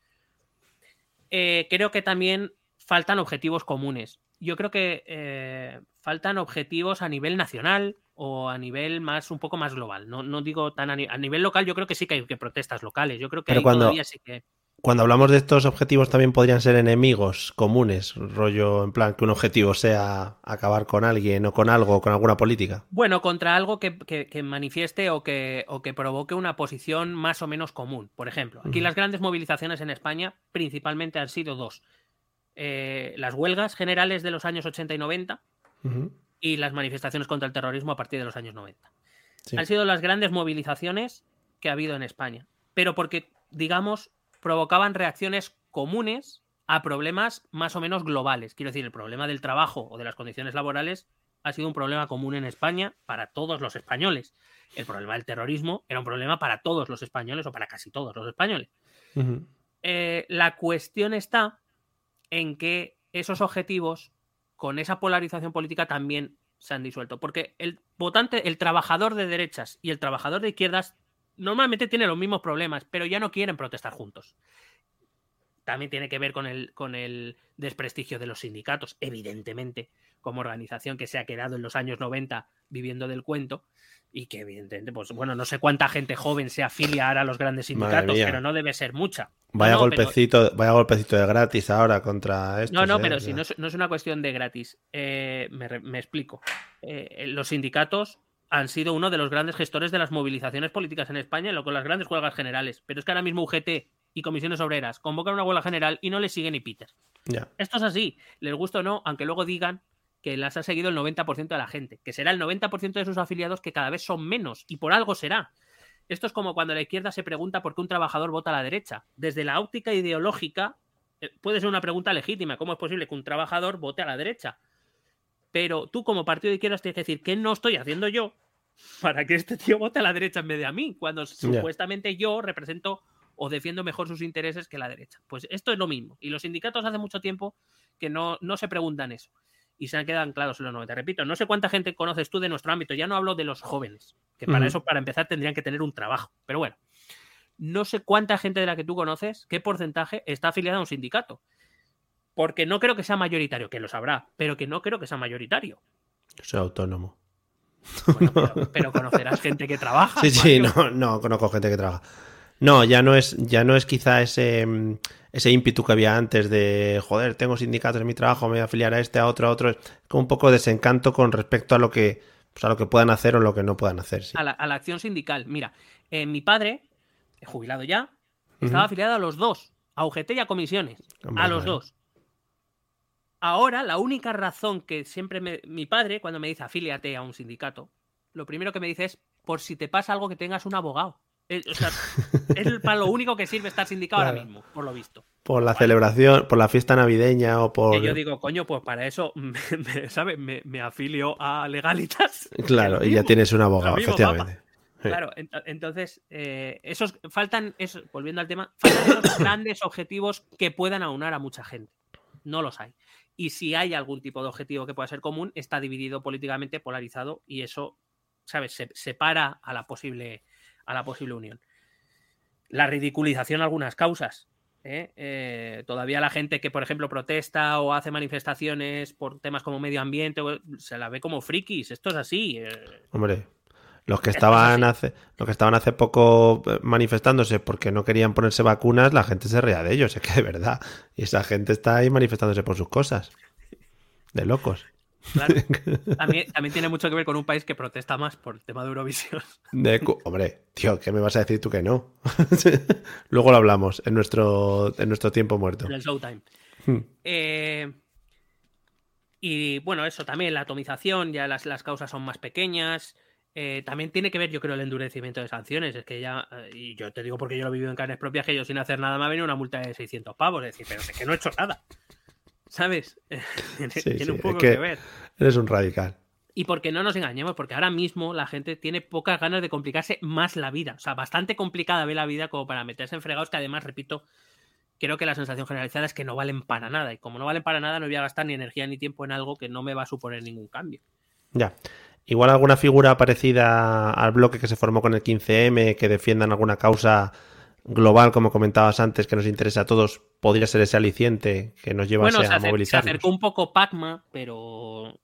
Eh, creo que también faltan objetivos comunes. Yo creo que eh, faltan objetivos a nivel nacional o a nivel más un poco más global. No, no digo tan a, ni- a nivel local, yo creo que sí que hay que protestas locales. Yo creo que Pero cuando- todavía sí que. Cuando hablamos de estos objetivos también podrían ser enemigos comunes, rollo en plan que un objetivo sea acabar con alguien o con algo con alguna política. Bueno, contra algo que, que- que manifieste o que, o que provoque una posición más o menos común. Por ejemplo, aquí las grandes movilizaciones en España principalmente han sido dos. Eh, las huelgas generales de los años 80 y 90 Ujú. Y las manifestaciones contra el terrorismo a partir de los años 90. Sí. Han sido las grandes movilizaciones que ha habido en España, pero porque, digamos, provocaban reacciones comunes a problemas más o menos globales. Quiero decir, el problema del trabajo o de las condiciones laborales ha sido un problema común en España para todos los españoles. El problema del terrorismo era un problema para todos los españoles o para casi todos los españoles. Eh, la cuestión está en que esos objetivos, con esa polarización política, también se han disuelto. Porque el votante, el trabajador de derechas y el trabajador de izquierdas normalmente tienen los mismos problemas, pero ya no quieren protestar juntos. También tiene que ver con el, con el desprestigio de los sindicatos, evidentemente, como organización que se ha quedado en los años 90 viviendo del cuento y que evidentemente, pues bueno, no sé cuánta gente joven se afilia ahora a los grandes sindicatos, pero no debe ser mucha. Vaya No, no, pero- golpecito, vaya golpecito de gratis ahora contra esto. no, no, pero si no es, no es una cuestión de gratis. Eh, me, explico. Eh, los sindicatos han sido uno de los grandes gestores de las movilizaciones políticas en España, lo con las grandes huelgas generales. Pero es que ahora mismo UGT y comisiones obreras convocan una huelga general y no les sigue ni Peter. Esto es así, les gusta o no, aunque luego digan que las ha seguido el 90% de la gente, que será el 90% de sus afiliados que cada vez son menos y por algo será. Esto es como cuando la izquierda se pregunta por qué un trabajador vota a la derecha. Desde la óptica ideológica eh, puede ser una pregunta legítima, ¿cómo es posible que un trabajador vote a la derecha? Pero tú como partido de izquierdas tienes que decir, ¿qué no estoy haciendo yo para que este tío vote a la derecha en vez de a mí? Cuando supuestamente yo represento o defiendo mejor sus intereses que la derecha. Pues esto es lo mismo. Y los sindicatos hace mucho tiempo que no, no se preguntan eso. Y se han quedado anclados en los 90. Repito, no sé cuánta gente conoces tú de nuestro ámbito. Ya no hablo de los jóvenes, que para eso, para empezar, tendrían que tener un trabajo. Pero bueno, no sé cuánta gente de la que tú conoces, qué porcentaje está afiliada a un sindicato. Porque no creo que sea mayoritario, que lo sabrá, pero que no creo que sea mayoritario. Yo soy autónomo. Bueno, pero, pero conocerás gente que trabaja. Sí, sí, no, no conozco gente que trabaja. No, ya no es, ya no es quizá ese, mm, ese ímpetu que había antes de joder, tengo sindicatos en mi trabajo, me voy a afiliar a este, a otro, a otro. Es como un poco desencanto con respecto a lo que, pues a lo que puedan hacer o lo que no puedan hacer. Sí. a, la, a la acción sindical. Mira, eh, mi padre, jubilado ya, estaba afiliado a los dos, a UGT y a comisiones, Hombre, a los dos. Ahora, la única razón que siempre me, mi padre, cuando me dice afíliate a un sindicato, lo primero que me dice es por si te pasa algo que tengas un abogado. Eh, o sea, es para lo único que sirve estar sindicado ahora mismo, por lo visto. por la celebración, por la fiesta navideña o por... Que yo digo, coño, pues para eso, me, me- ¿sabes? Me, me afilio a Legalitas. Claro, y ya tienes un abogado, efectivamente. Sí. Claro, ent- entonces, eh, esos faltan, esos, volviendo al tema, faltan esos grandes objetivos que puedan aunar a mucha gente. No los hay. Y si hay algún tipo de objetivo que pueda ser común, está dividido políticamente, polarizado, y eso, ¿sabes? Se separa a la posible, a la posible unión. La ridiculización de algunas causas. ¿eh? Eh, todavía la gente que, por ejemplo, protesta o hace manifestaciones por temas como medio ambiente, se la ve como frikis. Esto es así. eh, Hombre, los que estaban hace, los que estaban hace poco manifestándose porque no querían ponerse vacunas, la gente se ría de ellos, es que de verdad. Y esa gente está ahí manifestándose por sus cosas. De locos. Claro. También, también tiene mucho que ver con un país que protesta más por el tema de Eurovisión. De Hombre, tío, ¿qué me vas a decir tú que no? Luego lo hablamos en nuestro, en nuestro tiempo muerto. En el Showtime. Hmm. Eh, y bueno, eso también, la atomización, ya las, las causas son más pequeñas. Eh, también tiene que ver, yo creo, el endurecimiento de sanciones. Es que ya, eh, y yo te digo porque yo lo he vivido en carnes propias, que yo sin hacer nada me ha venido una multa de 600 pavos. Es decir, pero es que no he hecho nada. ¿Sabes? tiene Sí, tiene sí, un es poco que- que ver. Eres un radical. Y porque no nos engañemos, porque ahora mismo la gente tiene pocas ganas de complicarse más la vida. O sea, bastante complicada ve la vida como para meterse en fregados que además, repito, creo que la sensación generalizada es que no valen para nada. Y como no valen para nada, no voy a gastar ni energía ni tiempo en algo que no me va a suponer ningún cambio. Ya. Igual alguna figura parecida al bloque que se formó con el 15M, que defiendan alguna causa global, como comentabas antes, que nos interesa a todos, podría ser ese aliciente que nos llevase bueno, se, a acer- se movilizarnos. acercó un poco Pacma, pero.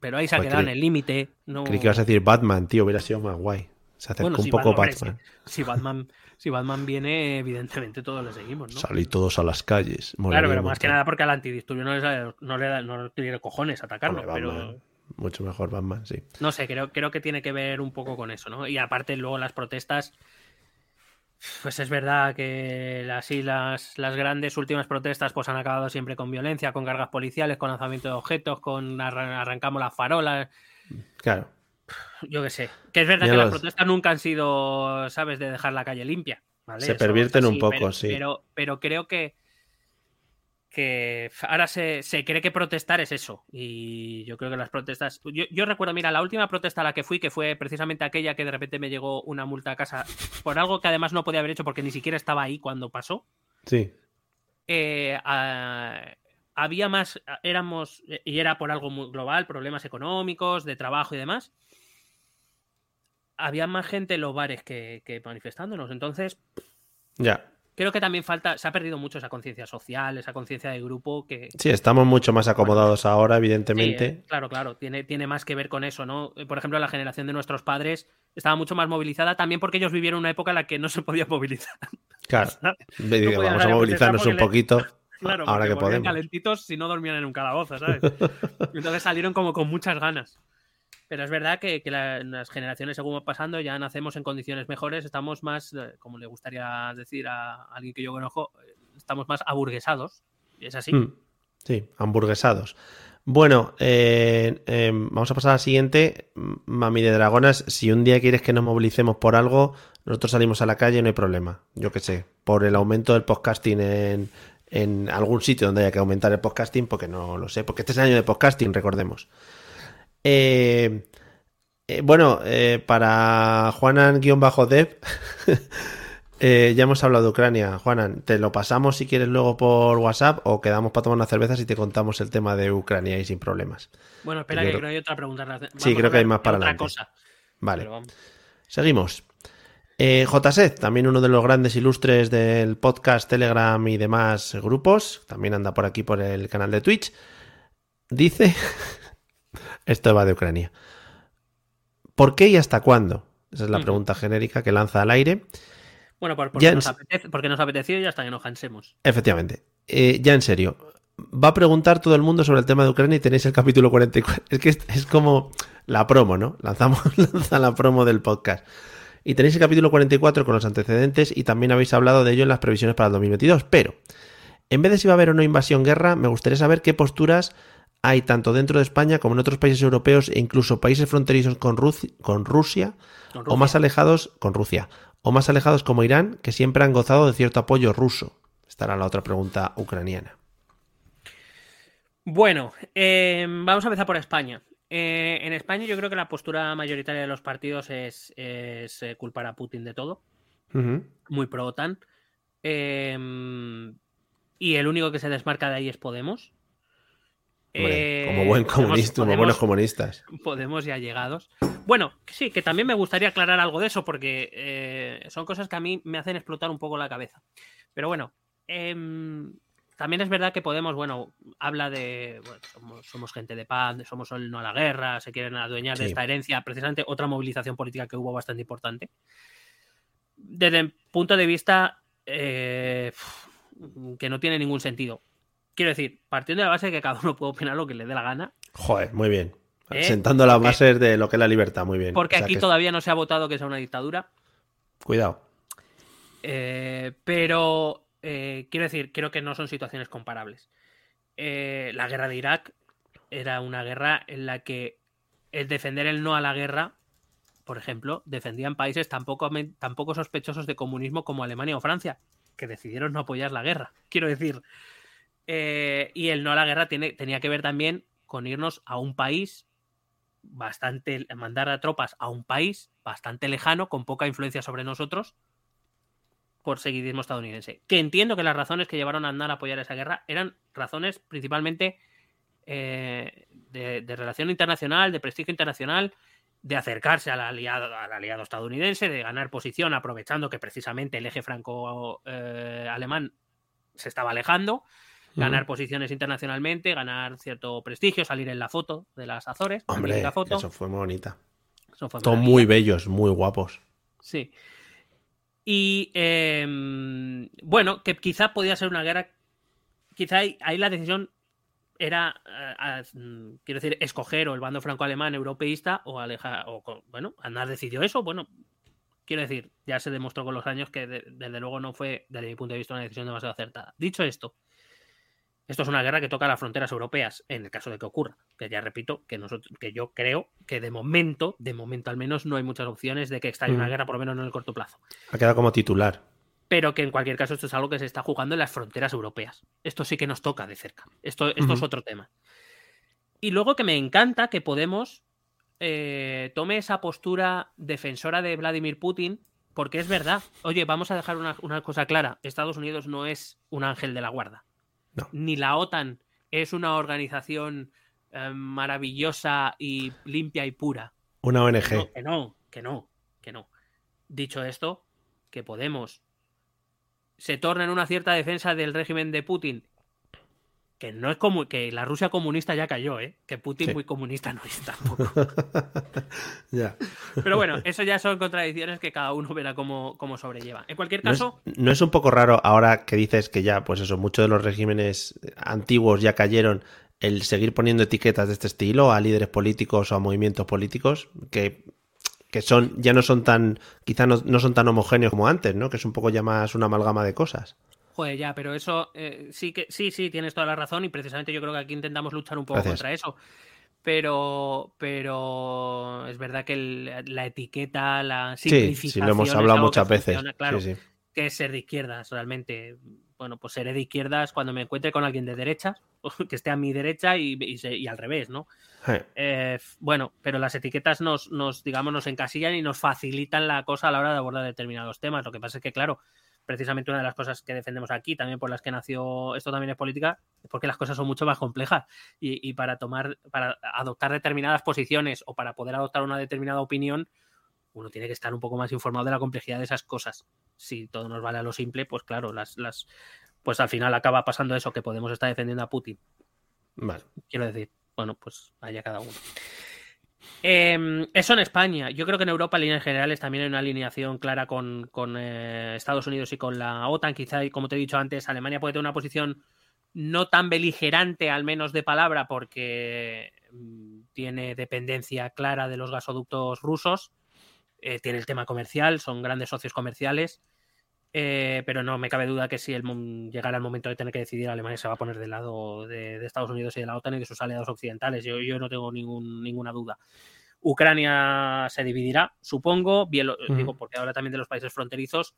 Pero ahí se ha Joder, quedado en el límite. No... Creí que ibas a decir Batman, tío, hubiera sido más guay. Se acercó Bueno, un si poco Batman. Si, si Batman, si Batman viene, evidentemente todos le seguimos, ¿no? Salí todos a las calles. Claro, pero más que nada porque al antidisturbio no le, da- no le, da- no tiene cojones atacarlo. Hombre, pero Batman. Mucho mejor Batman, sí. no sé, creo, creo que tiene que ver un poco con eso, ¿no? Y aparte, luego las protestas. Pues es verdad que las, las grandes últimas protestas pues han acabado siempre con violencia, con cargas policiales, con lanzamiento de objetos, con arran- arrancamos las farolas, Claro. yo qué sé. Que es verdad Ya que las protestas nunca han sido, ¿sabes?, de dejar la calle limpia. ¿vale? Se pervierten un poco, pero, sí. Pero, pero creo que, que ahora se, se cree que protestar es eso. Y yo creo que las protestas. Yo, yo recuerdo, mira, la última protesta a la que fui, que fue precisamente aquella que de repente me llegó una multa a casa por algo que además no podía haber hecho porque ni siquiera estaba ahí cuando pasó. Sí. Eh, ah, había más, éramos, y era por algo muy global, problemas económicos, de trabajo y demás. Había más gente en los bares que, que manifestándonos. Entonces, Ya. Creo que también falta, se ha perdido mucho esa conciencia social, esa conciencia de grupo que... Sí, estamos mucho más acomodados ahora, Sí, evidentemente. eh, claro, claro, tiene, tiene más que ver con eso, ¿no? Eh, Por ejemplo, la generación de nuestros padres estaba mucho más movilizada también porque ellos vivieron una época en la que no se podía movilizar. Claro. Ve, digo, vamos a movilizarnos un poquito Claro, ahora que podemos. calentitos si no dormían en un calabozo, ¿sabes? Entonces salieron como con muchas ganas. Pero es verdad que, que la- las generaciones, según va pasando, ya nacemos en condiciones mejores, estamos más, eh, como le gustaría decir a alguien que yo conozco, eh, estamos más aburguesados. Es así. Mm, Sí, hamburguesados. Bueno, eh, eh, vamos a pasar a la siguiente. Mami de Dragonas, si un día quieres que nos movilicemos por algo, nosotros salimos a la calle, no hay problema. Yo qué sé, por el aumento del podcasting en, en algún sitio donde haya que aumentar el podcasting, porque no lo sé, porque este es el año de podcasting, recordemos. Eh, eh, bueno, eh, para Juanan-Dev, ya hemos hablado de Ucrania. Juanan, te lo pasamos si quieres luego por WhatsApp o quedamos para tomar unas cervezas y te contamos el tema de Ucrania y sin problemas. Bueno, espera, que creo- creo que hay otra pregunta. Vamos Sí, creo que hay más para otra adelante. cosa. Vale, seguimos. Eh, JSED, también uno de los grandes ilustres del podcast, Telegram y demás grupos, también anda por aquí por el canal de Twitch, dice, esto va de Ucrania, ¿por qué y hasta cuándo? Esa es la pregunta genérica que lanza al aire. Bueno, por- porque, Ya en- nos apetece, porque nos apeteció y hasta que nos cansemos. Efectivamente. Eh, ya en serio. Va a preguntar todo el mundo sobre el tema de Ucrania y tenéis el capítulo 44. Es que es, es como la promo, ¿no? Lanzamos lanza la promo del podcast. Y tenéis el capítulo 44 con los antecedentes y también habéis hablado de ello en las previsiones para el 2022. Pero, en vez de si va a haber o no invasión guerra, me gustaría saber qué posturas hay tanto dentro de España como en otros países europeos e incluso países fronterizos con, Rusia o más alejados con Rusia o más alejados como Irán que siempre han gozado de cierto apoyo ruso. Estará la otra pregunta ucraniana. Bueno, eh, vamos a empezar por España. Eh, en España yo creo que la postura mayoritaria de los partidos es, es, eh, culpar a Putin de todo, muy pro OTAN. Eh, y el único que se desmarca de ahí es Podemos. Hombre, Eh, como buen Podemos- comunista, como buenos comunistas. Podemos ya llegados. Bueno, sí, que también me gustaría aclarar algo de eso, porque eh, son cosas que a mí me hacen explotar un poco la cabeza. Pero bueno, em, también es verdad que Podemos, bueno, habla de. bueno, somos, somos gente de paz, somos el no a la guerra, se quieren adueñar de esta herencia, precisamente otra movilización política que hubo bastante importante. Desde el punto de vista eh, que no tiene ningún sentido. Quiero decir, partiendo de la base de que cada uno puede opinar lo que le dé la gana, Joder, muy bien. ¿Eh? Sentando las bases de lo que es la libertad, muy bien. porque O sea aquí que- todavía no se ha votado que sea una dictadura. Cuidado. Eh, pero eh, quiero decir, creo que no son situaciones comparables. La guerra de Irak era una guerra en la que el defender el no a la guerra, por ejemplo, defendían países tan poco, tan poco sospechosos de comunismo como Alemania o Francia, que decidieron no apoyar la guerra. Quiero decir, eh, y el no a la guerra tenía que ver también con irnos a un país bastante, mandar a tropas a un país bastante lejano, con poca influencia sobre nosotros, por seguidismo estadounidense. Que entiendo que las razones que llevaron a Aznar a apoyar esa guerra eran razones principalmente eh, de, relación internacional, de prestigio internacional, de acercarse al aliado, al aliado estadounidense, de ganar posición, aprovechando que precisamente el eje franco-alemán se estaba alejando, ganar posiciones internacionalmente, ganar cierto prestigio, salir en la foto de las Azores. Hombre, foto. eso fue muy bonita. Eso fue Todos muy bellos, muy guapos. Sí. Y em, bueno, que quizá podía ser una guerra. Quizá ahí, ahí la decisión era, eh, a- mm, quiero decir, escoger o el bando franco-alemán europeísta o alejar. O, bueno, Aznar decidió eso. Bueno, quiero decir, ya se demostró con los años que de- desde luego no fue, desde mi punto de vista, una decisión demasiado acertada. Dicho esto, esto es una guerra que toca las fronteras europeas, en el caso de que ocurra. Que ya repito, que, nosotros, que yo creo que de momento, de momento al menos, no hay muchas opciones de que estalle una Mm. guerra, por lo menos no en el corto plazo. Ha quedado como titular. Pero que en cualquier caso esto es algo que se está jugando en las fronteras europeas. Esto sí que nos toca de cerca. Esto, esto es otro tema. Y luego que me encanta que Podemos eh, tome esa postura defensora de Vladimir Putin, porque es verdad. Oye, vamos a dejar una, una cosa clara. Estados Unidos no es un ángel de la guarda. No. Ni la OTAN es una organización eh, maravillosa y limpia y pura. Una ONG. No, que no, que no, que no. Dicho esto, que Podemos se torna en una cierta defensa del régimen de Putin, que no es como que la Rusia comunista ya cayó, ¿eh? Que Putin Sí. muy comunista no es tampoco. ya. Pero bueno, eso ya son contradicciones que cada uno verá cómo, cómo sobrelleva. En cualquier ¿No es, caso, no es un poco raro ahora que dices que ya, pues eso, muchos de los regímenes antiguos ya cayeron el seguir poniendo etiquetas de este estilo a líderes políticos o a movimientos políticos que, que son, ya no son tan, quizá no, no son tan homogéneos como antes, ¿no? Que es un poco ya más una amalgama de cosas. Joder, ya, pero eso eh, sí que sí, sí, tienes toda la razón y precisamente yo creo que aquí intentamos luchar un poco Gracias. contra eso. Pero, pero es verdad que el- la etiqueta, la simplificación sí, lo hemos hablado muchas veces. funciona, Claro, Sí, sí. que es ser de izquierdas realmente. Bueno, pues seré de izquierdas cuando me encuentre con alguien de derechas, que esté a mi derecha y, y y al revés, ¿no? Eh, bueno, pero las etiquetas nos, nos, digamos, nos encasillan y nos facilitan la cosa a la hora de abordar determinados temas. Lo que pasa es que, claro, precisamente una de las cosas que defendemos aquí, también por las que nació esto también es política, es porque las cosas son mucho más complejas. Y, y para tomar, para adoptar determinadas posiciones o para poder adoptar una determinada opinión, uno tiene que estar un poco más informado de la complejidad de esas cosas. Si todo nos vale a lo simple, pues claro, las, las, pues al final acaba pasando eso, que Podemos estar defendiendo a Putin. vale. Quiero decir, bueno, pues allá cada uno. Eh, eso en España. Yo creo que en Europa, en líneas generales, también hay una alineación clara con, eh, Estados Unidos y con la OTAN. Quizá, como te he dicho antes, Alemania puede tener una posición no tan beligerante, al menos de palabra, porque mm, tiene dependencia clara de los gasoductos rusos. Eh, tiene el tema comercial, son grandes socios comerciales. Eh, pero no me cabe duda que si el, llegara el momento de tener que decidir, Alemania se va a poner del lado de, de Estados Unidos y de la OTAN y de sus aliados occidentales. Yo, yo no tengo ningún, ninguna duda. Ucrania se dividirá, supongo, Bielo- Ujú. digo, porque ahora también de los países fronterizos,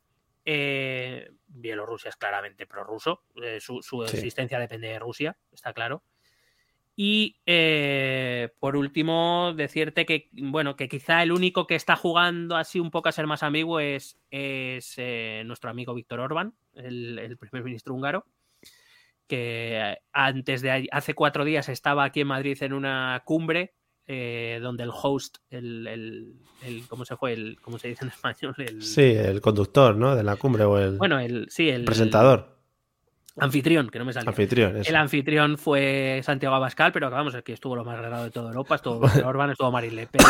Eh, Bielorrusia es claramente prorruso. Eh, su, su Sí. existencia depende de Rusia, está claro. Y eh, por último, decirte que, bueno, que quizá el único que está jugando así un poco a ser más ambiguo es, es eh, nuestro amigo Víctor Orbán, el, el primer ministro húngaro, que antes de hace cuatro días estaba aquí en Madrid en una cumbre eh, donde el host, el, el, el- ¿cómo se fue? El, ¿Cómo se dice en español? El, Sí, el conductor, ¿no? De la cumbre o el Bueno, el, sí, el presentador, anfitrión, que no me salió. anfitrión. eso. El anfitrión fue Santiago Abascal, pero acabamos, el que estuvo lo más grado de toda Europa, estuvo Orbán, estuvo Marine Le Pen,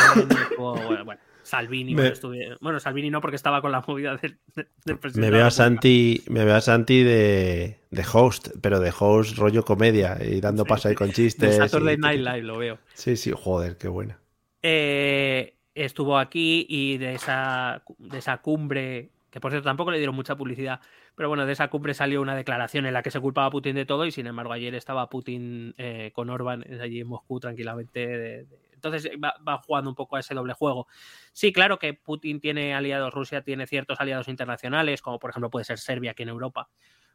estuvo, bueno, bueno, Salvini, Me- bueno, estuve- bueno, Salvini no, porque estaba con la movida del, presidente. Me de veo a. Santi, me veo a Santi de, de host, pero de host rollo comedia y dando paso ahí con chistes. Saturday y- Night Live, lo veo. Sí, sí, joder, qué buena. Eh, estuvo aquí y de esa, de esa cumbre, que por cierto tampoco le dieron mucha publicidad, pero bueno, de esa cumbre salió una declaración en la que se culpaba a Putin de todo y sin embargo ayer estaba Putin eh, con Orban allí en Moscú tranquilamente. entonces va, va jugando un poco a ese doble juego. Sí, claro que Putin tiene aliados, Rusia tiene ciertos aliados internacionales, como por ejemplo puede ser Serbia aquí en Europa,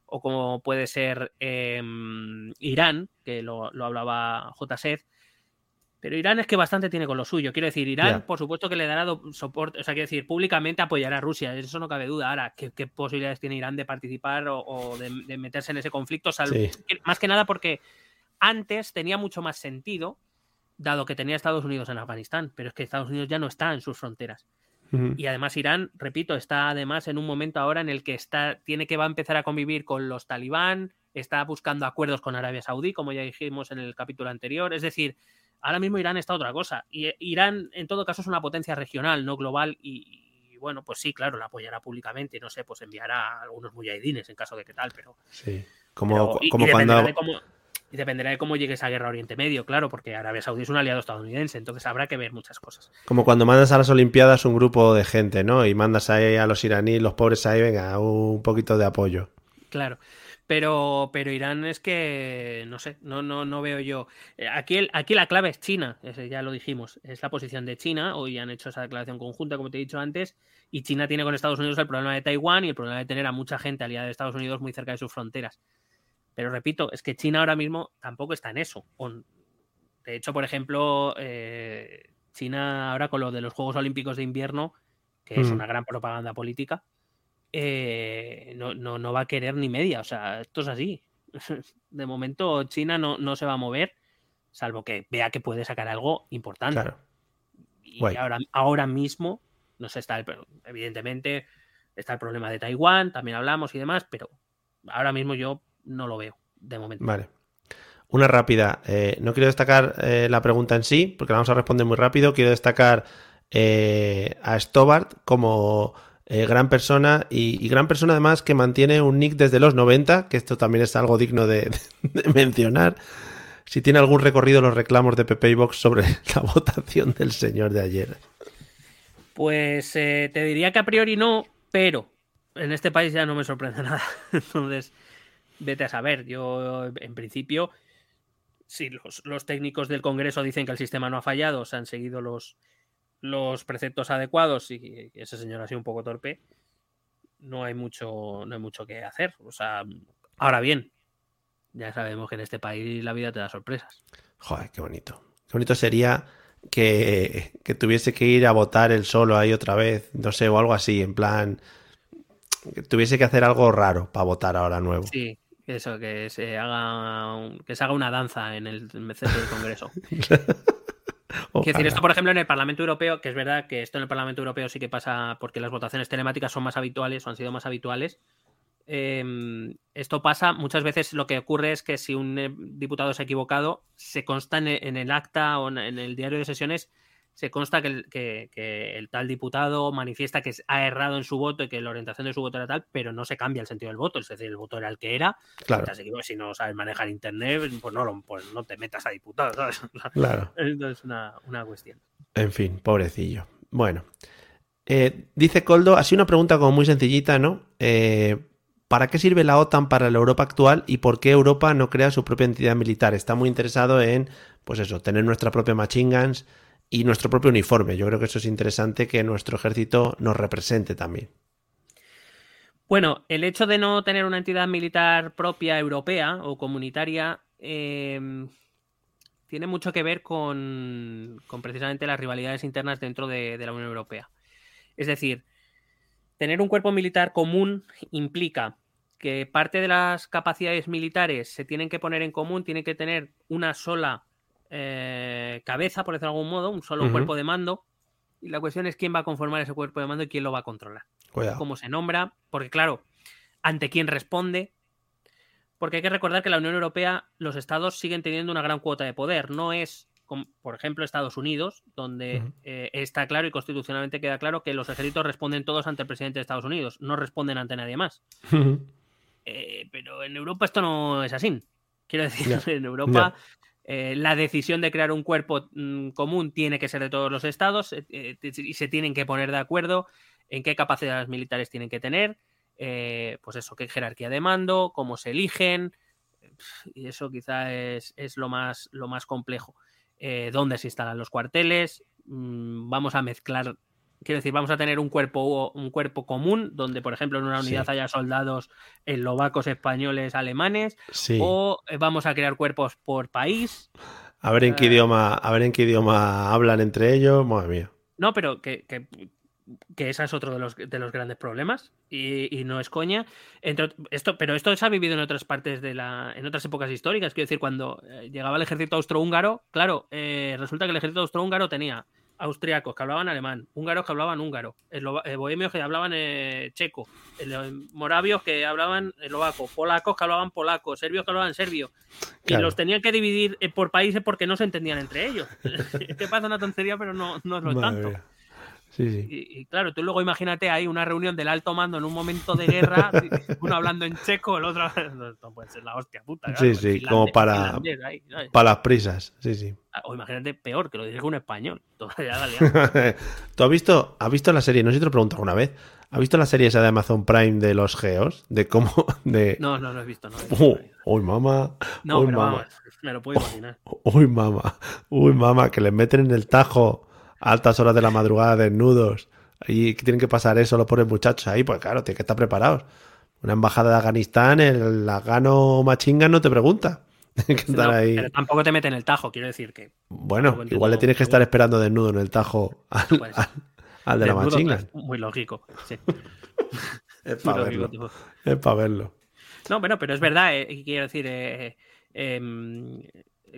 o como puede ser eh, Irán, que lo, lo hablaba J. pero Irán es que bastante tiene con lo suyo. Quiero decir, Irán, por supuesto que le dará soporte, o sea, quiero decir, públicamente apoyará a Rusia, eso no cabe duda. Ahora, ¿qué, qué posibilidades tiene Irán de participar o, o de, de meterse en ese conflicto? Salvo- Sí. Más que nada porque antes tenía mucho más sentido, dado que tenía Estados Unidos en Afganistán, pero es que Estados Unidos ya no está en sus fronteras. Y además Irán, repito, está además en un momento ahora en el que está, tiene que va a empezar a convivir con los talibán, está buscando acuerdos con Arabia Saudí, como ya dijimos en el capítulo anterior. Es decir, ahora mismo Irán está otra cosa. Y eh, Irán, en todo caso, es una potencia regional, no global. Y, y, bueno, pues sí, claro, la apoyará públicamente. No sé, pues enviará a algunos mujahidines en caso de que tal, pero. Sí. Como, pero- y- y como dependerá cuando. de cómo- y dependerá de cómo llegue esa guerra a Oriente Medio, claro, porque Arabia Saudí es un aliado estadounidense, entonces habrá que ver muchas cosas. Como cuando mandas a las Olimpiadas un grupo de gente, ¿no? Y mandas ahí a los iraníes, los pobres ahí, venga, un poquito de apoyo. Claro. Pero, pero Irán es que, no sé, no, no, no veo yo. Eh, Aquí, el- aquí la clave es China, ese ya lo dijimos, es la posición de China. Hoy han hecho esa declaración conjunta, como te he dicho antes, y China tiene con Estados Unidos el problema de Taiwán y el problema de tener a mucha gente aliada de Estados Unidos muy cerca de sus fronteras. Pero repito, es que China ahora mismo tampoco está en eso. De hecho, por ejemplo, eh, China ahora con lo de los Juegos Olímpicos de Invierno, que es Mm. una gran propaganda política, eh, no, no, no va a querer ni media. O sea, esto es así. De momento, China no, no se va a mover, salvo que vea que puede sacar algo importante. Claro. Y Guay. ahora, ahora mismo, no sé, está el, evidentemente está el problema de Taiwán, también hablamos y demás, pero ahora mismo yo no lo veo, de momento. Vale. Una rápida. eh, no quiero destacar eh, la pregunta en sí, porque la vamos a responder muy rápido. Quiero destacar a Stobart como eh, gran persona y, gran persona además que mantiene un nick desde los 90, que esto también es algo digno de, mencionar. Si tiene algún recorrido los reclamos de Pepe y Vox sobre la votación del señor de ayer. Pues eh, te diría que a priori no, pero en este país ya no me sorprende nada. Entonces, vete a saber. Yo, en principio, si los técnicos del Congreso dicen que el sistema no ha fallado, se han seguido los, los preceptos adecuados y ese señor ha sido un poco torpe, no hay mucho, no hay mucho que hacer. O sea, ahora bien, ya sabemos que en este país la vida te da sorpresas. Joder, qué bonito. Qué bonito sería que, que tuviese que ir a votar él solo ahí otra vez, no sé, o algo así, en plan, que tuviese que hacer algo raro para votar ahora nuevo. Sí, eso, que se haga, un- que se haga una danza en el, en el centro del Congreso. Quiero decir, esto, por ejemplo, en el Parlamento Europeo, que es verdad que esto en el Parlamento Europeo sí que pasa porque las votaciones telemáticas son más habituales o han sido más habituales. eh, esto pasa, muchas veces lo que ocurre es que si un eh, diputado se ha equivocado, se consta en el, acta o en el diario de sesiones, se consta que el, que- que el tal diputado manifiesta que ha errado en su voto y que la orientación de su voto era tal, pero no se cambia el sentido del voto, es decir, el voto era el que era. Claro, equivocado, Si no sabes manejar internet, pues no, lo- pues no te metas a diputado, ¿sabes? Claro. es una, una cuestión. En fin, pobrecillo. Bueno, Eh, dice Coldo, así una pregunta como muy sencillita, ¿no? Eh, ¿Para qué sirve la OTAN para la Europa actual y por qué Europa no crea su propia entidad militar? Está muy interesado en, pues eso, tener nuestra propia machine guns y nuestro propio uniforme. Yo creo que eso es interesante que nuestro ejército nos represente también. Bueno, el hecho de no tener una entidad militar propia europea o comunitaria eh, tiene mucho que ver con, con, precisamente las rivalidades internas dentro de, de la Unión Europea. Es decir, tener un cuerpo militar común implica que parte de las capacidades militares se tienen que poner en común, tienen que tener una sola eh, cabeza, por decirlo de algún modo, un solo cuerpo de mando. Y la cuestión es quién va a conformar ese cuerpo de mando y quién lo va a controlar. Cuidado. Cómo se nombra, porque claro, ante quién responde. Porque hay que recordar que la Unión Europea, los estados siguen teniendo una gran cuota de poder. No es, como, por ejemplo, Estados Unidos, donde eh, está claro y constitucionalmente queda claro que los ejércitos responden todos ante el presidente de Estados Unidos, no responden ante nadie más. Eh, pero en Europa esto no es así. Quiero decir, en Europa eh, la decisión de crear un cuerpo mm, común tiene que ser de todos los estados eh, eh, y se tienen que poner de acuerdo en qué capacidades militares tienen que tener, pues eso, qué jerarquía de mando, cómo se eligen, y eso quizá es, es lo, más, lo más complejo. Dónde se instalan los cuarteles, mm, vamos a mezclar, quiero decir, vamos a tener un cuerpo, un cuerpo común, donde por ejemplo en una unidad Sí. haya soldados eslovacos, españoles, alemanes, Sí. o eh, vamos a crear cuerpos por país. A ver en qué Eh. idioma, a ver en qué idioma hablan entre ellos. Madre mía. No, pero que, que, que ese es otro de los, de los grandes problemas y, y no es coña. Entre, esto, pero esto se ha vivido en otras partes de la, en otras épocas históricas. Quiero decir, cuando eh, llegaba el ejército austrohúngaro, claro, eh, resulta que el ejército austrohúngaro tenía austriacos que hablaban alemán, húngaros que hablaban húngaro, eh, bohemios que hablaban eh, checo, eh, moravios que hablaban eslovaco, polacos que hablaban polaco, serbios que hablaban serbio. Y los tenían que dividir eh, por países porque no se entendían entre ellos. es que pasa una tontería, pero no, no es lo Madre tanto. mía. Sí, sí. Y, y claro, tú luego imagínate ahí una reunión del alto mando en un momento de guerra, uno hablando en checo, el otro. Esto puede ser la hostia puta. Sí, claro, sí, finlandés- como para-. Para las prisas. Sí, sí. O imagínate peor, que lo dirige un español. Todavía la liamos. ¿Tú has visto, has visto la serie? No sé si te lo pregunto alguna vez. ¿Has visto la serie esa de Amazon Prime de los geos? De cómo. De... No, no, no he visto. No, he visto, Uh, no he visto. uy, mamá. No, uy, pero mamá. vamos, me lo puedo imaginar. Uy, mamá. Uy, mamá. Que les meten en el tajo a altas horas de la madrugada desnudos. Y tienen que pasar eso los pobres muchachos ahí. Pues claro, tienen que estar preparados. Una embajada de Afganistán, el afgano machinga no te pregunta. Que estar No, ahí. Pero tampoco te meten el tajo, quiero decir que. Bueno, Buen igual le tienes que estar esperando desnudo en el tajo al, Pues, al- al de la machinga. pues, Muy lógico. sí. Es para verlo. Es para verlo. No, bueno, pero es verdad, eh, quiero decir, eh, em,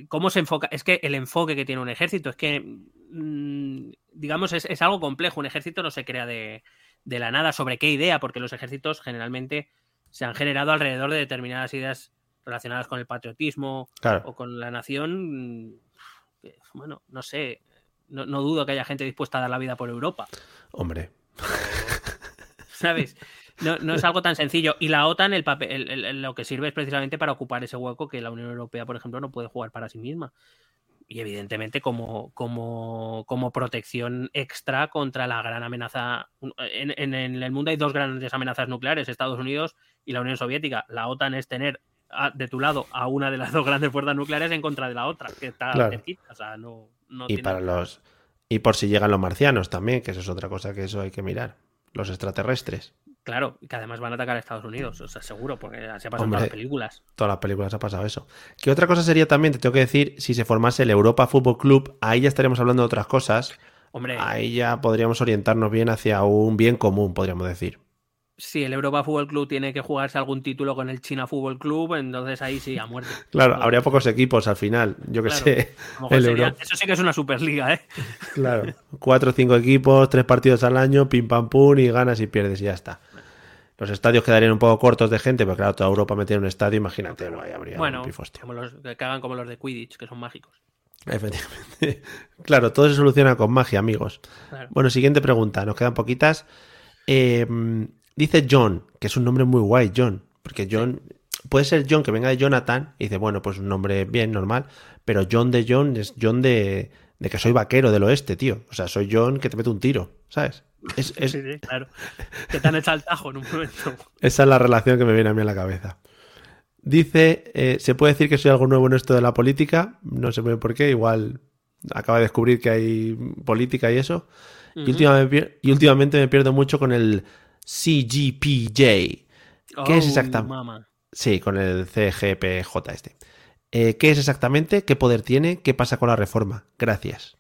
cómo se enfoca. Es que el enfoque que tiene un ejército es que, mm, digamos, es, es algo complejo. Un ejército no se crea de, de la nada. ¿Sobre qué idea? Porque los ejércitos generalmente se han generado alrededor de determinadas ideas relacionadas con el patriotismo Claro. o con la nación. Bueno, no sé. No, no dudo que haya gente dispuesta a dar la vida por Europa. Hombre. ¿Sabes? No, no es algo tan sencillo. Y la OTAN, el papel, el- lo que sirve es precisamente para ocupar ese hueco que la Unión Europea, por ejemplo, no puede jugar para sí misma. Y evidentemente como, como, como protección extra contra la gran amenaza. En, en- en el mundo hay dos grandes amenazas nucleares, Estados Unidos y la Unión Soviética. La OTAN es tener a- de tu lado a una de las dos grandes fuerzas nucleares en contra de la otra, que está Claro. cerquita. O sea, no, no Y tiene- para los. Y por si llegan los marcianos también, que eso es otra cosa que eso hay que mirar. Los extraterrestres. Claro, que además van a atacar a Estados Unidos, o sea, seguro, porque se ha pasado en todas las películas. Todas las películas ha pasado eso. ¿Qué otra cosa sería también, te tengo que decir, si se formase el Europa Fútbol Club? Ahí ya estaríamos hablando de otras cosas. Hombre, Ahí ya podríamos orientarnos bien hacia un bien común, podríamos decir. si el Europa Fútbol Club tiene que jugarse algún título con el China Fútbol Club, entonces ahí sí, a muerte. Claro, habría pocos equipos al final. Yo que Claro. sé. El sería- Eso sí que es una Superliga, ¿eh? Claro. Cuatro o cinco equipos, tres partidos al año, pim pam pum, y ganas y pierdes y ya está. Los estadios quedarían un poco cortos de gente, pero claro, toda Europa metía en un estadio, imagínate, no, ahí habría Bueno, un pifostio. como los, que hagan como los de Quidditch, que son mágicos. Efectivamente. Claro, todo se soluciona con magia, amigos. Claro. Bueno, siguiente pregunta, nos quedan poquitas. Eh, dice John, que es un nombre muy guay, John, porque John puede ser John que venga de Jonathan y dice, bueno, pues un nombre bien, normal, pero John de John es John de, de que soy vaquero del oeste, tío. O sea, soy John que te mete un tiro, ¿sabes? Es, es- Sí, sí, claro. Que te han echado el tajo en un momento. esa es la relación que me viene a mí a la cabeza. Dice, eh, ¿se puede decir que soy algo nuevo en esto de la política? No sé muy bien por qué, igual acaba de descubrir que hay política y eso. y, últimamente, y últimamente me pierdo mucho con el CGPJ. ¿Qué es Oh, exactamente? Sí, con el CGPJ este. Eh, ¿Qué es exactamente? ¿Qué poder tiene? ¿Qué pasa con la reforma? Gracias.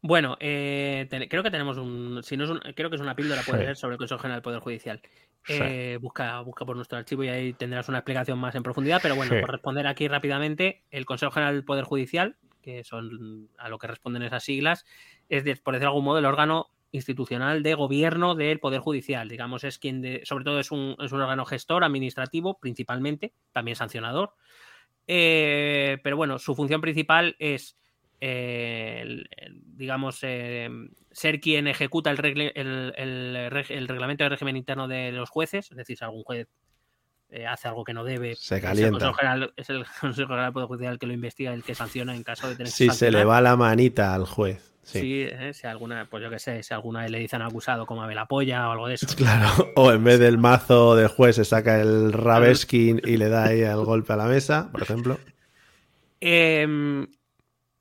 Bueno, eh, te- creo que tenemos un, si no es un- creo que es una píldora puede Sí. ser sobre el Consejo General del Poder Judicial. Sí. Eh, busca, busca por nuestro archivo y ahí tendrás una explicación más en profundidad. Pero bueno, Sí. por responder aquí rápidamente, el Consejo General del Poder Judicial, que son a lo que responden esas siglas, es de- por decir de algún modo el órgano institucional de gobierno del Poder Judicial. Digamos, es quien, de- sobre todo es un, es un órgano gestor, administrativo, principalmente, también sancionador. Eh, pero bueno, su función principal es, eh, el- digamos, eh, ser quien ejecuta el, regle- el- el reg- el reglamento de régimen interno de los jueces, es decir, si algún juez eh, hace algo que no debe, Se es el, calienta. General, es el Consejo General del Poder Judicial el que lo investiga, el que sanciona en caso de tener que Si se le va la manita al juez. Sí. Sí, si alguna, pues yo que sé, si alguna vez le dicen acusado como Abel Apoya o algo de eso. Claro, o en vez del mazo del juez se saca el Rabeskin y le da ahí el golpe a la mesa, por ejemplo. Eh,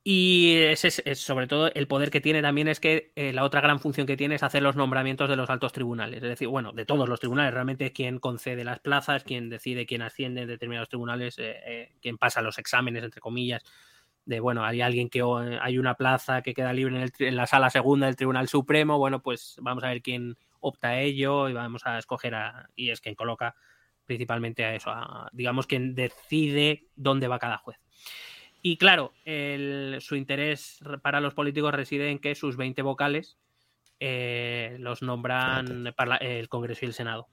y ese es, es sobre todo el poder que tiene también es que eh, la otra gran función que tiene es hacer los nombramientos de los altos tribunales. Es decir, bueno, de todos los tribunales, realmente quien concede las plazas, quien decide quién asciende en determinados tribunales, eh, eh, quien pasa los exámenes, entre comillas. De bueno, hay alguien que hay una plaza que queda libre en, el en la sala segunda del Tribunal Supremo. Bueno, pues vamos a ver quién opta a ello y vamos a escoger a. Y es quien coloca principalmente a eso, digamos, quien decide dónde va cada juez. Y claro, el- su interés para los políticos reside en que sus 20 vocales eh, los nombran parla- el Congreso y el Senado.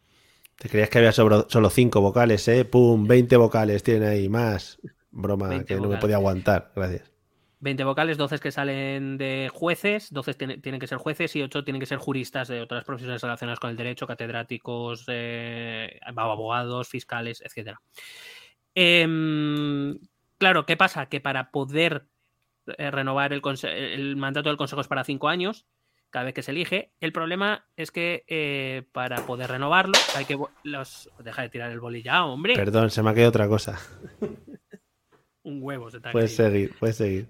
Te creías que había solo cinco vocales, ¿eh? Pum, 20 vocales tiene ahí más. Broma 20 que no me podía aguantar. Gracias. 20 vocales, 12 que salen de jueces, 12 tiene- tienen que ser jueces y 8 tienen que ser juristas de otras profesiones relacionadas con el derecho, catedráticos, eh, abogados, fiscales, etc. claro, ¿qué pasa? Que para poder eh, renovar el, el mandato del Consejo es para 5 años, cada vez que se elige. El problema es que eh, para poder renovarlo hay que... Los... Deja de tirar el boli ya, hombre. Perdón, se me ha quedado otra cosa. Un huevo se te ha Puedes seguir, puedes seguir.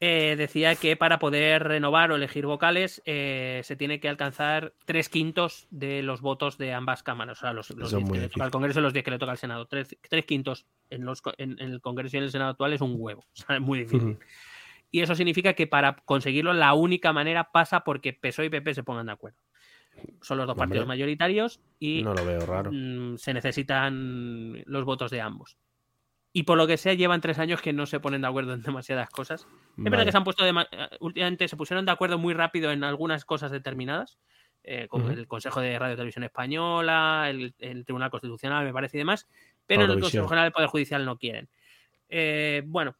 Eh, decía que para poder renovar o elegir vocales eh, se tiene que alcanzar tres quintos de los votos de ambas cámaras. O sea, los, los Eso es 10 muy que le toca al. Congreso y los 10 que le toca al Senado. Tres, tres quintos en, los, en, en el Congreso y en el Senado actual es un huevo. O sea, es muy difícil. Y eso significa que para conseguirlo la única manera pasa porque PSOE y PP se pongan de acuerdo. Son los dos Hombre. partidos mayoritarios y No lo veo raro. mm, se necesitan los votos de ambos. Y por lo que sea, llevan tres años que no se ponen de acuerdo en demasiadas cosas. Es verdad que se han puesto de eh, últimamente se pusieron de acuerdo muy rápido en algunas cosas determinadas, eh, como el Consejo de Radio y Televisión Española, el, el Tribunal Constitucional, me parece y demás, pero en el. Consejo General del Poder Judicial no quieren. Eh, bueno,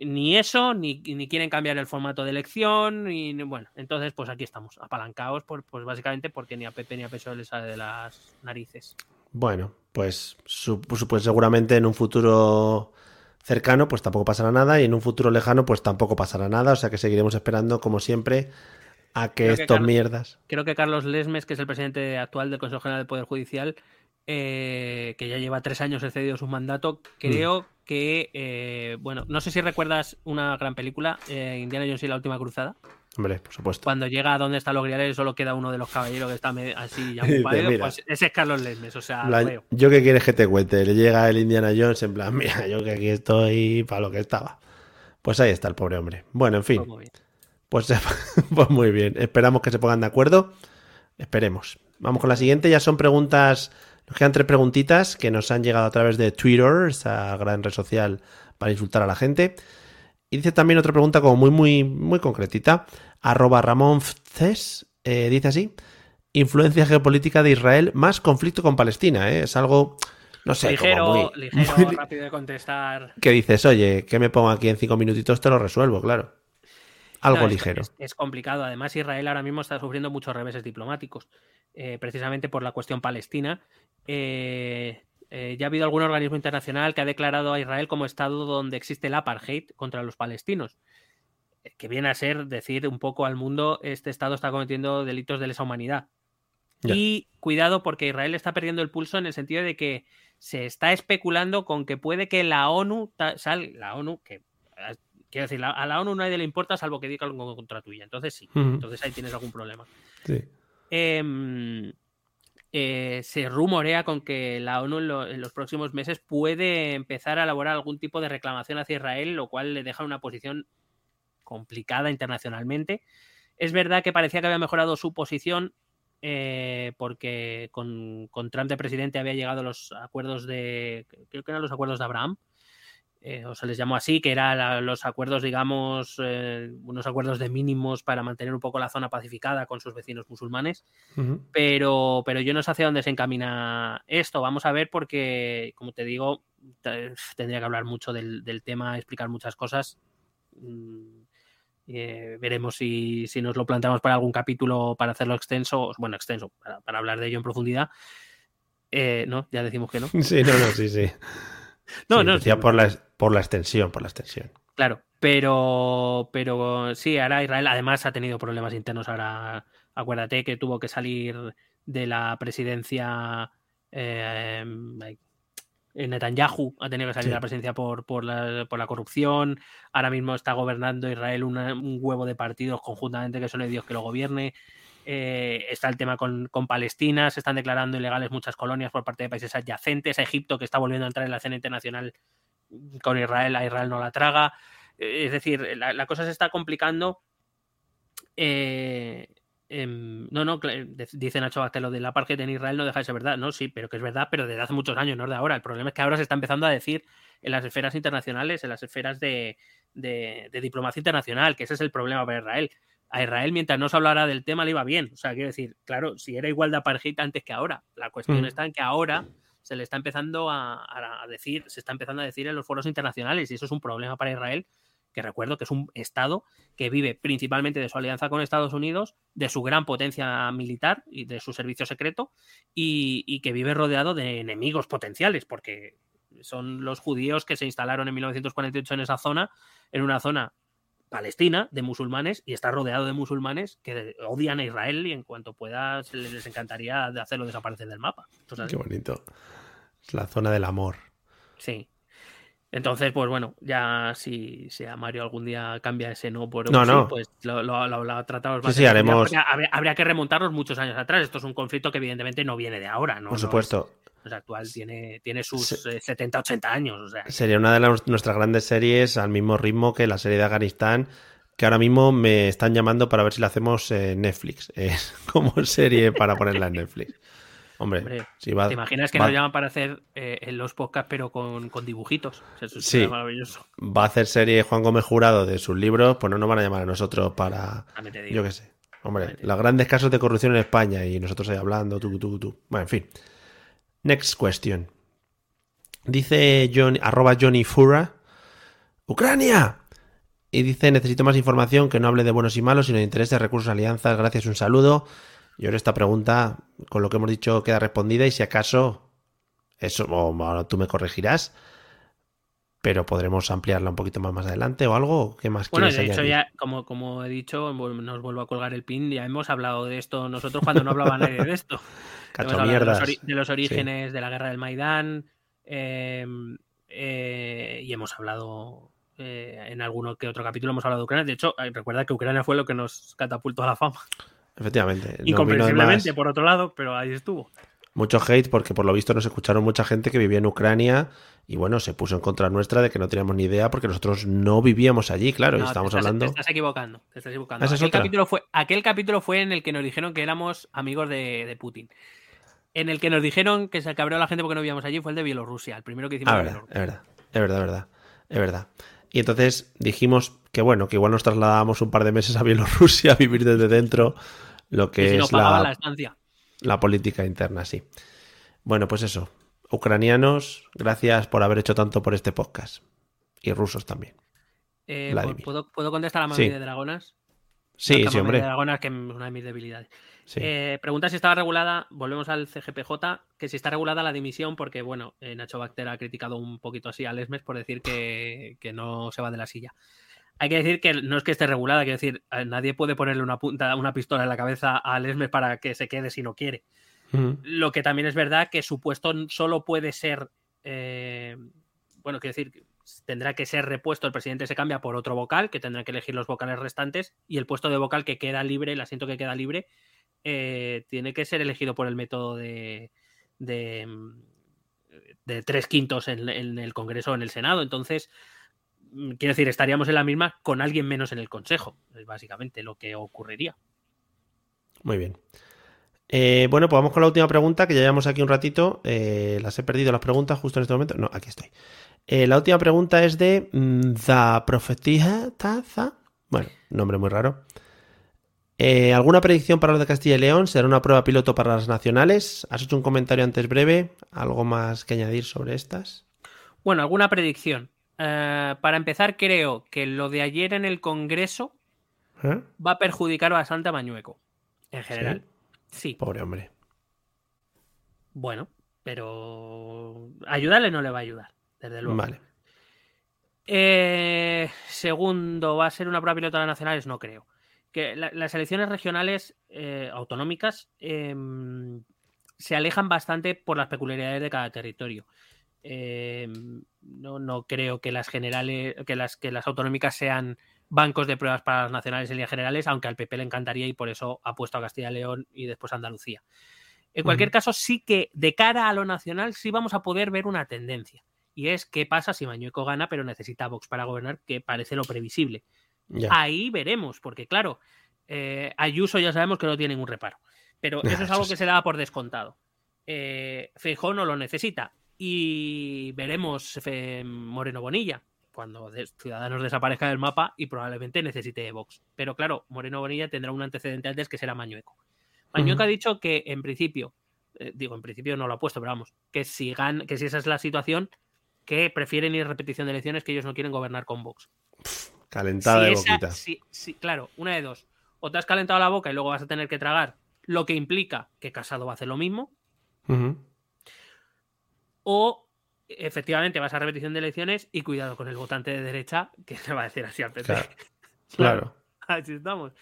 ni eso, ni, ni quieren cambiar el formato de elección, y bueno, entonces pues aquí estamos, apalancados, por, pues básicamente porque ni a PP ni a PSOE les sale de las narices. Bueno, pues, su- pues, pues seguramente en un futuro cercano pues tampoco pasará nada y en un futuro lejano pues tampoco pasará nada, o sea que seguiremos esperando como siempre a que Creo estos mierdas... Creo que Carlos Lesmes, que es el presidente actual del Consejo General del Poder Judicial, eh, que ya lleva tres años excedido su mandato, creo que, eh, bueno, no sé si recuerdas una gran película, eh, Indiana Jones y la Última Cruzada, Hombre, por supuesto. cuando llega a donde están los griales solo queda uno de los caballeros que está así ya muy pálido, pues ese es Carlos Lesmes, o sea, plan, veo. yo qué quieres que te cuente, le llega el Indiana Jones en plan, mira, yo que aquí estoy para lo que estaba. Pues ahí está el pobre hombre. Bueno, en fin, Pues pues, pues muy bien, esperamos que se pongan de acuerdo, esperemos. Vamos con la siguiente, ya son preguntas, nos quedan tres preguntitas que nos han llegado a través de Twitter, esa gran red social para insultar a la gente. Y dice también otra pregunta como muy, muy, muy concretita. Arroba Ramón Fces, eh, dice así. Influencia geopolítica de Israel más conflicto con Palestina. ¿eh? Es algo, no sé, ligero, como muy, ligero, muy- rápido de contestar. que dices, oye, que me pongo aquí en cinco minutitos, te lo resuelvo, claro. Algo No, es- ligero. Es, es complicado. Además, Israel ahora mismo está sufriendo muchos reveses diplomáticos, eh, precisamente por la cuestión palestina. Eh, eh, ya ha habido algún organismo internacional que ha declarado a Israel como estado donde existe el apartheid contra los palestinos. eh, Que viene a ser decir un poco al mundo, este estado está cometiendo delitos de lesa humanidad. Y cuidado porque Israel está perdiendo el pulso en el sentido de que se está especulando con que puede que la ONU, sal, la ONU, que eh, quiero decir, la- a la ONU nadie le importa salvo que diga algo contra tuya. Entonces sí, entonces ahí tienes algún problema. Sí. Em, eh, se rumorea con que la ONU en, lo, en, los próximos meses puede empezar a elaborar algún tipo de reclamación hacia Israel, lo cual le deja una posición complicada internacionalmente. Es verdad que parecía que había mejorado su posición eh, porque con, con, Trump de presidente había llegado los acuerdos de, creo que eran los acuerdos de Abraham, eh, o se les llamó así, que eran los acuerdos, digamos, eh, unos acuerdos de mínimos para mantener un poco la zona pacificada con sus vecinos musulmanes. Uh -huh. pero, pero yo no sé hacia dónde se encamina esto. Vamos a ver porque, como te digo, tendría que hablar mucho del, del tema, explicar muchas cosas. Mm, eh, veremos si, si, nos lo planteamos para algún capítulo para hacerlo extenso, bueno, extenso, para, para hablar de ello en profundidad. No, ya decimos que no. Sí, no, no, sí, sí. No, sí, no. Decía por la, por la extensión, por la extensión. Claro, pero, pero sí, ahora Israel además ha tenido problemas internos. Ahora, acuérdate que tuvo que salir de la presidencia. Eh, Netanyahu ha tenido que salir sí. de la presidencia por, por, la, por, la, corrupción. Ahora mismo está gobernando Israel una, un huevo de partidos conjuntamente que son el Dios que lo gobierne. Eh, está el tema con, con, Palestina, se están declarando ilegales muchas colonias por parte de países adyacentes. A Egipto, que está volviendo a entrar en la escena internacional con Israel, a Israel no la traga. Eh, es decir, la, cosa se está complicando. Eh, eh, no, no, dice Nacho Basté, lo de la apartheid en Israel no deja de ser verdad. No, sí, pero que es verdad, pero desde hace muchos años, no de ahora. El problema es que ahora se está empezando a decir en las esferas internacionales, en las esferas de, de diplomacia internacional, que ese es el problema para Israel a Israel, mientras no se hablara del tema, le iba bien. O sea, quiero decir, claro, si era igual de apartheid antes que ahora. La cuestión mm. está en que ahora se le está empezando a, a, decir, se está empezando a decir en los foros internacionales, y eso es un problema para Israel, que recuerdo que es un Estado que vive principalmente de su alianza con Estados Unidos, de su gran potencia militar y de su servicio secreto, y, y que vive rodeado de enemigos potenciales, porque son los judíos que se instalaron en 1948 en esa zona, en una zona Palestina de musulmanes y está rodeado de musulmanes que odian a Israel y en cuanto pueda se les encantaría de hacerlo desaparecer del mapa. Entonces, Qué bonito. Es la zona del amor. Sí. Entonces, pues bueno, ya si, si a Mario algún día cambia ese no por no, sí, no. pues lo, lo, lo, lo tratamos sí, sí, haremos... habría, habría, que remontarnos muchos años atrás. Esto es un conflicto que evidentemente no viene de ahora, ¿no? Por supuesto. No es, es actual, tiene, tiene sus Se... 70, 80 años. O sea. Sería una de las, nuestras grandes series al mismo ritmo que la serie de Afganistán, que ahora mismo me están llamando para ver si la hacemos en Netflix, eh, como serie para ponerla en Netflix. Hombre, Hombre si va, ¿te imaginas que va, nos llaman para hacer eh, los podcasts pero con, con dibujitos? Eso sí, maravilloso. va a hacer serie Juan Gómez Jurado de sus libros, pues no nos van a llamar a nosotros para... Yo qué sé. Hombre, los grandes casos de corrupción en España y nosotros ahí hablando, tú, tú, tú. Bueno, en fin. Next question. Dice John, arroba Johnny Fura. ¡Ucrania! Y dice, necesito más información que no hable de buenos y malos, sino de intereses, recursos, alianzas. Gracias, un saludo. Yo en esta pregunta, con lo que hemos dicho, queda respondida y si acaso, eso, o tú me corregirás, pero podremos ampliarla un poquito más más adelante o algo. ¿Qué más bueno, de hecho, ya, como, como he dicho, nos vuelvo a colgar el pin, ya hemos hablado de esto nosotros cuando no hablaba nadie de esto. Cacho de, mierdas. los, de los, orígenes sí. de la guerra del Maidán eh, eh, y hemos hablado eh, en alguno que otro capítulo hemos hablado de Ucrania. De hecho, recuerda que Ucrania fue lo que nos catapultó a la fama. Efectivamente. Incomprensiblemente, no por otro lado, pero ahí estuvo. Mucho hate porque por lo visto nos escucharon mucha gente que vivía en Ucrania y bueno, se puso en contra nuestra de que no teníamos ni idea porque nosotros no vivíamos allí, claro, no, y estás, hablando... Te estás equivocando, te estás equivocando. ¿Esa aquel, capítulo fue, aquel capítulo fue en el que nos dijeron que éramos amigos de, de Putin. En el que nos dijeron que se cabreó la gente porque no vivíamos allí fue el de Bielorrusia, el primero que hicimos. Ah, verdad, es verdad, es verdad, es verdad, es verdad. Y entonces dijimos que bueno, que igual nos trasladábamos un par de meses a Bielorrusia a vivir desde dentro lo que, si es no la, la, estancia. la política interna, sí. Bueno, pues eso. Ucranianos, gracias por haber hecho tanto por este podcast. Y rusos también. Eh, ¿puedo, ¿puedo, contestar a la sí. de Dragonas? Sí, sí, hombre. De Dragonas, que es una de mis debilidades. Sí. Eh, pregunta si estaba regulada, volvemos al CGPJ, que si está regulada la dimisión, porque bueno, eh, Nacho Bacter ha criticado un poquito así a Lesmes por decir que, que, no se va de la silla. Hay que decir que no es que esté regulada, quiero decir, nadie puede ponerle una punta, una pistola en la cabeza a Lesmes para que se quede si no quiere. Uh -huh. Lo que también es verdad que su puesto solo puede ser, eh, bueno, quiero decir, tendrá que ser repuesto, el presidente se cambia por otro vocal, que tendrá que elegir los vocales restantes, y el puesto de vocal que queda libre, el asiento que queda libre, eh, tiene que ser elegido por el método de, de, mm, de tres quintos en, en el Congreso o en el Senado. Entonces, quiero decir, estaríamos en la misma con alguien menos en el Consejo. Es básicamente lo que ocurriría. Muy bien. Eh, bueno, pues vamos con la última pregunta, que ya llevamos aquí un ratito. Eh, las he perdido las preguntas justo en este momento. No, aquí estoy. Eh, la última pregunta es de mm, The Profetija Taza. Bueno, nombre muy raro. ¿Alguna predicción para los de Castilla y León? ¿Será una prueba piloto para las nacionales? ¿Has hecho un comentario antes breve? ¿Algo más que añadir sobre estas? Bueno, alguna predicción. Eh, para empezar, creo que lo de ayer en el Congreso ¿Eh? va a perjudicar bastante a Mañueco, en general. Sí. Pobre hombre. Bueno, pero ayudarle no le va a ayudar, desde luego. Vale. Eh, segundo, ¿va a ser una prueba piloto las nacionales? No creo. Que la- las elecciones regionales eh, autonómicas em, se alejan bastante por las peculiaridades de cada territorio. Em, no, no creo que las generales, que las, que las autonómicas sean bancos de pruebas para las nacionales en líneas generales, aunque al PP le encantaría y por eso ha puesto a Castilla y León y después a Andalucía. En cualquier caso, sí que de cara a lo nacional sí vamos a poder ver una tendencia. Y es qué pasa si Mañueco gana, pero necesita Vox para gobernar, que parece lo previsible. Ya. Ahí veremos, porque claro, eh, Ayuso ya sabemos que no tiene ningún reparo. Pero eso es algo que se da por descontado. Eh, Feijóo no lo necesita. Y veremos Moreno Bonilla cuando Ciudadanos desaparezca del mapa y probablemente necesite Vox. Pero claro, Moreno Bonilla tendrá un antecedente antes que será Mañueco. Mañueco ha dicho que en principio, eh, digo en principio no lo ha puesto, pero vamos, que si, gan- que si esa es la situación, que prefieren ir a repetición de elecciones, que ellos no quieren gobernar con Vox. Calentada Si de esa- boquita. si- si- claro, una de dos. O te has calentado la boca y luego vas a tener que tragar, lo que implica que Casado va a hacer lo mismo. O efectivamente vas a repetición de elecciones y cuidado con el votante de derecha que le va a decir así al PP. Claro. Claro. Así estamos.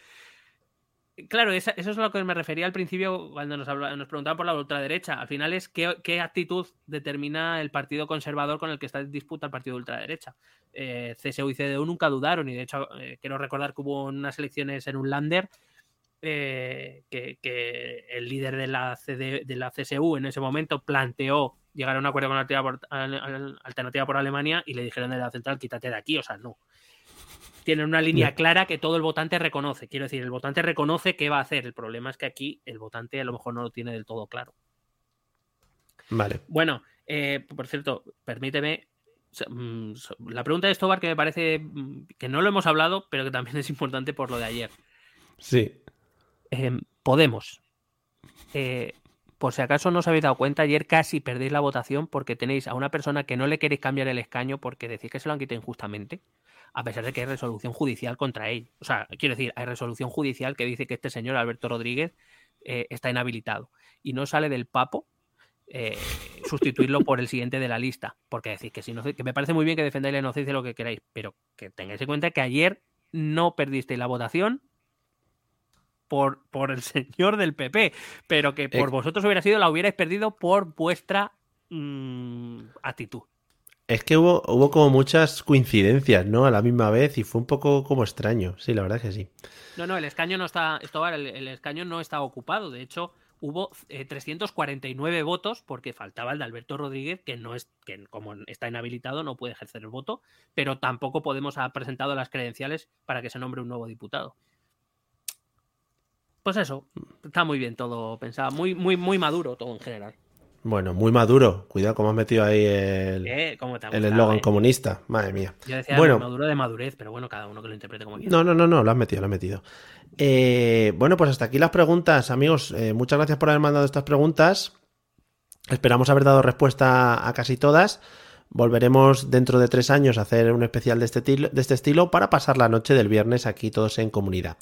Claro, eso es a lo que me refería al principio cuando nos, habla- nos preguntaban por la ultraderecha. Al final es qué, qué actitud determina el partido conservador con el que está en disputa el partido de ultraderecha. Eh, CSU y CDU nunca dudaron y de hecho eh, quiero recordar que hubo unas elecciones en un lander eh, que, que el líder de la, CD de la CSU en ese momento planteó llegar a un acuerdo con la alternativa por, Alemania y le dijeron de la central quítate de aquí, o sea, no. Tienen una línea clara que todo el votante reconoce. Quiero decir, el votante reconoce qué va a hacer. El problema es que aquí el votante a lo mejor no lo tiene del todo claro. Vale. Bueno, eh, por cierto, permíteme. mm, La pregunta de Stobar que me parece mm, que no lo hemos hablado, pero que también es importante por lo de ayer. Sí. Eh, Podemos. Eh, por si acaso no os habéis dado cuenta, ayer casi perdéis la votación porque tenéis a una persona que no le queréis cambiar el escaño porque decís que se lo han quitado injustamente, a pesar de que hay resolución judicial contra él. O sea, quiero decir, hay resolución judicial que dice que este señor, Alberto Rodríguez, eh, está inhabilitado y no sale del papo eh, sustituirlo por el siguiente de la lista. Porque decís que si no, que me parece muy bien que defendáis la inocencia lo que queráis, pero que tengáis en cuenta que ayer no perdisteis la votación por, por el señor del PP, pero que por Eh. vosotros hubiera sido, la hubierais perdido por vuestra mm, actitud. Es que hubo, hubo como muchas coincidencias, ¿no? A la misma vez y fue un poco como extraño. Sí, la verdad es que sí. No, no, el escaño no está, esto, el, el escaño no está ocupado. De hecho, hubo eh, 349 votos porque faltaba el de Alberto Rodríguez, que no es, que como está inhabilitado no puede ejercer el voto, pero tampoco Podemos ha presentado las credenciales para que se nombre un nuevo diputado. Pues eso, está muy bien todo pensado, muy, muy, muy maduro todo en general. Bueno, muy maduro. Cuidado cómo has metido ahí el Eh, ¿cómo te ha el gustado, eslogan eh? comunista. Madre mía. Yo decía Bueno. maduro de madurez, pero bueno, cada uno que lo interprete como quiera. No, no, no, no, lo has metido, lo has metido. Eh, bueno, pues hasta aquí las preguntas, amigos. Eh, muchas gracias por haber mandado estas preguntas. Esperamos haber dado respuesta a casi todas. Volveremos dentro de tres años a hacer un especial de este, de este estilo para pasar la noche del viernes aquí todos en comunidad.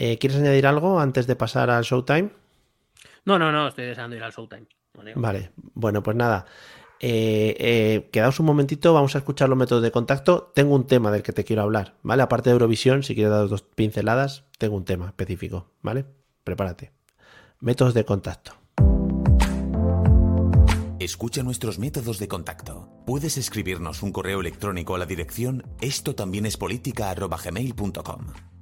Eh, ¿Quieres añadir algo antes de pasar al showtime? No, no, no, estoy deseando ir al Showtime. Vale, bueno, pues nada. Eh, eh, quedaos un momentito, vamos a escuchar los métodos de contacto. Tengo un tema del que te quiero hablar, ¿vale? Aparte de Eurovisión, si quieres dar dos pinceladas, tengo un tema específico, ¿vale? Prepárate. Métodos de contacto. Escucha nuestros métodos de contacto. Puedes escribirnos un correo electrónico a la dirección esto también es política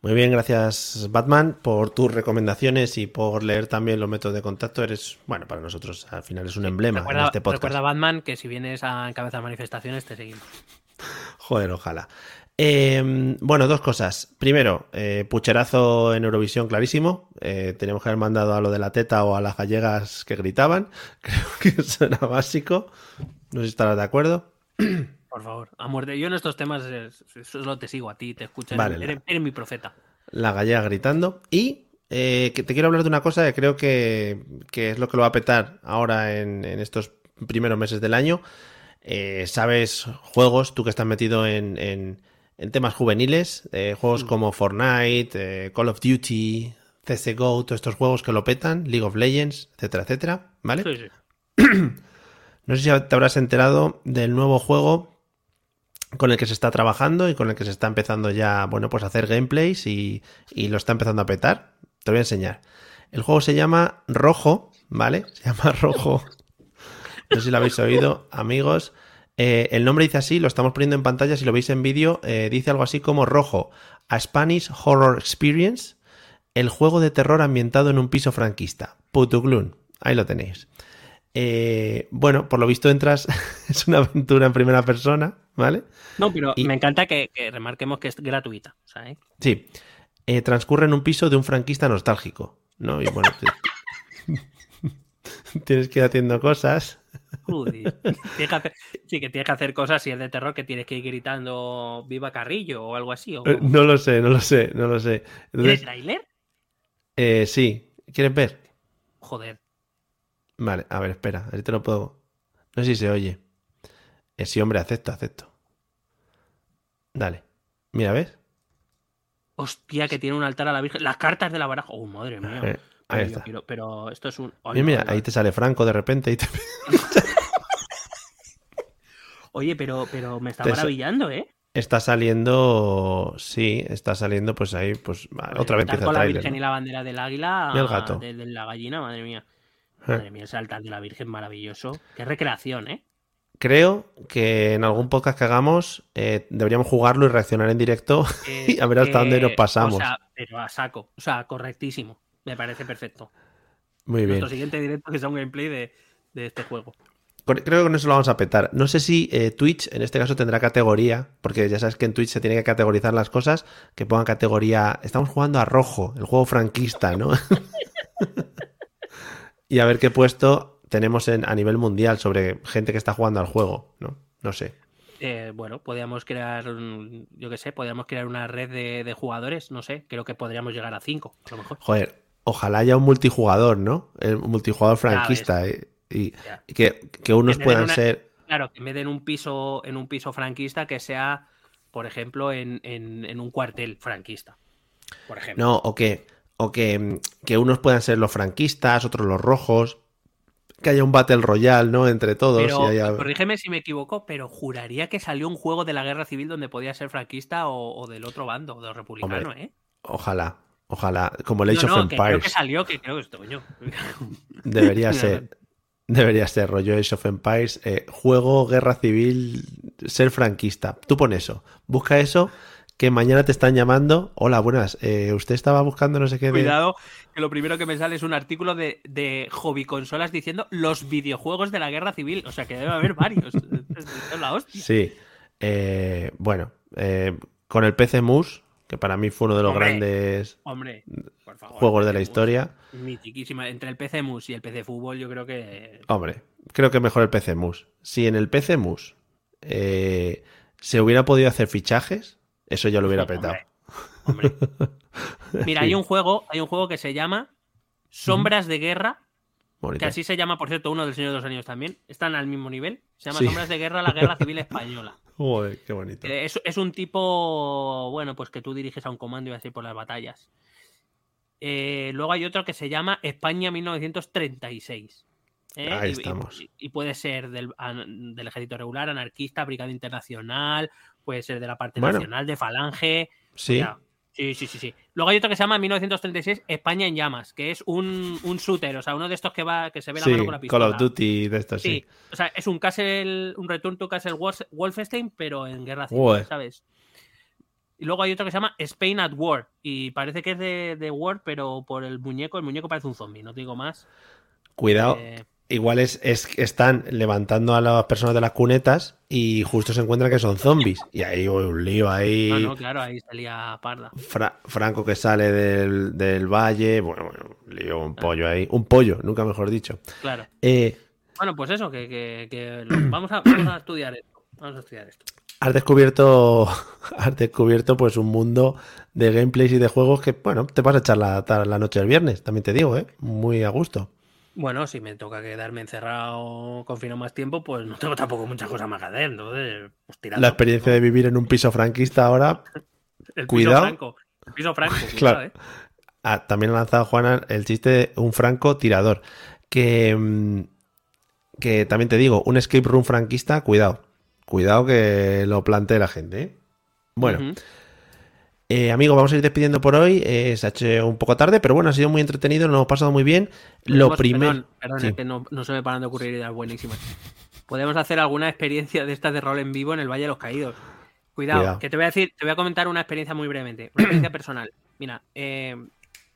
Muy bien, gracias Batman por tus recomendaciones y por leer también los métodos de contacto. Eres, bueno, para nosotros al final es un emblema Recuerda, en este podcast. recuerda, Batman, que si vienes a encabezar manifestaciones te seguimos. Joder, ojalá. Eh, bueno, dos cosas. Primero, eh, pucherazo en Eurovisión clarísimo. Eh, tenemos que haber mandado a lo de la teta o a las gallegas que gritaban. Creo que eso era básico. No sé si estarás de acuerdo. Por favor, a muerte. Yo en estos temas eh, solo te sigo a ti, te escucho. Vale, eres, mi profeta. La gallega gritando. Y eh, que te quiero hablar de una cosa que creo que, que es lo que lo va a petar ahora en, en estos primeros meses del año. Eh, Sabes juegos, tú que estás metido en, en- en temas juveniles, eh, juegos como Fortnite, Call of Duty, CSGO, todos estos juegos que lo petan, League of Legends, etcétera, etcétera, ¿vale? Sí, sí. No sé si te habrás enterado del nuevo juego con el que se está trabajando y con el que se está empezando ya, bueno, pues a hacer gameplays y, y lo está empezando a petar. Te voy a enseñar. El juego se llama Rojo, ¿vale? Se llama Rojo. No sé si lo habéis oído, amigos. Eh, el nombre dice así, lo estamos poniendo en pantalla, si lo veis en vídeo, eh, dice algo así como Rojo, a Spanish Horror Experience, el juego de terror ambientado en un piso franquista. Putuglun, ahí lo tenéis. Eh, bueno, por lo visto entras, es una aventura en primera persona, ¿vale? No, pero Y- me encanta que, que remarquemos que es gratuita. ¿sabes? Sí. Eh, transcurre en un piso de un franquista nostálgico, ¿no? Y bueno, tienes que ir haciendo cosas. Tienes que hacer- sí, que tienes que hacer cosas si es de terror que tienes que ir gritando Viva Carrillo o algo así. ¿o Eh? No lo sé, no lo sé, no lo sé. ¿Tiene Entonces, tráiler? eh, sí, ¿quieres ver? Joder. Vale, a ver, espera, a ver si te lo puedo. No sé si se oye. Sí, hombre, acepto, acepto. Dale. Mira, ¿ves? Hostia, que tiene un altar a la Virgen. Las cartas de la baraja. Oh, madre mía. Eh, ahí Ay, está. quiero- pero esto es un. Ay, Mira, mira, ahí te sale Franco de repente y te... Oye, pero, pero me está Te maravillando, ¿eh? Está saliendo, sí, está saliendo, pues ahí, pues otra vez empieza el con la. Virgen ¿no? y la bandera del águila. Y el gato. De, de la gallina, madre mía. Eh. Madre mía, ese altar de la Virgen maravilloso. Qué recreación, ¿eh? Creo que en algún podcast que hagamos eh, deberíamos jugarlo y reaccionar en directo Eh, y a ver hasta eh, dónde nos pasamos. O sea, pero a saco. O sea, correctísimo. Me parece perfecto. Muy bien. Nuestro siguiente directo que sea un gameplay de, de este juego. Creo que con eso lo vamos a petar. No sé si eh, Twitch en este caso tendrá categoría, porque ya sabes que en Twitch se tiene que categorizar las cosas, que pongan categoría. Estamos jugando a rojo, el juego franquista, ¿no? y a ver qué puesto tenemos en, a nivel mundial sobre gente que está jugando al juego, ¿no? No sé. Eh, bueno, podríamos crear, yo qué sé, podríamos crear una red de, de jugadores, no sé, creo que podríamos llegar a cinco, a lo mejor. Joder, ojalá haya un multijugador, ¿no? El multijugador franquista. eh, y, que, que unos Que puedan una- ser. Claro, que me den un piso, en un piso franquista que sea, por ejemplo, en, en- en un cuartel franquista. Por ejemplo. No, o que, o que, que unos puedan ser los franquistas, otros los rojos. Que haya un Battle Royale, ¿no? Entre todos. Pero, y haya- corrígeme si me equivoco, pero juraría que salió un juego de la guerra civil donde podía ser franquista o, o del otro bando, del republicano, Hombre, ¿eh? Ojalá, ojalá. Como el Age no, of no, que creo que Empires. salió, que creo que esto, coño. Debería ser. Debería ser rollo Age of Empires. eh, juego, guerra civil, ser franquista. Tú pon eso. Busca eso. Que mañana te están llamando. Hola, buenas. eh, usted estaba buscando no sé qué. de- Cuidado, que lo primero que me sale es un artículo de, de hobby consolas diciendo los videojuegos de la guerra civil. O sea que debe haber varios. es, es la hostia. Sí. Eh, bueno, eh, con el PC Mus, que para mí fue uno de los Hombre. grandes Hombre, por favor. juegos de la historia. Mitiquísima. Entre el PC Mus y el PC Fútbol, yo creo que. Hombre, creo que mejor el PC Mus. Si en el PC Mus eh, se hubiera podido hacer fichajes, eso ya lo hubiera petado. Hombre. Mira, hay un juego, hay un juego que se llama Sombras de Guerra, que así se llama, por cierto, uno del Señor de los Anillos también. Están al mismo nivel. Se llama Sí. Sombras de Guerra, la Guerra Civil Española. Joder, qué bonito. Eh, Es, es un tipo, bueno, pues que tú diriges a un comando y vas a ir por las batallas. Eh, luego hay otro que se llama España 1936. ¿eh? Ahí Y- estamos. Y, y puede ser del, ejército regular, anarquista, brigada internacional, puede ser de la parte Bueno. nacional, de falange. Sí. Sí, sí, sí, sí. Luego hay otro que se llama 1936 España en llamas, que es un, un shooter, o sea, uno de estos que va, que se ve la sí, mano con la pistola. Call of Duty de estos, Sí, sí. o sea, es un Castle, un Return to Castle Wolf- Wolfenstein, pero en guerra civil. ¿sabes? Y luego hay otro que se llama Spain at War. Y parece que es de, de War, pero por el muñeco, el muñeco parece un zombie, no te digo más. Cuidado, Eh, igual es, es están levantando a las personas de las cunetas y justo se encuentran que son zombies. Y ahí hay un lío ahí. no, no, claro, ahí salía parda. Fra- Franco que sale del, del valle. Bueno, bueno, lío, un pollo ahí. Un pollo, nunca mejor dicho. Claro. Eh, Bueno, pues eso, que, que- que lo- vamos, a, vamos a estudiar esto. Vamos a estudiar esto. has descubierto. Has descubierto pues un mundo de gameplays y de juegos que, bueno, te vas a echar la, la noche del viernes, también te digo, ¿eh? Muy a gusto. Bueno, si me toca quedarme encerrado, confino más tiempo, pues no tengo tampoco muchas cosas más que hacer. Entonces, pues tirando. La experiencia de vivir en un piso franquista ahora. El piso cuidado. franco. El piso franco, cuidado, Claro. ¿eh? Ah, también ha lanzado Juana el chiste de un franco tirador. Que, mm, que también te digo, un escape room franquista, cuidado. Cuidado que lo plantee la gente. ¿eh? Bueno. Eh, amigo, vamos a ir despidiendo por hoy. Eh, se ha hecho un poco tarde, pero bueno, ha sido muy entretenido, nos hemos pasado muy bien. Lo primero. Perdón, perdón, Sí. es que no, no se me paran de ocurrir ideas buenísimas. Podemos hacer alguna experiencia de estas de rol en vivo en el Valle de los Caídos. Cuidado, Cuidado. que te voy a decir, te voy a comentar una experiencia muy brevemente, una experiencia personal. Mira, eh,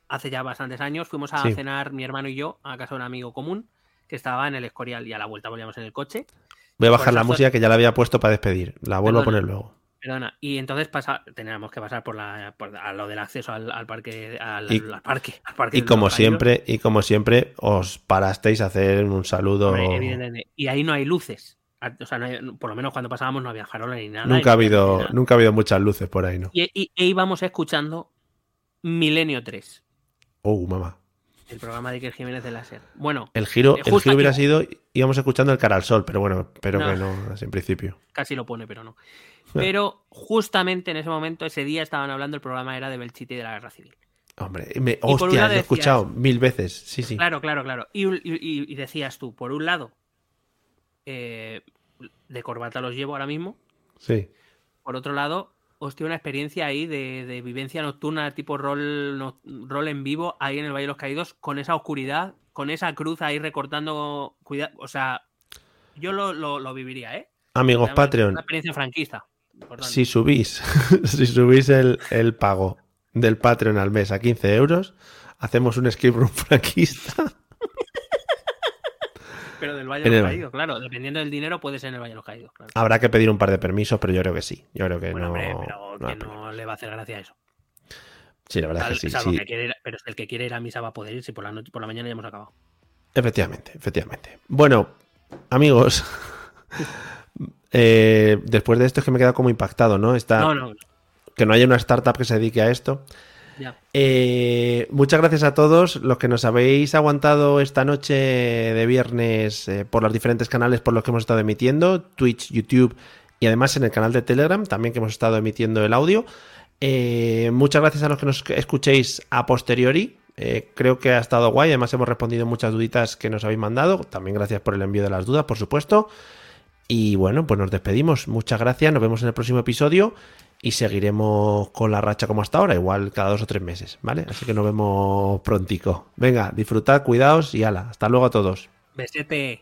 hace ya bastantes años fuimos a Sí. cenar mi hermano y yo a casa de un amigo común que estaba en el Escorial y a la vuelta volvíamos en el coche. Voy a bajar la música que ya la había puesto para despedir. La vuelvo a poner luego. Perdona, y entonces pasa, teníamos que pasar por, la, por a lo del acceso al, al parque, al, Y- al parque, al parque Y como siempre, y como siempre, os parasteis a hacer un saludo. Hombre. Y ahí no hay luces. O sea, no hay- por lo menos cuando pasábamos no había faroles ni nada. Nunca ha habido, nada. nunca ha habido muchas luces por ahí, ¿no? Y, y- e íbamos escuchando Milenio 3, Oh, mamá. el programa de Iker Jiménez de Láser. Bueno, El giro, el giro hubiera sido, íbamos escuchando el cara al sol, pero bueno, pero No. que no, en principio. casi lo pone, pero no. Pero justamente en ese momento, ese día estaban hablando, el programa era de Belchite y de la Guerra Civil. Hombre, me- hostia, lo he decías- escuchado mil veces. Sí, sí. Claro, claro, claro. Y, y- y- y decías tú, por un lado, eh, de corbata los llevo ahora mismo. Sí. Por otro lado, hostia, una experiencia ahí de, de vivencia nocturna, tipo rol, no- rol en vivo, ahí en el Valle de los Caídos, con esa oscuridad, con esa cruz ahí recortando. Cuidado, o sea, yo lo, lo- lo viviría, ¿eh? Amigos Además, Patreon, Una experiencia franquista. Si subís, si subís el, el pago del Patreon al mes a 15 euros, hacemos un escape room franquista. Pero del Valle de los Caídos, claro. Dependiendo del dinero, puede ser en el Valle de los Caídos, claro. Habrá que pedir un par de permisos, pero yo creo que sí. Yo creo que Bueno, no. hombre, pero no que no le va a hacer gracia eso. Sí, la verdad es que sí. sí. que quiere ir- pero el que quiere ir a misa va a poder ir si por la, noche, por la mañana ya hemos acabado. Efectivamente, efectivamente. Bueno, amigos, eh, después de esto es que me he quedado como impactado, ¿no? Está, No, no, Que no haya una startup que se dedique a esto. Eh, muchas gracias a todos los que nos habéis aguantado esta noche de viernes eh, por los diferentes canales por los que hemos estado emitiendo, Twitch, YouTube y además en el canal de Telegram también que hemos estado emitiendo el audio. Eh, muchas gracias a los que nos escuchéis a posteriori. Creo que ha estado guay. Además, hemos respondido muchas duditas que nos habéis mandado. También gracias por el envío de las dudas, por supuesto. Y bueno, pues nos despedimos. Muchas gracias. Nos vemos en el próximo episodio. Y seguiremos con la racha como hasta ahora, igual cada dos o tres meses, ¿vale? Así que nos vemos prontico. Venga, disfrutad, cuidaos y ala. Hasta luego a todos. Besete.